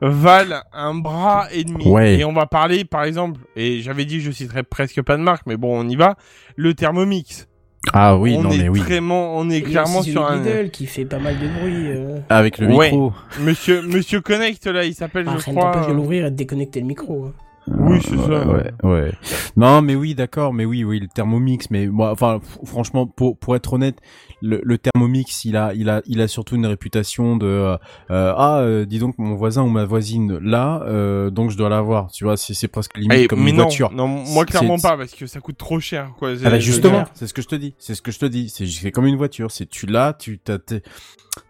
valent un bras et demi. Ouais. Et on va parler, par exemple, et j'avais dit que je citerais presque pas de marque, mais bon, on y va. Le Thermomix. Ah oui, on non est mais oui. vraiment, on est clairement aussi sur un Lidl qui fait pas mal de bruit. Euh... Avec le Ouais. micro. Monsieur Monsieur Connect là, il s'appelle, Ah, je rien crois. n'empêche de l'ouvrir et de déconnecter le micro. hein. Oui, c'est ça. Ouais, ouais. Non, mais oui, d'accord, mais oui, oui, le Thermomix, mais moi, enfin, franchement, pour pour être honnête, le, le Thermomix, il a, il a, il a surtout une réputation de, euh, euh, ah, euh, dis donc, mon voisin ou ma voisine là, euh, donc je dois l'avoir. Tu vois, c'est c'est presque limite Eh, comme mais une non, voiture. non, moi clairement pas parce que ça coûte trop cher quoi. Ah bah C'est- justement, c'est ce que je te dis. C'est ce que je te dis. C'est c'est comme une voiture. C'est tu l'as, tu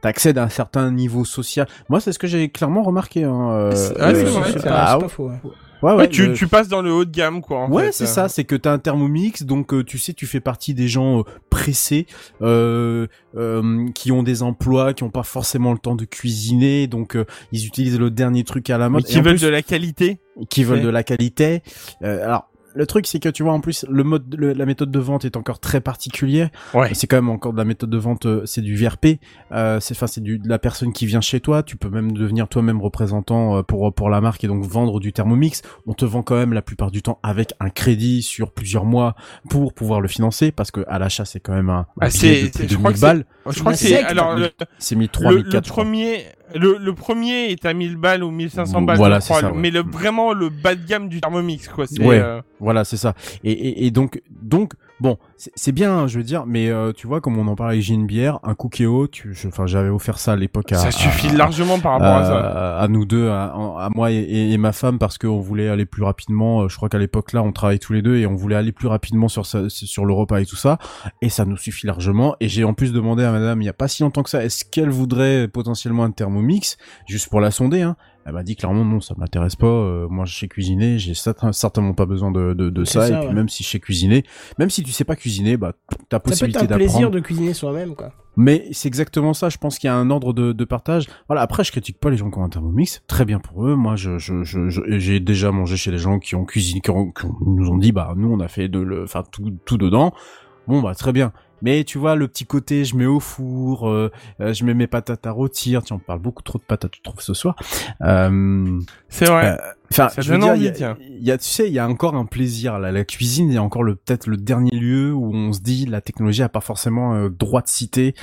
t'accèdes à un certain niveau social. Moi, c'est ce que j'ai clairement remarqué. Hein, euh, C'est- Ah, ouais, oui, pas, ah, pas faux. ouais, ouais, Ouais, tu, le- tu passes dans le haut de gamme quoi. En ouais, c'est ça. C'est que t'as un Thermomix, donc euh, tu sais, tu fais partie des gens euh, pressés, euh, euh, qui ont des emplois, qui ont pas forcément le temps de cuisiner, donc euh, ils utilisent le dernier truc à la Mais mode. qui Et veulent plus, de la qualité. qui veulent Ouais. de la qualité. Euh, alors le truc, c'est que tu vois, en plus, le mode, le- la méthode de vente est encore très particulière. Ouais. C'est quand même encore de la méthode de vente, euh, c'est du VRP. Euh, c'est, enfin, c'est du, de la personne qui vient chez toi. Tu peux même devenir toi-même représentant euh, pour pour la marque et donc vendre du Thermomix. On te vend quand même la plupart du temps avec un crédit sur plusieurs mois pour pouvoir le financer parce que à l'achat, c'est quand même un, Ah, c'est- je crois 1000 que balles. Je crois que C'est alors C'est 1003, le, le 1004. je crois. premier le, le premier est à 1000 balles ou 1500 balles Voilà, je crois, c'est ça, ouais. mais le vraiment le bas de gamme du Thermomix quoi Ouais. euh, Voilà, c'est ça. Et, et, et donc, donc, bon, c'est bien, hein, je veux dire, mais euh, tu vois, comme on en parlait avec Bière, un Cookéo, tu, enfin, j'avais offert ça à l'époque à, ça suffit à, largement par rapport à ça à, nous deux, à, moi et, et- et ma femme, parce qu'on voulait aller plus rapidement. Euh, Je crois qu'à l'époque là, on travaillait tous les deux et on voulait aller plus rapidement sur sur le repas et tout ça. Et ça nous suffit largement. Et j'ai en plus demandé à madame, il y a pas si longtemps que ça, est-ce qu'elle voudrait potentiellement un thermomix, juste pour la sonder, hein. Elle m'a dit clairement non, ça m'intéresse pas. euh, moi, je sais cuisiner, j'ai certain- certainement pas besoin de, de, de C'est ça. ça, et puis ouais. même si je sais cuisiner, même si tu sais pas cuisiner, bah t'as Ça peut être possibilité un plaisir d'apprendre. de cuisiner soi-même, quoi. Mais c'est exactement ça. Je pense qu'il y a un ordre de, de partage. Voilà. Après, je critique pas les gens qui ont un Thermomix. Très bien pour eux. Moi, je, je, je, je- j'ai déjà mangé chez des gens qui ont cuisiné, qui, ont- qui ont- nous ont dit, bah, nous, on a fait de le, enfin, tout, tout dedans. Bon, bah, très bien. Mais tu vois, le petit côté, je mets au four, euh, euh, je mets mes patates à rôtir. Tiens, on parle beaucoup trop de patates, je trouve, ce soir. Euh, c'est vrai euh, Enfin, Ça je veux dire, il y a- tu sais, il y a encore un plaisir. La, la cuisine, il y a encore le peut-être le dernier lieu où on se dit la technologie a pas forcément euh, droit de citer.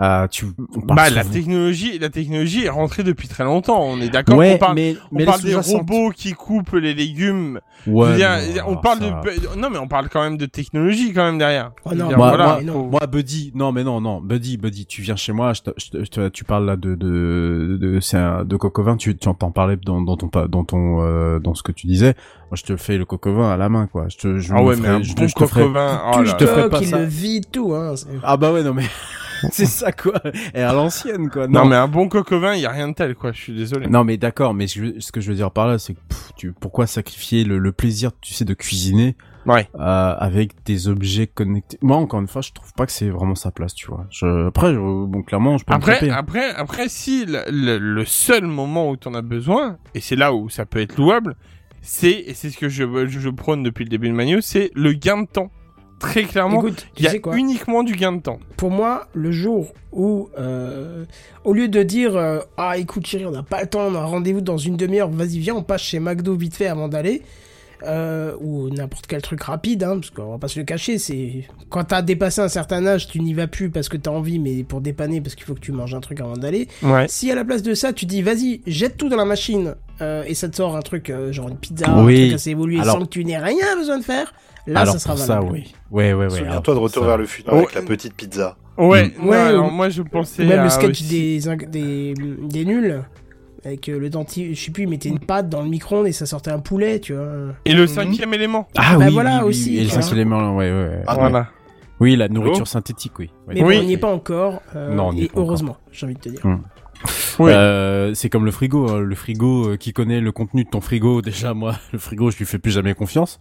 Euh, tu, on parle bah la technologie la technologie est rentrée depuis très longtemps on est d'accord ouais, on parle mais, on mais parle des robots qui coupent les légumes Ouais, dire, mais on parle ça- de non mais on parle quand même de technologie quand même derrière Oh non, dire, Moi, voilà, moi, non. moi, Buddy, non, mais non, non, Buddy, Buddy, tu viens chez moi, je te- je te- tu parles là de de de, c'est un- de Cocovin, tu tu entends parler dans, dans ton dans ton euh, dans ce que tu disais. Moi, je te fais le Cocovin à la main, quoi. Je te, je ah ouais ferai- mais un je, bon je te ferai- oh Tout le te là. ferai stock, pas il ça. le vide, tout, hein. Ah bah ouais, non mais c'est ça quoi. Et à l'ancienne quoi. non mais un bon coq-au-vin il y a rien de tel quoi je suis désolé Non mais d'accord, mais je- ce que je veux dire par là, c'est que pff, tu, pourquoi sacrifier le, le plaisir, tu sais, de cuisiner ouais euh, avec des objets connectés Moi, encore une fois, je trouve pas que c'est vraiment sa place, tu vois. Je, après, je- bon, clairement, je peux me Après, tromper. après, après, si le, le- le seul moment où t'en as besoin, et c'est là où ça peut être louable, c'est et c'est ce que je, je, je prône depuis le début de Manu, c'est le gain de temps. Très clairement, Écoute, il y a quoi uniquement du gain de temps. Pour moi, le jour où, euh, au lieu de dire euh, Ah, écoute, chérie, on n'a pas le temps, on a un rendez-vous dans une demi-heure, vas-y, viens, on passe chez McDo vite fait avant d'aller. Euh, ou n'importe quel truc rapide, hein, parce qu'on va pas se le cacher, c'est quand t'as dépassé un certain âge, tu n'y vas plus parce que t'as envie, mais pour dépanner parce qu'il faut que tu manges un truc avant d'aller. Ouais. Si à la place de ça, tu dis vas-y, jette tout dans la machine euh, et ça te sort un truc euh, genre une pizza, Oui. un truc assez évolué Alors- sans que tu n'aies rien besoin de faire, là Alors ça sera pour ça, valable. oui. Ouais, ouais, ouais. Souviens-toi alors de Retour ça- vers le futur Oh. avec la petite pizza. Ouais, non, Ouais, alors moi je pensais même à le sketch aussi- des, ing- des, des nuls. Avec euh, le dentier, je sais plus, il mettait une pâte dans le micro-ondes et ça sortait un poulet, tu vois. Et le cinquième élément. Ah Bah oui, voilà oui, aussi, Et le cinquième élément, ouais, ouais, ouais. Ah, voilà. Oui, la nourriture Oh. synthétique, oui. Mais Oui. bon, on n'y est pas encore. euh, Non, on est et pas encore. heureusement, j'ai envie de te dire. Oui. Euh, c'est comme le frigo, hein. le frigo euh, qui connaît le contenu de ton frigo. Déjà, moi, le frigo, je lui fais plus jamais confiance.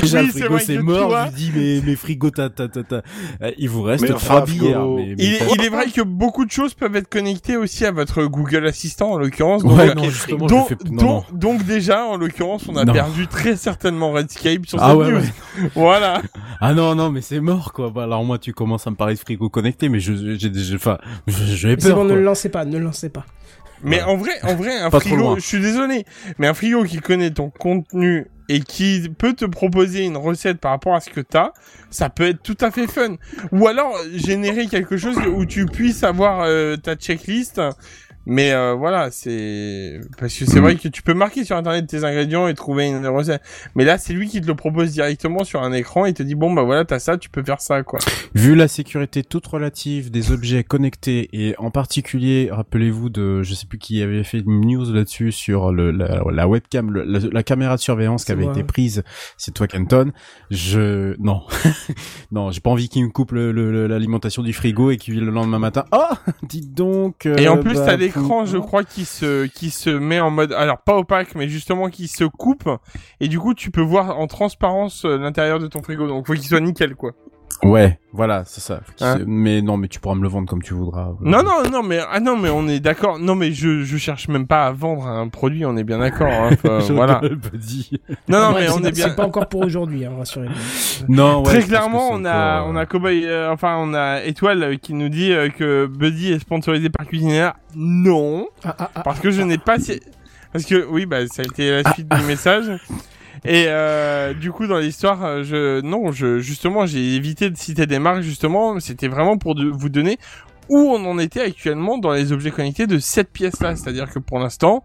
Déjà, Oui, le c'est frigo, c'est mort. toi- Je lui dis, mais, mais frigo, t'as, t'as, t'as, t'as- euh, il vous reste Mais trois enfin, billets. Flo, mais- mais Il, est vrai que beaucoup de choses peuvent être connectées aussi à votre Google Assistant en l'occurrence. Donc, Ouais, euh, non, justement, je donc, le fais. Non, donc, non. donc déjà, en l'occurrence, on a Non. perdu très certainement Redscape sur Ah cette ouais, news. ouais. Voilà. Ah non, non, mais c'est mort, quoi. Bah, alors moi, tu commences à me parler de frigo connecté, mais je, j'ai, j'ai, enfin, je- peur. bon, ne le lancez pas, ne le lancez pas. Mais en vrai, en vrai, un frigo, je suis désolé, mais un frigo qui connaît ton contenu et qui peut te proposer une recette par rapport à ce que t'as, ça peut être tout à fait fun. Ou alors générer quelque chose où tu puisses avoir euh, ta checklist. Mais euh, voilà, c'est parce que c'est Mm. vrai que tu peux marquer sur internet tes ingrédients et trouver une recette. Mais là, c'est lui qui te le propose directement sur un écran et te dit bon bah voilà, t'as ça, tu peux faire ça quoi. Vu la sécurité toute relative des objets connectés et en particulier, rappelez-vous de, je sais plus qui avait fait une news là-dessus sur le, la, la webcam, le- la, la caméra de surveillance qui avait moi. été prise, c'est toi Canton. Je, non, non, j'ai pas envie qu'il me coupe le- le- le- l'alimentation du frigo et qu'il le lendemain matin. Oh, dites donc. Et en euh, plus, bah, t'as l'écran, je crois, qui se, qui se met en mode, alors pas opaque, mais justement qui se coupe. Et du coup, tu peux voir en transparence euh, l'intérieur de ton frigo. Donc, faut qu'il soit nickel, quoi. Ouais, voilà, c'est ça. Hein mais non, mais tu pourras me le vendre comme tu voudras. Non, non, non, mais ah non, mais on est d'accord. Non, mais je je cherche même pas à vendre un produit. On est bien d'accord. Hein. Voilà. Buddy. Non, non, Ouais, mais on pas- est bien. C'est pas encore pour aujourd'hui, hein, rassurez-vous. Non, ouais, Très clairement, on a, encore, on euh, a Cowboy, euh, enfin, on a Étoile euh, qui nous dit euh, que Buddy est sponsorisé par Cuisinière. Non, Ah, ah, ah. parce que je n'ai pas, si- parce que oui, bah, ça a été la suite du message. Et euh, du coup, dans l'histoire, euh, je, non, je, justement, j'ai évité de citer des marques. Justement, c'était vraiment pour de- vous donner où on en était actuellement dans les objets connectés de cette pièce-là. C'est-à-dire que pour l'instant,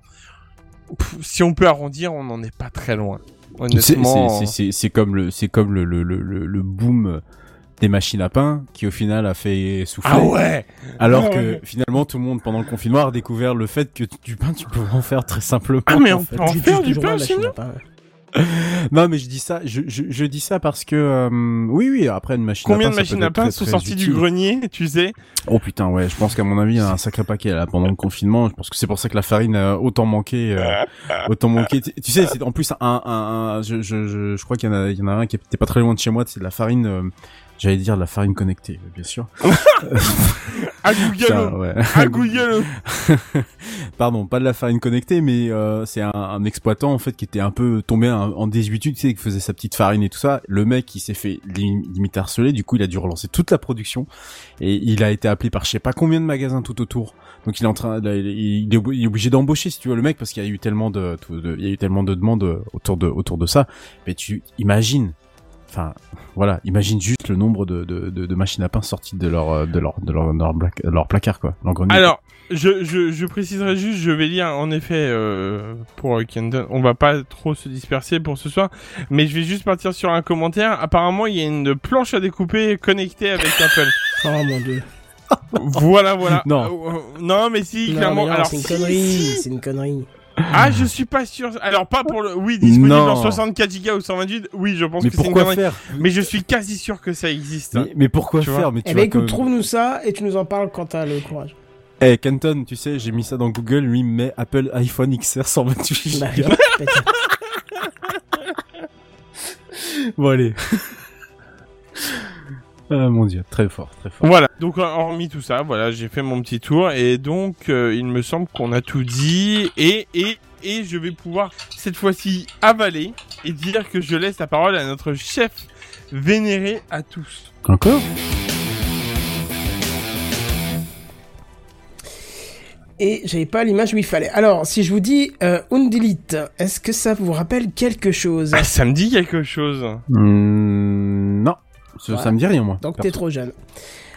si on peut arrondir, on n'en est pas très loin. C'est- Honnêtement. c'est- comme le, c'est comme le, le, le, le, boom des machines à pain qui au final a fait souffler. Ah ouais. Alors Ah que ouais. finalement tout le monde pendant le confinement a découvert le fait que du pain tu peux en faire très simplement. Ah mais en on fait. peut en faire du pain machine sinon. Non mais je dis ça, je, je, je dis ça parce que euh, oui oui après une machine Combien à de pain, peut machines à pain sont sorties du grenier, tu sais? Oh putain ouais, je pense qu'à mon avis il y a un sacré paquet là pendant le confinement. Je pense que c'est pour ça que la farine a autant manqué, euh, autant manqué. Tu tu sais c'est en plus un, un, un je, je, je, je crois qu'il y en a il y en a un qui était pas très loin de chez moi, c'est de la farine. euh, J'allais dire de la farine connectée, bien sûr. Google, ouais. Pardon, pas de la farine connectée, mais euh, c'est un, un exploitant en fait qui était un peu tombé en, en désuétude, tu sais, qui faisait sa petite farine et tout ça. Le mec, il s'est fait lim- limite harceler, du coup, il a dû relancer toute la production et il a été appelé par je sais pas combien de magasins tout autour. Donc il est en train, là, il, il est, ob- il est obligé d'embaucher si tu veux le mec parce qu'il y a eu tellement de, de- il y a eu tellement de demandes euh, autour de autour de ça. Mais tu imagines. Enfin, voilà, imagine juste le nombre de, de, de, de machines à pain sorties de leur euh, de leur de leur, de leur, placard quoi, leur. Alors, je, je, je préciserai juste, je vais lire en effet euh, pour euh, Kendall. On va pas trop se disperser pour ce soir, mais je vais juste partir sur un commentaire. Apparemment, il y a une planche à découper connectée avec Apple. Oh mon dieu. voilà, voilà. Non. Euh, euh, non, mais si, Non, clairement. mais non, Alors, c'est une si, connerie. si. C'est une connerie. Ah, je suis pas sûr. Alors, pas pour le. Oui, disponible Non. en 64 Go ou 128. Oui, je pense mais que c'est une connerie. faire Mais je suis quasi sûr que ça existe. mais, mais pourquoi Tu faire Mais tu Eh ben écoute, trouve-nous ça et tu nous en parles quand t'as le courage. Eh Kenton, tu sais, j'ai mis ça dans Google, lui met Apple iPhone XR 128 Bah, Go. Bon allez. ah mon dieu, très fort, très fort. Voilà. Donc hormis tout ça, voilà, j'ai fait mon petit tour et donc euh, il me semble qu'on a tout dit et et et je vais pouvoir cette fois-ci avaler et dire que je laisse la parole à notre chef vénéré à tous. Encore? Et j'avais pas l'image où il fallait. Alors, si je vous dis euh, Undelete, est-ce que ça vous rappelle quelque chose? Ah, ça me dit quelque chose. Hmm, ça, me dit rien moi. Donc t'es trop jeune.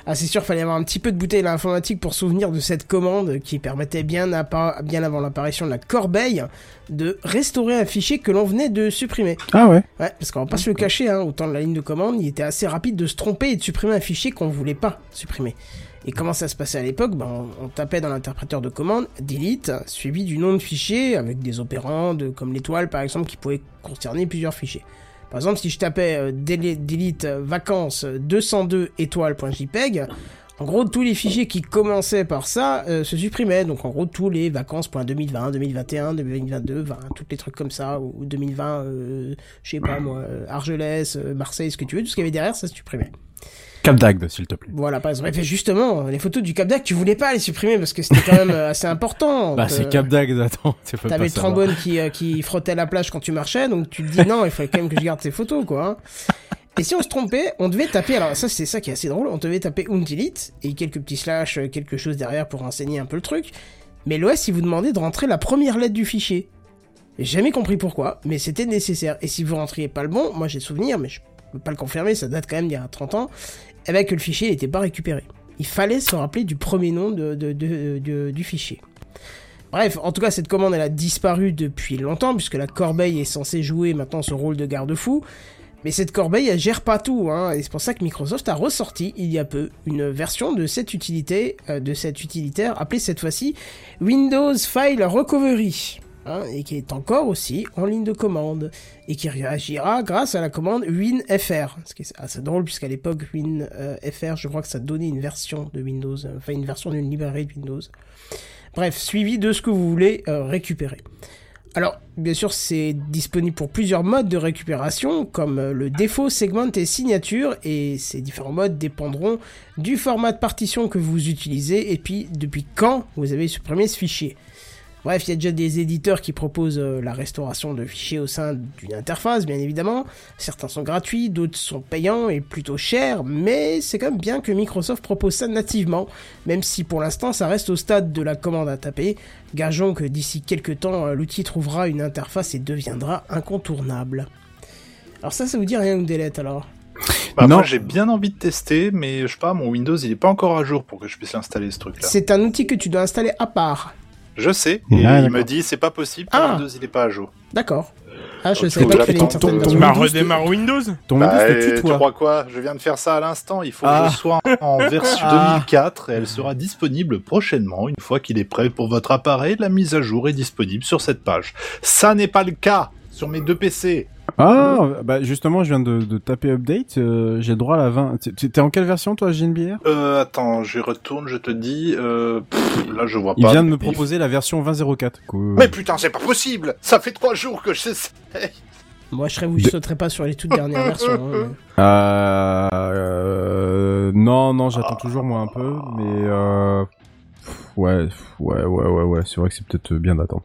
Ah c'est sûr, fallait avoir un petit peu de bouteille à l'informatique pour souvenir de cette commande qui permettait bien, avant l'apparition de la corbeille de restaurer un fichier que l'on venait de supprimer. Ah ouais Ouais, parce qu'on va pas se le cacher, hein, au temps de la ligne de commande, il était assez rapide de se tromper et de supprimer un fichier qu'on voulait pas supprimer. Et comment ça se passait à l'époque? Ben, on, on tapait dans l'interpréteur de commande delete, suivi du nom de fichier avec des opérandes comme l'étoile par exemple qui pouvaient concerner plusieurs fichiers. Par exemple, si je tapais euh, dele- delete euh, vacances 202 étoiles.jpg, en gros, tous les fichiers qui commençaient par ça euh, se supprimaient. Donc, en gros, tous les vacances.2020, 2021, 2022, 20, tous les trucs comme ça, ou ou 2020, euh, je sais pas moi, euh, Argelès, euh, Marseille, ce que tu veux, tout ce qu'il y avait derrière, ça se supprimait. Cap d'Agde, s'il te plaît. Voilà, par exemple. Et justement, les photos du Cap d'Agde, tu voulais pas les supprimer parce que c'était quand même euh, assez important. Bah Euh, c'est Cap d'Agde, attends, T'avais le trombone qui, euh, qui frottait la plage quand tu marchais, donc tu te dis non, il fallait quand même que je garde ces photos, quoi. hein. Et si on se trompait, on devait taper, alors ça c'est ça qui est assez drôle, on devait taper undelete et quelques petits slash, euh, quelque chose derrière pour renseigner un peu le truc. Mais l'OS il vous demandait de rentrer la première lettre du fichier. J'ai jamais compris pourquoi, mais c'était nécessaire. Et si vous rentriez pas le bon, moi j'ai souvenir, mais je peux pas le confirmer, ça date quand même d'il y a 30 ans, eh ben que le fichier n'était pas récupéré. Il fallait se rappeler du premier nom du fichier. Bref, en tout cas, cette commande, elle a disparu depuis longtemps, puisque la corbeille est censée jouer maintenant ce rôle de garde-fou. Mais cette corbeille, elle gère pas tout, hein, et c'est pour ça que Microsoft a ressorti, il y a peu, une version de cette utilité, euh, de cet utilitaire, appelée cette fois-ci Windows File Recovery. Hein, et qui est encore aussi en ligne de commande, et qui réagira grâce à la commande WinFR. Ce qui est assez drôle, puisqu'à l'époque, WinFR, je crois que ça donnait une version de Windows, euh, enfin une version d'une librairie de Windows. Bref, suivi de ce que vous voulez euh, récupérer. Alors, bien sûr, c'est disponible pour plusieurs modes de récupération, comme euh, le défaut, segment et signature, et ces différents modes dépendront du format de partition que vous utilisez, et puis depuis quand vous avez supprimé ce fichier. Bref, il y a déjà des éditeurs qui proposent euh, la restauration de fichiers au sein d'une interface, bien évidemment. Certains sont gratuits, d'autres sont payants et plutôt chers, mais c'est quand même bien que Microsoft propose ça nativement, même si pour l'instant ça reste au stade de la commande à taper. Gageons que d'ici quelques temps, euh, l'outil trouvera une interface et deviendra incontournable. Alors ça, ça vous dit rien ou delete alors? Bah, Non. Moi, j'ai bien envie de tester, mais je sais pas, mon Windows, il est pas encore à jour pour que je puisse installer ce truc-là. C'est un outil que tu dois installer à part. Je sais, Ah, et il me dit c'est pas possible, ton Ah. Windows, il est pas à jour. D'accord. Ah, je tu pas qu'il Tu m'as Windows, redémarré Windows Ton Bah, Windows et tu crois quoi? Je viens de faire ça à l'instant. Il faut Ah. que je sois en version Ah. 2004 et elle sera disponible prochainement. Une fois qu'il est prêt pour votre appareil, la mise à jour est disponible sur cette page. Ça n'est pas le cas sur mes deux PC. Ah, bah justement, je viens de, de taper update. euh, J'ai le droit à la 20. T'es- T'es en quelle version, toi, JNBR Euh, attends, je retourne, je te dis. Euh, pff, là, je vois Il pas. vient de me proposer la version 20.04. Cool. Mais putain, c'est pas possible Ça fait trois jours que je sais. Moi, je serais vous, je sauterais pas sur les toutes dernières versions. hein, mais- Euh, euh, non, non, j'attends toujours moi un peu, mais euh, ouais, ouais, ouais, ouais, ouais. C'est vrai que c'est peut-être euh, bien d'attendre.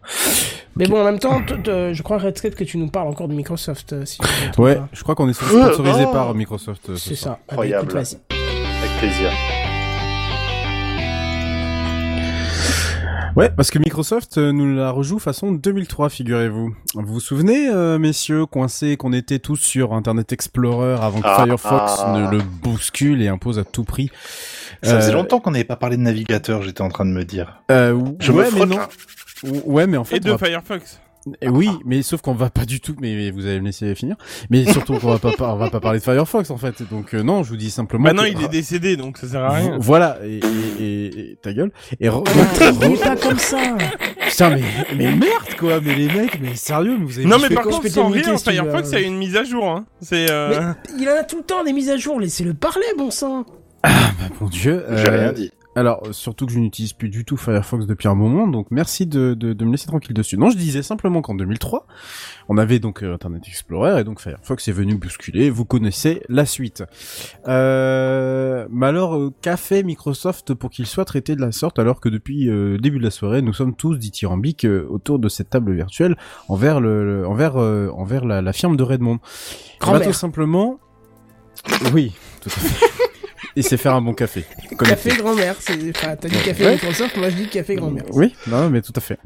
Mais bon, en même temps, t- t- je crois, Redscape, que tu nous parles encore de Microsoft. euh, si Ouais, pas. je crois qu'on est sponsorisé Oh. par Microsoft. euh, ce C'est ça. Ah bah, écoute, Incroyable. vas-y. Avec plaisir. Ouais, parce que Microsoft nous la rejoue façon 2003, figurez-vous. Vous vous souvenez, euh, messieurs, coincés, qu'on était tous sur Internet Explorer avant que Ah, Firefox ah. ne le bouscule et impose à tout prix. Ça faisait Euh, longtemps qu'on n'avait pas parlé de navigateur, j'étais en train de me dire. Euh, Je ouais, me mais frotte non. là. Ouais, mais en fait, Et de va- Firefox. Eh oui, mais sauf qu'on va pas du tout. Mais, mais vous allez me laisser finir. Mais surtout qu'on va pas, on va pas parler de Firefox en fait. Donc euh, non, je vous dis simplement. Maintenant, que- il est décédé, donc ça sert à rien. Vo- Voilà, et, et, et- et- ta gueule. Et re- Il est re- pas comme ça. Putain, mais, mais merde quoi, mais les mecs, mais sérieux, mais vous avez Non, mais par contre, sans rire, Firefox euh. a une mise à jour. Hein. C'est. Euh... Mais il en a tout le temps des mises à jour. Laissez-le parler, bon sang. Ah, mon dieu. J'ai euh, rien dit. Alors, surtout que je n'utilise plus du tout Firefox depuis un moment, donc merci de, de, de me laisser tranquille dessus. Non, je disais simplement qu'en 2003, on avait donc euh, Internet Explorer et donc Firefox est venu bousculer. Vous connaissez la suite. Euh, mais alors, euh, qu'a fait Microsoft pour qu'il soit traité de la sorte alors que depuis euh, le début de la soirée, nous sommes tous dithyrambiques euh, autour de cette table virtuelle envers le, le- envers euh, envers la, la firme de Redmond. On va Grand-mère. tout simplement. Oui, tout à fait. Et c'est faire un bon café. Café grand-mère. c'est- Enfin, t'as dit café Ouais. Microsoft, moi je dis café grand-mère. Oui, non, mais tout à fait.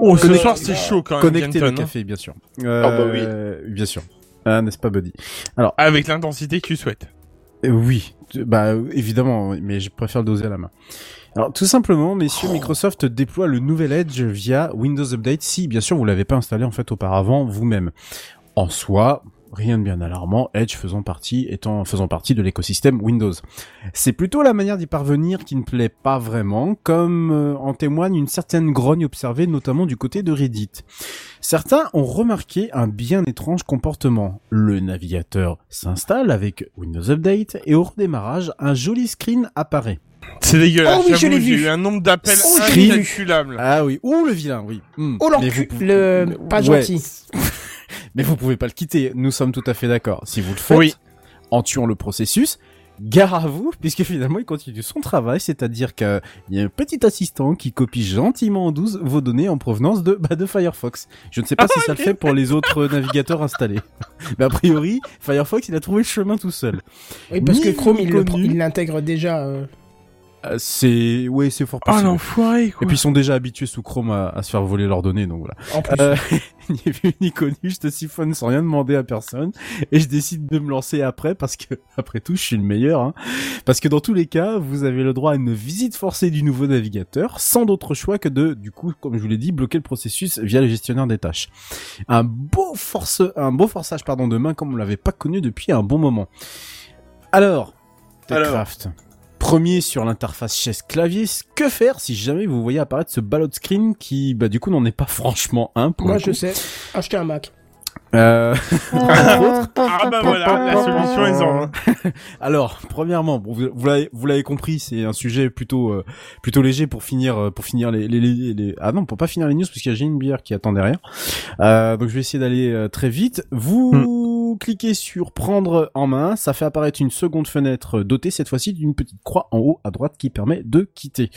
Oh, ce Connecté- soir, c'est chaud quand même. Connecter le hein. café, bien sûr. Ah bah Euh, Bien sûr. Ah, n'est-ce pas, Buddy? Avec l'intensité que tu souhaites. Euh, Oui, bah euh, évidemment, oui, mais je préfère le doser à la main. Alors tout simplement, messieurs, Oh. Microsoft déploie le nouvel Edge via Windows Update si, bien sûr, vous l'avez pas installé en fait auparavant vous-même. En soi, rien de bien alarmant, Edge faisant partie, étant faisant partie de l'écosystème Windows. C'est plutôt la manière d'y parvenir qui ne plaît pas vraiment, comme euh, en témoigne une certaine grogne observée notamment du côté de Reddit. Certains ont remarqué un bien étrange comportement. Le navigateur s'installe avec Windows Update et au redémarrage, un joli screen apparaît. C'est dégueulasse. Oh oui, je l'ai J'ai vu. eu un nombre d'appels Oh, incalculable. Ah oui, ou le vilain, oui. Hmm. Oh Mais l'encu, vous le pas Ouais. gentil. Mais vous pouvez pas le quitter, nous sommes tout à fait d'accord. Si vous le faites, Oui. en tuant le processus, gare à vous, puisque finalement il continue son travail, c'est-à-dire qu'il y a un petit assistant qui copie gentiment en 12 vos données en provenance de, bah, de Firefox. Je ne sais pas si ça le fait pour les autres navigateurs installés. Mais a priori, Firefox il a trouvé le chemin tout seul. Oui, parce Ni que Chrome, il l'intègre déjà. Euh, c'est, ouais, c'est fort Oh possible. l'enfoiré, quoi. Et puis ils sont déjà habitués sous Chrome à, à se faire voler leurs données, donc voilà. En plus. Euh, ni vu ni connu, je te siphonne sans rien demander à personne, et je décide de me lancer après parce que, après tout, je suis le meilleur. Hein. Parce que dans tous les cas, vous avez le droit à une visite forcée du nouveau navigateur, sans d'autre choix que de, du coup, comme je vous l'ai dit, bloquer le processus via le gestionnaire des tâches. Un beau force, un beau forçage, pardon, de main comme on l'avait pas connu depuis un bon moment. Alors, Alors. Premier sur l'interface chaise clavier, que faire si jamais vous voyez apparaître ce ballot screen qui, bah, du coup, n'en est pas franchement un pour Moi, je coup. sais. Acheter un Mac. Euh... Ah bah voilà, la solution est en. Alors, premièrement, bon, vous, vous l'avez, vous l'avez compris, c'est un sujet plutôt, euh, plutôt léger pour finir, euh, pour finir les, les, les, les- ah non, pour pas finir les news parce qu'il y a j'ai une bière qui attend derrière. Euh, donc je vais essayer d'aller euh, très vite. Vous cliquez sur prendre en main, ça fait apparaître une seconde fenêtre dotée cette fois-ci d'une petite croix en haut à droite qui permet de quitter.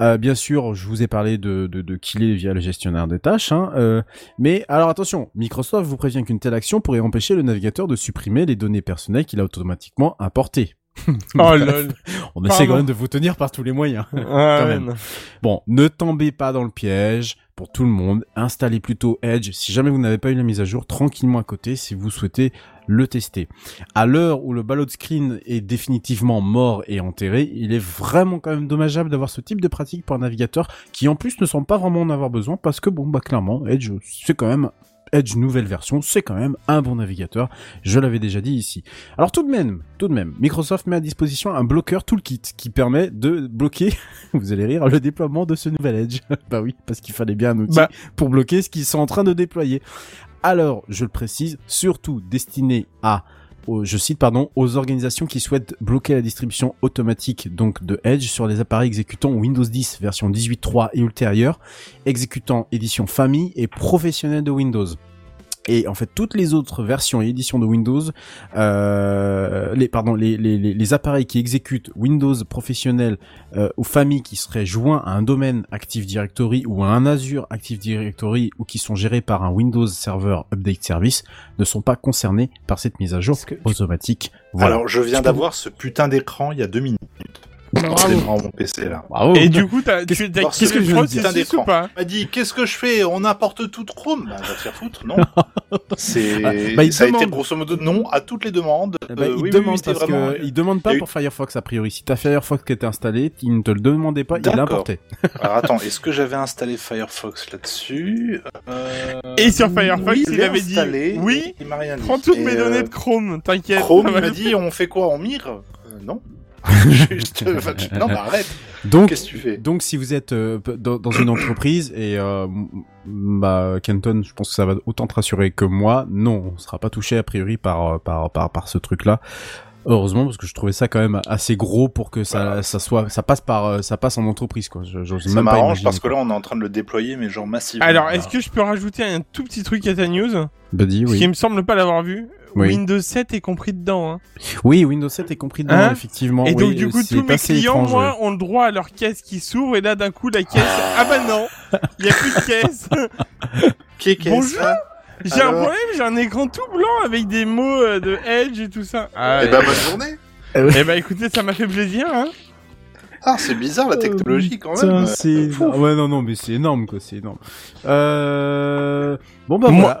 Euh, bien sûr, je vous ai parlé de, de, de killer via le gestionnaire des tâches, hein, euh, mais alors attention, Microsoft vous prévient qu'une telle action pourrait empêcher le navigateur de supprimer les données personnelles qu'il a automatiquement importées. Oh lol. On essaie Pardon. quand même de vous tenir par tous les moyens. Ah, Quand même. Bon, ne tombez pas dans le piège. Pour tout le monde, installez plutôt Edge si jamais vous n'avez pas eu la mise à jour tranquillement à côté si vous souhaitez le tester. À l'heure où le ballot de screen est définitivement mort et enterré, il est vraiment quand même dommageable d'avoir ce type de pratique pour un navigateur qui en plus ne semble pas vraiment en avoir besoin parce que bon bah clairement Edge c'est quand même Edge nouvelle version, c'est quand même un bon navigateur. Je l'avais déjà dit ici. Alors tout de même, tout de même, Microsoft met à disposition un bloqueur toolkit qui permet de bloquer, vous allez rire, le déploiement de ce nouvel Edge. bah oui, parce qu'il fallait bien un outil Bah. pour bloquer ce qu'ils sont en train de déployer. Alors, je le précise, surtout destiné à aux- je cite pardon, aux organisations qui souhaitent bloquer la distribution automatique donc de Edge sur les appareils exécutant Windows 10 version 18.3 et ultérieure, exécutant édition famille et professionnelle de Windows. Et en fait, toutes les autres versions et éditions de Windows, euh, les pardon, les, les, les, les appareils qui exécutent Windows professionnel euh, ou famille qui seraient joints à un domaine Active Directory ou à un Azure Active Directory ou qui sont gérés par un Windows Server Update Service ne sont pas concernés par cette mise à jour automatique. Voilà. Alors, je viens d'avoir ce putain d'écran il y a deux minutes. Bravo. C'est mon PC là. Bravo. Et du coup, t'as, tu, t'as Qu'est-ce que je d'écran ou pas Il m'a dit qu'est-ce que je fais On importe tout Chrome bah, Va te faire foutre, non C'est Ah, bah, il a été grosso modo non à toutes les demandes. Eh ben, Euh, il oui, demande oui, parce vraiment- que il demande il pas pour Firefox a priori. Si t'as Firefox qui était installé, il ne te le demandait pas, il D'accord. l'importait. Alors attends, est-ce que j'avais installé Firefox là-dessus Euh, Et sur Firefox, oui, il avait dit, oui, il m'a rien dit. Prends toutes mes euh, données de Chrome, t'inquiète. Chrome il m'a dit on fait quoi On mire Non. Juste, enfin, tu- non, bah arrête. Donc, Qu'est-ce que tu fais donc si vous êtes euh, dans, dans une entreprise et euh, bah Kenton, je pense que ça va autant te rassurer que moi. Non, on sera pas touché a priori par euh, par par, par ce truc-là. Heureusement parce que je trouvais ça quand même assez gros pour que ça Voilà. ça soit ça passe par ça passe en entreprise quoi. Je, Ça même pas m'arrange imaginer. parce que là on est en train de le déployer mais genre massivement. Alors, est-ce que je peux rajouter un tout petit truc à ta news? Buddy, Parce oui. qu'il me semble pas l'avoir vu. Oui. Windows 7 est compris dedans. Hein. Oui, Windows 7 est compris dedans Hein effectivement. et donc, Oui, du coup, tous mes clients, étrange, moi, ouais. ont le droit à leur caisse qui s'ouvre. Et là, d'un coup, la caisse. Ah, bah non Il y a plus de caisse Qui- est Bonjour. ça J'ai un problème, j'ai un écran tout blanc avec des mots euh, de Edge et tout ça. Ah, Eh ben bonne journée. eh ben, écoutez, ça m'a fait plaisir. Hein. Ah c'est bizarre la technologie quand même. c'est Euh, fou. ouais non non mais c'est énorme quoi, c'est énorme. Euh... Bon bah Moi- voilà.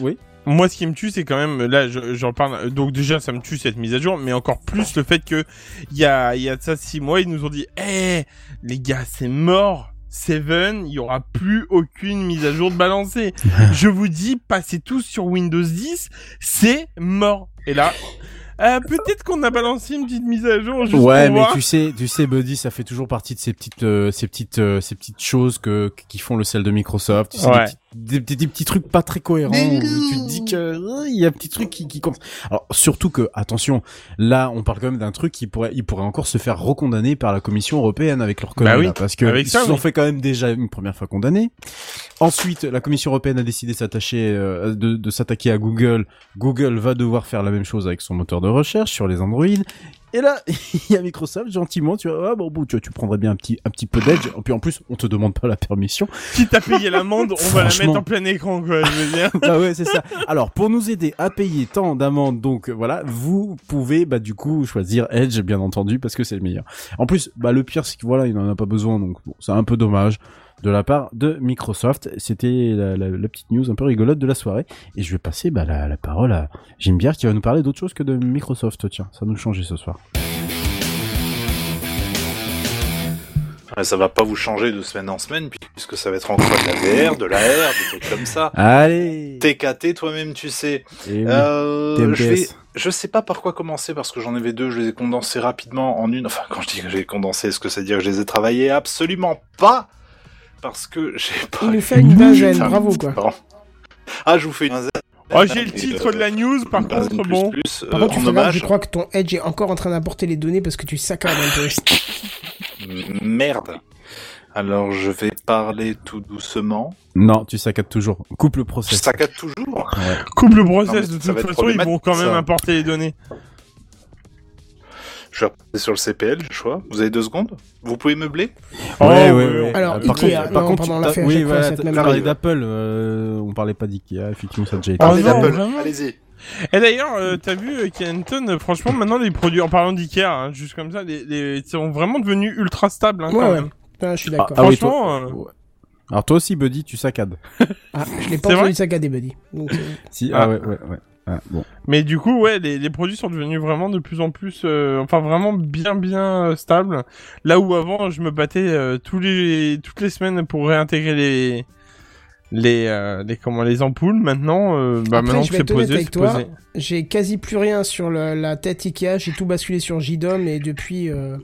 Oui. Moi, ce qui me tue, c'est quand même, là, je- j'en parle, donc déjà, ça me tue cette mise à jour, mais encore plus le fait que, il y a, il y a de ça six mois, ils nous ont dit, eh, les gars, c'est mort. Seven, il y aura plus aucune mise à jour de balancée. je vous dis, passez tous sur Windows 10, c'est mort. Et là, euh, peut-être qu'on a balancé une petite mise à jour juste Ouais, mais voir. tu sais, tu sais, Buddy, ça fait toujours partie de ces petites, euh, ces petites, euh, ces petites choses que qui font le sel de Microsoft. Tu sais, Ouais. des, petits, des, petits- des petits trucs pas très cohérents. où tu te dis que euh, il y a un petit truc qui, qui compte. Alors surtout que, attention, là, on parle quand même d'un truc qui pourrait, il pourrait encore se faire recondamner par la Commission européenne avec leur conneries, Bah oui, là, parce que ils ça, se sont oui. fait quand même déjà une première fois condamner. Ensuite, la Commission européenne a décidé de s'attacher, euh, de, de s'attaquer à Google. Google va devoir faire la même chose avec son moteur de recherche sur les Android. Et là, il y a Microsoft, gentiment, tu vois, ah, bon, bon, tu, vois, tu prendrais bien un petit, un petit peu d'edge. Et puis en plus, on te demande pas la permission. Quitte à payer l'amende, on va la mettre en plein écran, quoi, je veux dire. ah ouais, c'est ça. Alors, pour nous aider à payer tant d'amendes, donc voilà, vous pouvez, bah du coup, choisir Edge, bien entendu, parce que c'est le meilleur. En plus, bah le pire, c'est que voilà, il en a pas besoin, donc bon, c'est un peu dommage de la part de Microsoft. C'était la, la- la petite news un peu rigolote de la soirée. Et je vais passer bah, la, la parole à Jim Bière qui va nous parler d'autre chose que de Microsoft. Tiens, ça va nous changer ce soir. Ça va pas vous changer de semaine en semaine puisque ça va être encore de la VR, de la R, des trucs comme ça. Allez TKT toi-même tu sais. Et oui, Euh, je vais, je sais pas par quoi commencer parce que j'en avais deux, je les ai condensés rapidement en une. Enfin, quand je dis que j'ai condensé, est-ce que ça veut dire que je les ai travaillés? Absolument pas, parce que j'ai pas. Il nous fait une quinzaine, bravo, quoi. pardon. Ah, je vous fais une quinzaine. Oh, j'ai le titre euh, de la news, par contre, plus bon. plus, Par euh, contre, tu en fais hommage. je crois que ton Edge est encore en train d'apporter les données parce que tu saccades un peu. Merde. Alors je vais parler tout doucement. Non, tu saccades toujours. Coupe le Je process. saccade toujours. Coupe le Non, process, de toute façon, ils vont quand même ça. apporter les données. Je vais repasser sur le CPL, j'ai le choix. Vous avez deux secondes Vous pouvez meubler Oh, ouais, ouais, ouais. ouais. Alors, par Ikea, contre, par non, contre, l'a oui, fois, voilà, cette même parlé live. d'Apple, euh, on parlait pas d'Ikea, effectivement, ça a déjà été. Ah, Parlez d'Apple, vraiment allez-y. Et d'ailleurs, euh, t'as vu, euh, Kenton, franchement, maintenant, les produits, en parlant d'Ikea, hein, juste comme ça, les, les, ils sont vraiment devenus ultra stables, hein, Ouais, quand ouais. même. Ah, je suis Ah, d'accord. ah oui, Franchement, toi- euh, ouais. Alors toi aussi, Buddy, tu saccades. Ah, je l'ai pas entendu saccader, buddy. Donc, euh, Si, Ah. ah, ouais, ouais, ouais. Ah, bon. Mais du coup, ouais, les, les produits sont devenus vraiment de plus en plus, euh, enfin vraiment bien bien euh, stables. Là où avant, je me battais euh, tous les toutes les semaines pour réintégrer les les euh, les comment les ampoules. Maintenant, euh, bah Après, maintenant je que c'est posé, posé. j'ai quasi plus rien sur le- la tête Ikea. J'ai tout basculé sur JDOM et depuis. Euh...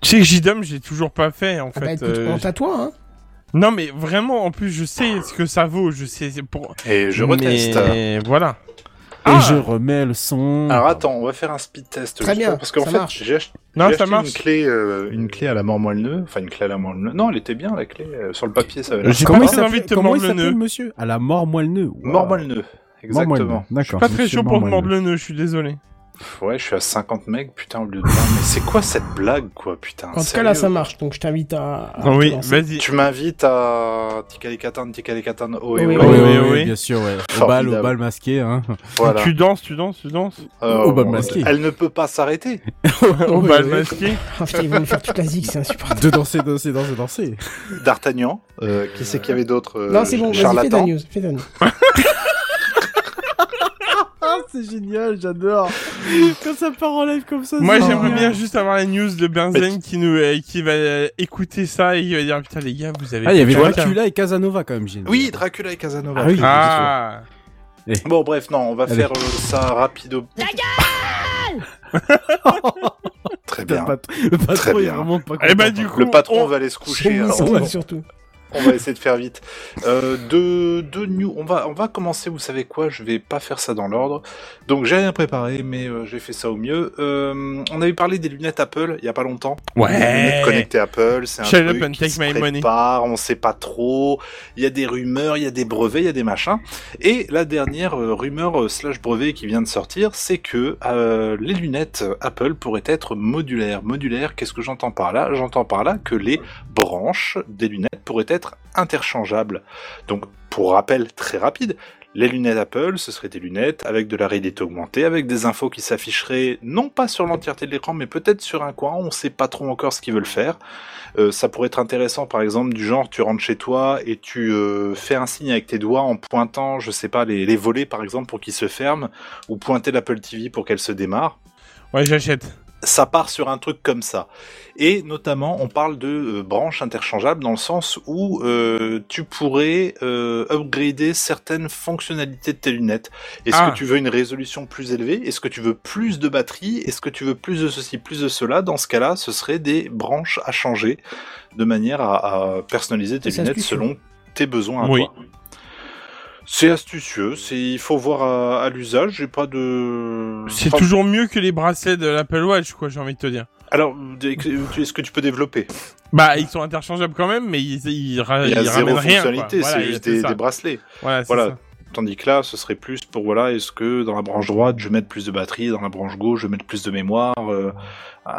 Tu sais que JDOM, j'ai toujours pas fait en Ah bah fait. écoute, euh, honte à toi, hein. Non mais vraiment, en plus, je sais ce que ça vaut. Je sais pour. Et je reteste. Mais Et Ah je remets le son. Alors attends, on va faire un speed test. Très justement, bien, parce qu'en ça fait, marche. j'ai ach- Non, acheté une clé, euh, une clé à la mort moelle Enfin, une clé à la mort moelle Non, elle était bien la clé. euh, sur le papier, ça avait Comment il très envie s'appelle de te comment il le s'appelle, nœud. monsieur? À la mort moelle-nœud. Mort moelle Exactement. D'accord. Pas très chaud pour te Mort le nœud. Je suis désolé. Ouais, je suis à 50 megs, putain, au lieu de 20. Mais c'est quoi cette blague, quoi, putain En tout cas, là, ça marche. Donc, je t'invite à. oui, vas-y. Tu m'invites à Tikalikatan, Tikalikatan, oh et Oui, oh, Oui, oui, oui, oui. oui, bien sûr, ouais. Au bal, au bal masqué, hein. Voilà. Tu danses, tu danses, tu danses. Euh, Au bal masqué. Elle ne peut pas s'arrêter. Au bal masqué. Ah, putain, ils vont nous faire toute la zig, c'est insupportable. De danser, danser, danser, danser. D'Artagnan. Euh, qui c'est qu'il y avait d'autres euh, non, c'est bon, vas-y, fais ta news. Fais ta news. Ah, c'est génial, j'adore. Quand ça part en live comme ça. Moi, j'aimerais bien juste avoir la news de Benzen qui nous, euh, qui va euh, écouter ça et qui va dire putain les gars, vous avez. Ah, il y avait Dracula et Casanova quand même, génial. Oui, Dracula et Casanova. Ah oui. Ah. Bon, bref, non, on va Allez. faire euh, ça rapido. Très Le bien. le patron Très est bien. vraiment pas Eh ben, du coup, Le patron on- va aller se coucher. on, va, surtout. On va essayer de faire vite. Euh, deux, deux news. On va, on va commencer. Vous savez quoi Je vais pas faire ça dans l'ordre. Donc j'ai rien préparé, mais euh, j'ai fait ça au mieux. Euh, on avait parlé des lunettes Apple il y a pas longtemps. Les lunettes Ouais. connectées Apple, c'est un Shut up truc and qui take se my money. prépare, on sait pas trop. Il y a des rumeurs, il y a des brevets, il y a des machins. Et la dernière euh, rumeur euh, slash brevet qui vient de sortir, c'est que euh, les lunettes Apple pourraient être modulaires. Modulaires, qu'est-ce que j'entends par là? J'entends par là que les branches des lunettes pourraient être interchangeables. Donc, pour rappel très rapide, les lunettes Apple, ce seraient des lunettes avec de la réalité augmentée, avec des infos qui s'afficheraient non pas sur l'entièreté de l'écran, mais peut-être sur un coin. On sait pas trop encore ce qu'ils veulent faire. Euh, ça pourrait être intéressant, par exemple, du genre, tu rentres chez toi et tu euh, fais un signe avec tes doigts en pointant, je sais pas, les, les volets, par exemple, pour qu'ils se ferment, ou pointer l'Apple TV pour qu'elle se démarre Ouais, j'achète. Ça part sur un truc comme ça. Et notamment, on parle de euh, branches interchangeables dans le sens où euh, tu pourrais euh, upgrader certaines fonctionnalités de tes lunettes. Est-ce Ah. que tu veux une résolution plus élevée? Est-ce que tu veux plus de batterie? Est-ce que tu veux plus de ceci, plus de cela? Dans ce cas-là, ce serait des branches à changer de manière à, à personnaliser tes lunettes selon tes besoins à Oui. toi. C'est astucieux, c'est il faut voir à, à l'usage. J'ai pas de. C'est Enfin, toujours mieux que les bracelets de l'Apple Watch, quoi, j'ai envie de te dire. Alors, est-ce que tu peux développer? Bah, ils sont interchangeables quand même, mais ils, ils, ra- Il y a ils zéro fonctionnalité, Voilà, c'est juste des, bracelets. Voilà, Voilà. ça. Tandis que là, ce serait plus pour voilà, est-ce que dans la branche droite, je vais mettre plus de batterie, dans la branche gauche, je vais mettre plus de mémoire, euh,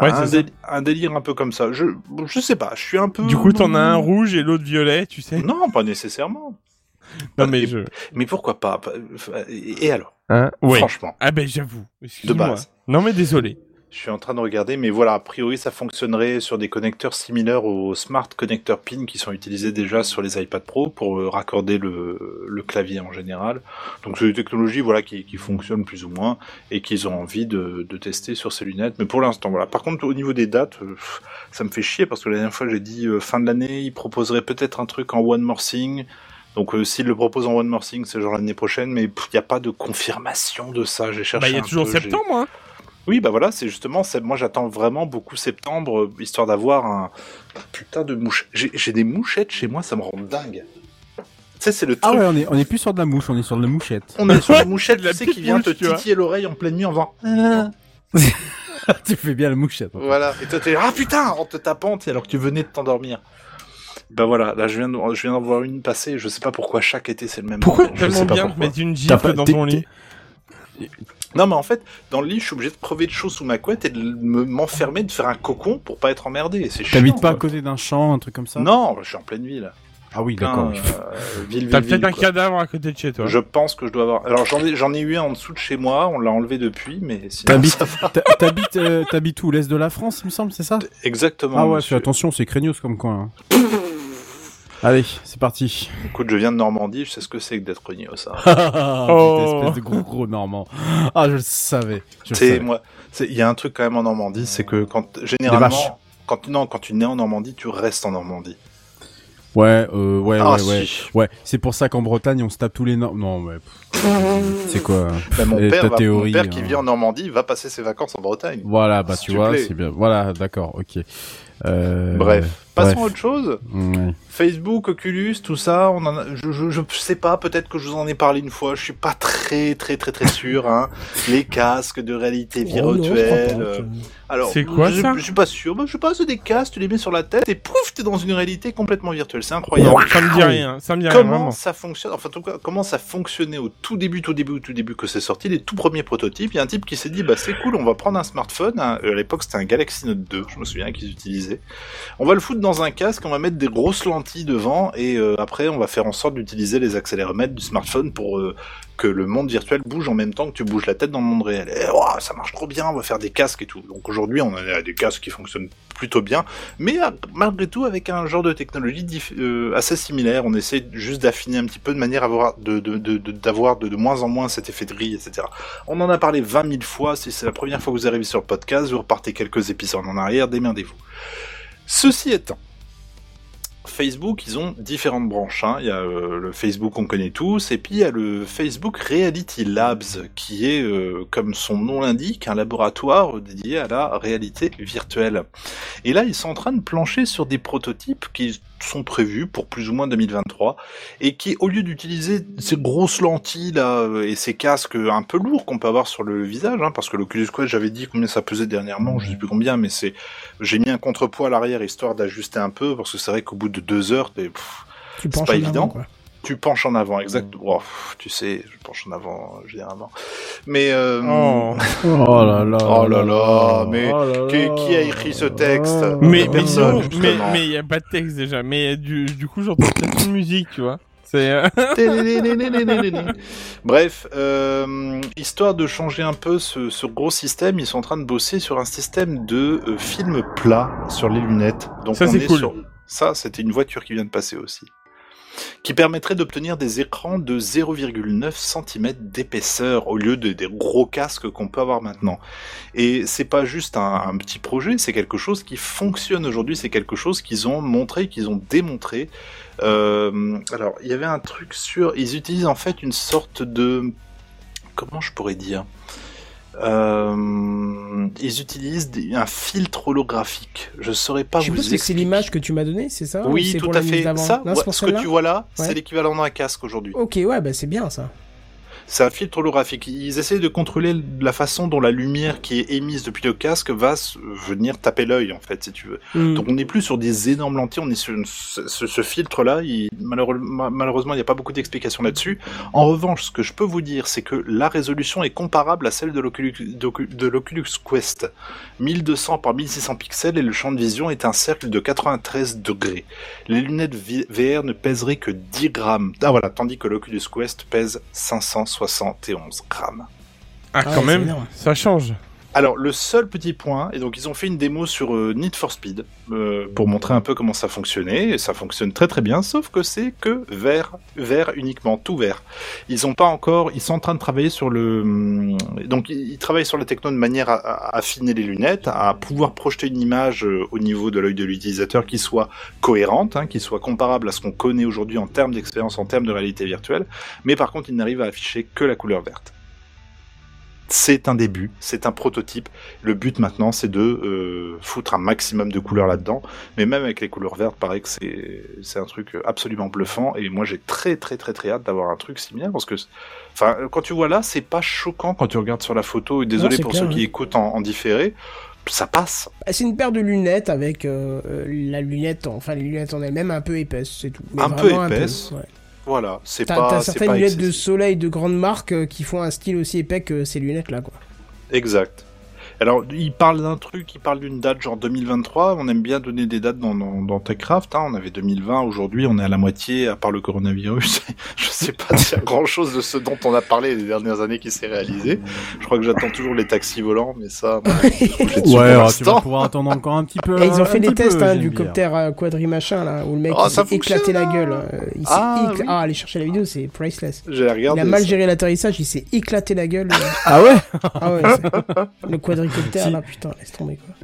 Ouais, un, déli- un délire un peu comme ça. Je, je sais pas, je suis un peu. Du coup, t'en as un rouge et l'autre violet, tu sais. Non, pas nécessairement. Non, mais et- je. Mais pourquoi pas? Et alors, Hein? Ouais. franchement, Ah ben, j'avoue. de Excuse-moi. base. Non, mais désolé. Je suis en train de regarder, mais voilà, a priori, ça fonctionnerait sur des connecteurs similaires aux Smart Connector Pin qui sont utilisés déjà sur les iPad Pro pour euh, raccorder le, le clavier en général. Donc, c'est des technologies voilà, qui, qui fonctionnent plus ou moins et qu'ils ont envie de, de tester sur ces lunettes. Mais pour l'instant, voilà. Par contre, au niveau des dates, euh, ça me fait chier parce que la dernière fois, j'ai dit euh, fin de l'année, ils proposeraient peut-être un truc en One More Thing. Donc, euh, s'ils le proposent en One More Thing, c'est genre l'année prochaine, mais il n'y a pas de confirmation de ça. J'ai cherché. Bah, il y a toujours peu, septembre, hein. oui, bah voilà, c'est justement, moi j'attends vraiment beaucoup septembre, euh, histoire d'avoir un putain de mouche. J'ai des mouchettes chez moi, ça me rend dingue. sais, c'est le Ah truc. ouais, on est, on est plus sur de la mouche, on est sur de la mouchette. On est sur la mouchette, La tu sais, qui vient te mouche, tu titiller l'oreille en pleine nuit en faisant. tu fais bien la mouchette. Voilà. Et toi, t'es ah putain, en te tapant, alors que tu venais de t'endormir. Ben voilà, là, je viens, de, je viens d'en voir une passer. Je sais pas pourquoi chaque été c'est le même. Pourquoi je tellement sais pas bien de pourquoi. mettre une gifle pas- dans ton lit Non, mais en fait, dans le lit, je suis obligé de crever de chaud sous ma couette et de me- m'enfermer, de faire un cocon pour pas être emmerdé. C'est chiant. T'habites pas à côté d'un champ, un truc comme ça? Non, je suis en pleine ville. Ah oui, d'accord. euh, ville, T'as peut-être un cadavre à côté de chez toi. Je pense que je dois avoir. Alors j'en ai, j'en ai eu un en dessous de chez moi. On l'a enlevé depuis, mais sinon. T'habites, euh, t'habites où? L'est de la France, il me semble, c'est ça? Exactement. Ah ouais, fais attention, c'est craignos comme coin. hein. Allez, c'est parti. Écoute, je viens de Normandie. Je sais ce que c'est que d'être rogné ça. oh. espèce de gros gros normand. Ah, je le savais. C'est moi. Il y a un truc quand même en Normandie, c'est que quand généralement, quand non, quand tu nais en Normandie, tu restes en Normandie. Ouais, euh, ouais, ah ouais, si. ouais. Ouais, c'est pour ça qu'en Bretagne, on se tape tous les normes. Non, pff, C'est quoi Ben, mon père, ta va- théorie, mon père qui hein. vit en Normandie va passer ses vacances en Bretagne. Voilà, bah tu vois, c'est bien. Voilà, d'accord, ok. Euh... Bref, passons bref. à autre chose. Facebook, Oculus, tout ça, on en a, je, je, je sais pas, peut-être que je vous en ai parlé une fois, je suis pas très très très très sûr, hein. Les casques de réalité Oh non, virtuelle. euh, alors, C'est quoi, je, ça Je suis pas sûr, bah, je sais pas, c'est des casques, tu les mets sur la tête et pouf, t'es dans une réalité complètement virtuelle, c'est incroyable. Ça me dit rien, ça me dit rien, Comment vraiment. ça fonctionne Enfin, en tout cas, comment ça fonctionnait au tout début, tout début, au tout début que c'est sorti, les tout premiers prototypes. Il y a un type qui s'est dit, bah c'est cool, on va prendre un smartphone. un- euh, à l'époque, c'était un Galaxy Note 2, je me souviens qu'ils utilisaient. On va le foutre dans un casque, on va mettre des grosses lentilles devant et euh, après, on va faire en sorte d'utiliser les accéléromètres du smartphone pour euh, que le monde virtuel bouge en même temps que tu bouges la tête dans le monde réel. Et ça marche trop bien, on va faire des casques et tout. Donc aujourd'hui, on a des casques qui fonctionnent plutôt bien, mais malgré tout avec un genre de technologie euh, assez similaire. On essaie juste d'affiner un petit peu de manière à avoir de moins en moins cet effet de grille, etc. On en a parlé 20 000 fois. Si c'est la première fois que vous arrivez sur le podcast, vous repartez quelques épisodes en arrière, démerdez-vous. Ceci étant, Facebook, ils ont différentes branches. hein. Il y a euh, le Facebook qu'on connaît tous, et puis il y a le Facebook Reality Labs, qui est, euh, comme son nom l'indique, un laboratoire dédié à la réalité virtuelle. Et là, ils sont en train de plancher sur des prototypes qui sont prévus pour plus ou moins 2023, et qui, au lieu d'utiliser ces grosses lentilles là euh, et ces casques un peu lourds qu'on peut avoir sur le visage, hein, parce que l'Oculus Quest, j'avais dit combien ça pesait dernièrement, je sais plus combien, mais c'est, j'ai mis un contrepoids à l'arrière histoire d'ajuster un peu, parce que c'est vrai qu'au bout de deux heures, t'es- C'est pas avant, évident. quoi. Tu penches en avant, exact. Oh, pff, tu sais, je penche en avant euh, généralement. Mais euh, Oh. Oh là là. Oh là là, mais Oh là qui- là. qui a écrit ce texte Mais, mais personne, non, mais, mais y a pas de texte déjà. Mais du, du coup, j'entends peut-être une musique, tu vois. C'est, euh, Bref, euh, histoire de changer un peu ce, ce gros système, ils sont en train de bosser sur un système de euh, film plat sur les lunettes. Donc Ça, on c'est est cool. sur ça, c'était une voiture qui vient de passer aussi. Qui permettrait d'obtenir des écrans de 0,9 cm d'épaisseur au lieu de, des gros casques qu'on peut avoir maintenant. Et c'est pas juste un, un petit projet, c'est quelque chose qui fonctionne aujourd'hui, c'est quelque chose qu'ils ont montré, qu'ils ont démontré. Euh, alors, il y avait un truc sur. Ils utilisent en fait une sorte de. Comment je pourrais dire? Euh, Ils utilisent des- un filtre holographique. Je saurais pas Je vous que c'est expliquer. l'image que tu m'as donnée, c'est ça ou Oui, tout à fait. Ça, Non, ouais, ce que tu vois là, Ouais. c'est l'équivalent d'un casque aujourd'hui. Ok, ouais, bah c'est bien ça. C'est un filtre holographique. Ils essayent de contrôler la façon dont la lumière qui est émise depuis le casque va venir taper l'œil, en fait, si tu veux. Hmm. Donc on n'est plus sur des énormes lentilles, on est sur une- ce, ce- filtre-là. il- malheureusement, il n'y a pas beaucoup d'explications là-dessus. En revanche, ce que je peux vous dire, c'est que la résolution est comparable à celle de l'Oculus Quest. 1200 par 1600 pixels et le champ de vision est un cercle de 93 degrés. Les lunettes VR ne pèseraient que 10 grammes. Ah voilà, tandis que l'Oculus Quest pèse 571 grammes. ah, Ah quand même, ça change. Alors, le seul petit point, et donc ils ont fait une démo sur euh, Need for Speed euh, pour montrer un peu comment ça fonctionnait, et ça fonctionne très très bien, sauf que c'est que vert, vert uniquement, tout vert. Ils ont pas encore, ils sont en train de travailler sur le, hum, donc ils travaillent sur la techno de manière à, à affiner les lunettes, à pouvoir projeter une image euh, au niveau de l'œil de l'utilisateur qui soit cohérente, hein, qui soit comparable à ce qu'on connaît aujourd'hui en termes d'expérience, en termes de réalité virtuelle, mais par contre ils n'arrivent à afficher que la couleur verte. C'est un début, c'est un prototype. Le but maintenant, c'est de euh, foutre un maximum de couleurs là-dedans. Mais même avec les couleurs vertes, pareil que c'est un truc absolument bluffant. Et moi, j'ai très très très très hâte d'avoir un truc similaire parce que, enfin, quand tu vois là, c'est pas choquant quand tu regardes sur la photo. Et désolé pour clair, ceux qui écoutent en, en différé, ça passe. Bah, C'est une paire de lunettes avec euh, euh, la lunette, enfin les lunettes en elles-mêmes un peu épaisses, c'est tout. Mais Un peu ouais. Voilà, c'est pas. t'as certaines pas lunettes de soleil de grande marque euh, qui font un style aussi épais que ces lunettes là quoi. Exact. Alors, il parle d'un truc, il parle d'une date genre 2023. On aime bien donner des dates dans, dans, dans TechCraft. Hein. On avait 2020, aujourd'hui on est à la moitié, à part le coronavirus. Je sais pas s'il y a grand chose de ce dont on a parlé les dernières années qui s'est réalisé. Je crois que j'attends toujours les taxis volants, mais ça, Ouais, alors, tu vas pouvoir attendre encore un petit peu. Et ils ont fait petit tests peu, hein, du copter euh, quadri machin là où le mec ça s'est éclaté la gueule. hein. il s'est Ah, oui. ah allez chercher la vidéo c'est priceless. J'ai Il regardé. a mal ça. géré l'atterrissage, il s'est éclaté la gueule. Ah ouais? Ah ouais, le quadricoptère Si. là putain laisse tomber quoi.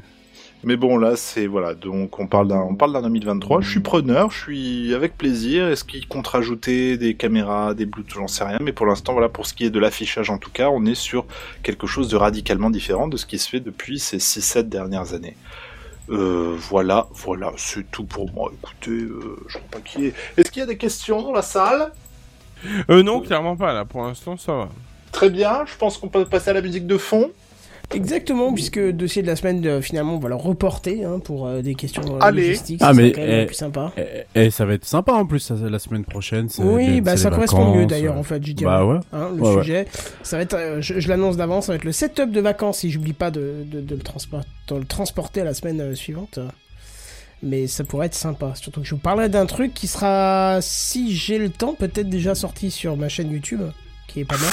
Mais bon, là, c'est voilà. Donc, on parle d'un, on parle d'un 2023. Je suis preneur, je suis avec plaisir. Est-ce qu'il compte rajouter des caméras, des Bluetooth, j'en sais rien. Mais pour l'instant, voilà, pour ce qui est de l'affichage, en tout cas, on est sur quelque chose de radicalement différent de ce qui se fait depuis ces 6-7 dernières années. Euh, voilà, voilà, c'est tout pour moi. Écoutez, euh, je sais pas qui est. Est-ce qu'il y a des questions dans la salle? Euh, non, clairement pas, là. Pour l'instant, ça va. Très bien. Je pense qu'on peut passer à la musique de fond. Exactement, puisque le dossier de la semaine, euh, finalement, on va le reporter hein, pour euh, des questions euh, Allez. logistiques. Ah, ça mais, quand même eh, plus sympa. Et, et ça va être sympa en plus ça, la semaine prochaine. Oui, les- bah ça correspond mieux d'ailleurs en fait, je dirais. Bah ouais. Hein, le Ouais, ouais. sujet, ça va être, euh, je, je l'annonce d'avance, ça va être le setup de vacances si j'oublie pas de, de, de le, transpor- de le transporter à la semaine euh, suivante. Mais ça pourrait être sympa. Surtout que je vous parlerai d'un truc qui sera, si j'ai le temps, peut-être déjà sorti sur ma chaîne YouTube, qui est pas mal.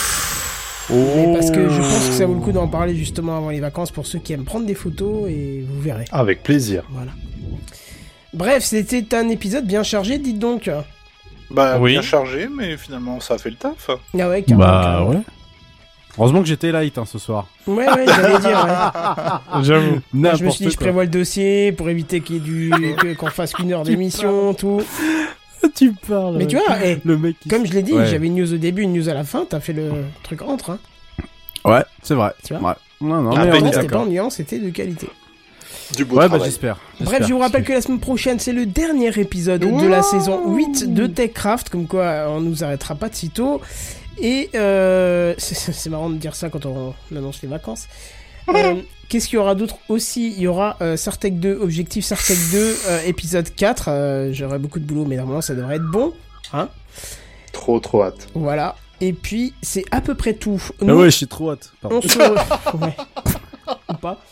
Mais parce que je pense que ça vaut le coup d'en parler justement avant les vacances pour ceux qui aiment prendre des photos et vous verrez. Avec plaisir. Voilà. Bref, c'était un épisode bien chargé, dites donc. Bah, Oui. bien chargé, mais finalement, ça a fait le taf. Ah ouais, carrément, Bah carrément. ouais. Heureusement que j'étais light hein, ce soir. Ouais, ouais, j'allais dire. ouais. J'avoue. Je me suis dit, je prévois le dossier pour éviter qu'il y ait du, qu'on fasse qu'une heure d'émission, tout. tu parles. Mais tu vois, eh, le mec. qui- comme je l'ai dit, Ouais. j'avais une news au début, une news à la fin, t'as fait le truc entre, hein. Ouais, c'est vrai. Tu vois Ouais. Non, non, mais bah, c'était pas ennuyant, c'était de qualité. Du beau Ouais, bah travail. j'espère. Bref, je vous rappelle que la semaine prochaine, c'est le dernier épisode de la saison 8 de TechCraft, comme quoi on nous arrêtera pas de sitôt. Et euh, c'est marrant de dire ça quand on annonce les vacances. Euh, Qu'est-ce qu'il y aura d'autre aussi? Il y aura euh, Sartec 2, Objectif Sartec 2, euh, épisode 4. Euh, J'aurai beaucoup de boulot, mais normalement ça devrait être bon. Hein Trop, trop hâte. Voilà. Et puis, c'est à peu près tout. Ah Nous, ouais, je suis trop hâte. Pardon. on se re- ouais. Ou pas.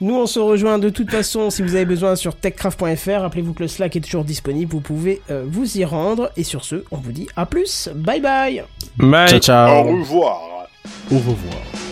Nous, on se rejoint de toute façon si vous avez besoin sur techcraft.fr. Rappelez-vous que le Slack est toujours disponible. Vous pouvez euh, vous y rendre. Et sur ce, on vous dit à plus. Bye bye. Bye. Ciao, Au ciao. revoir. Au revoir.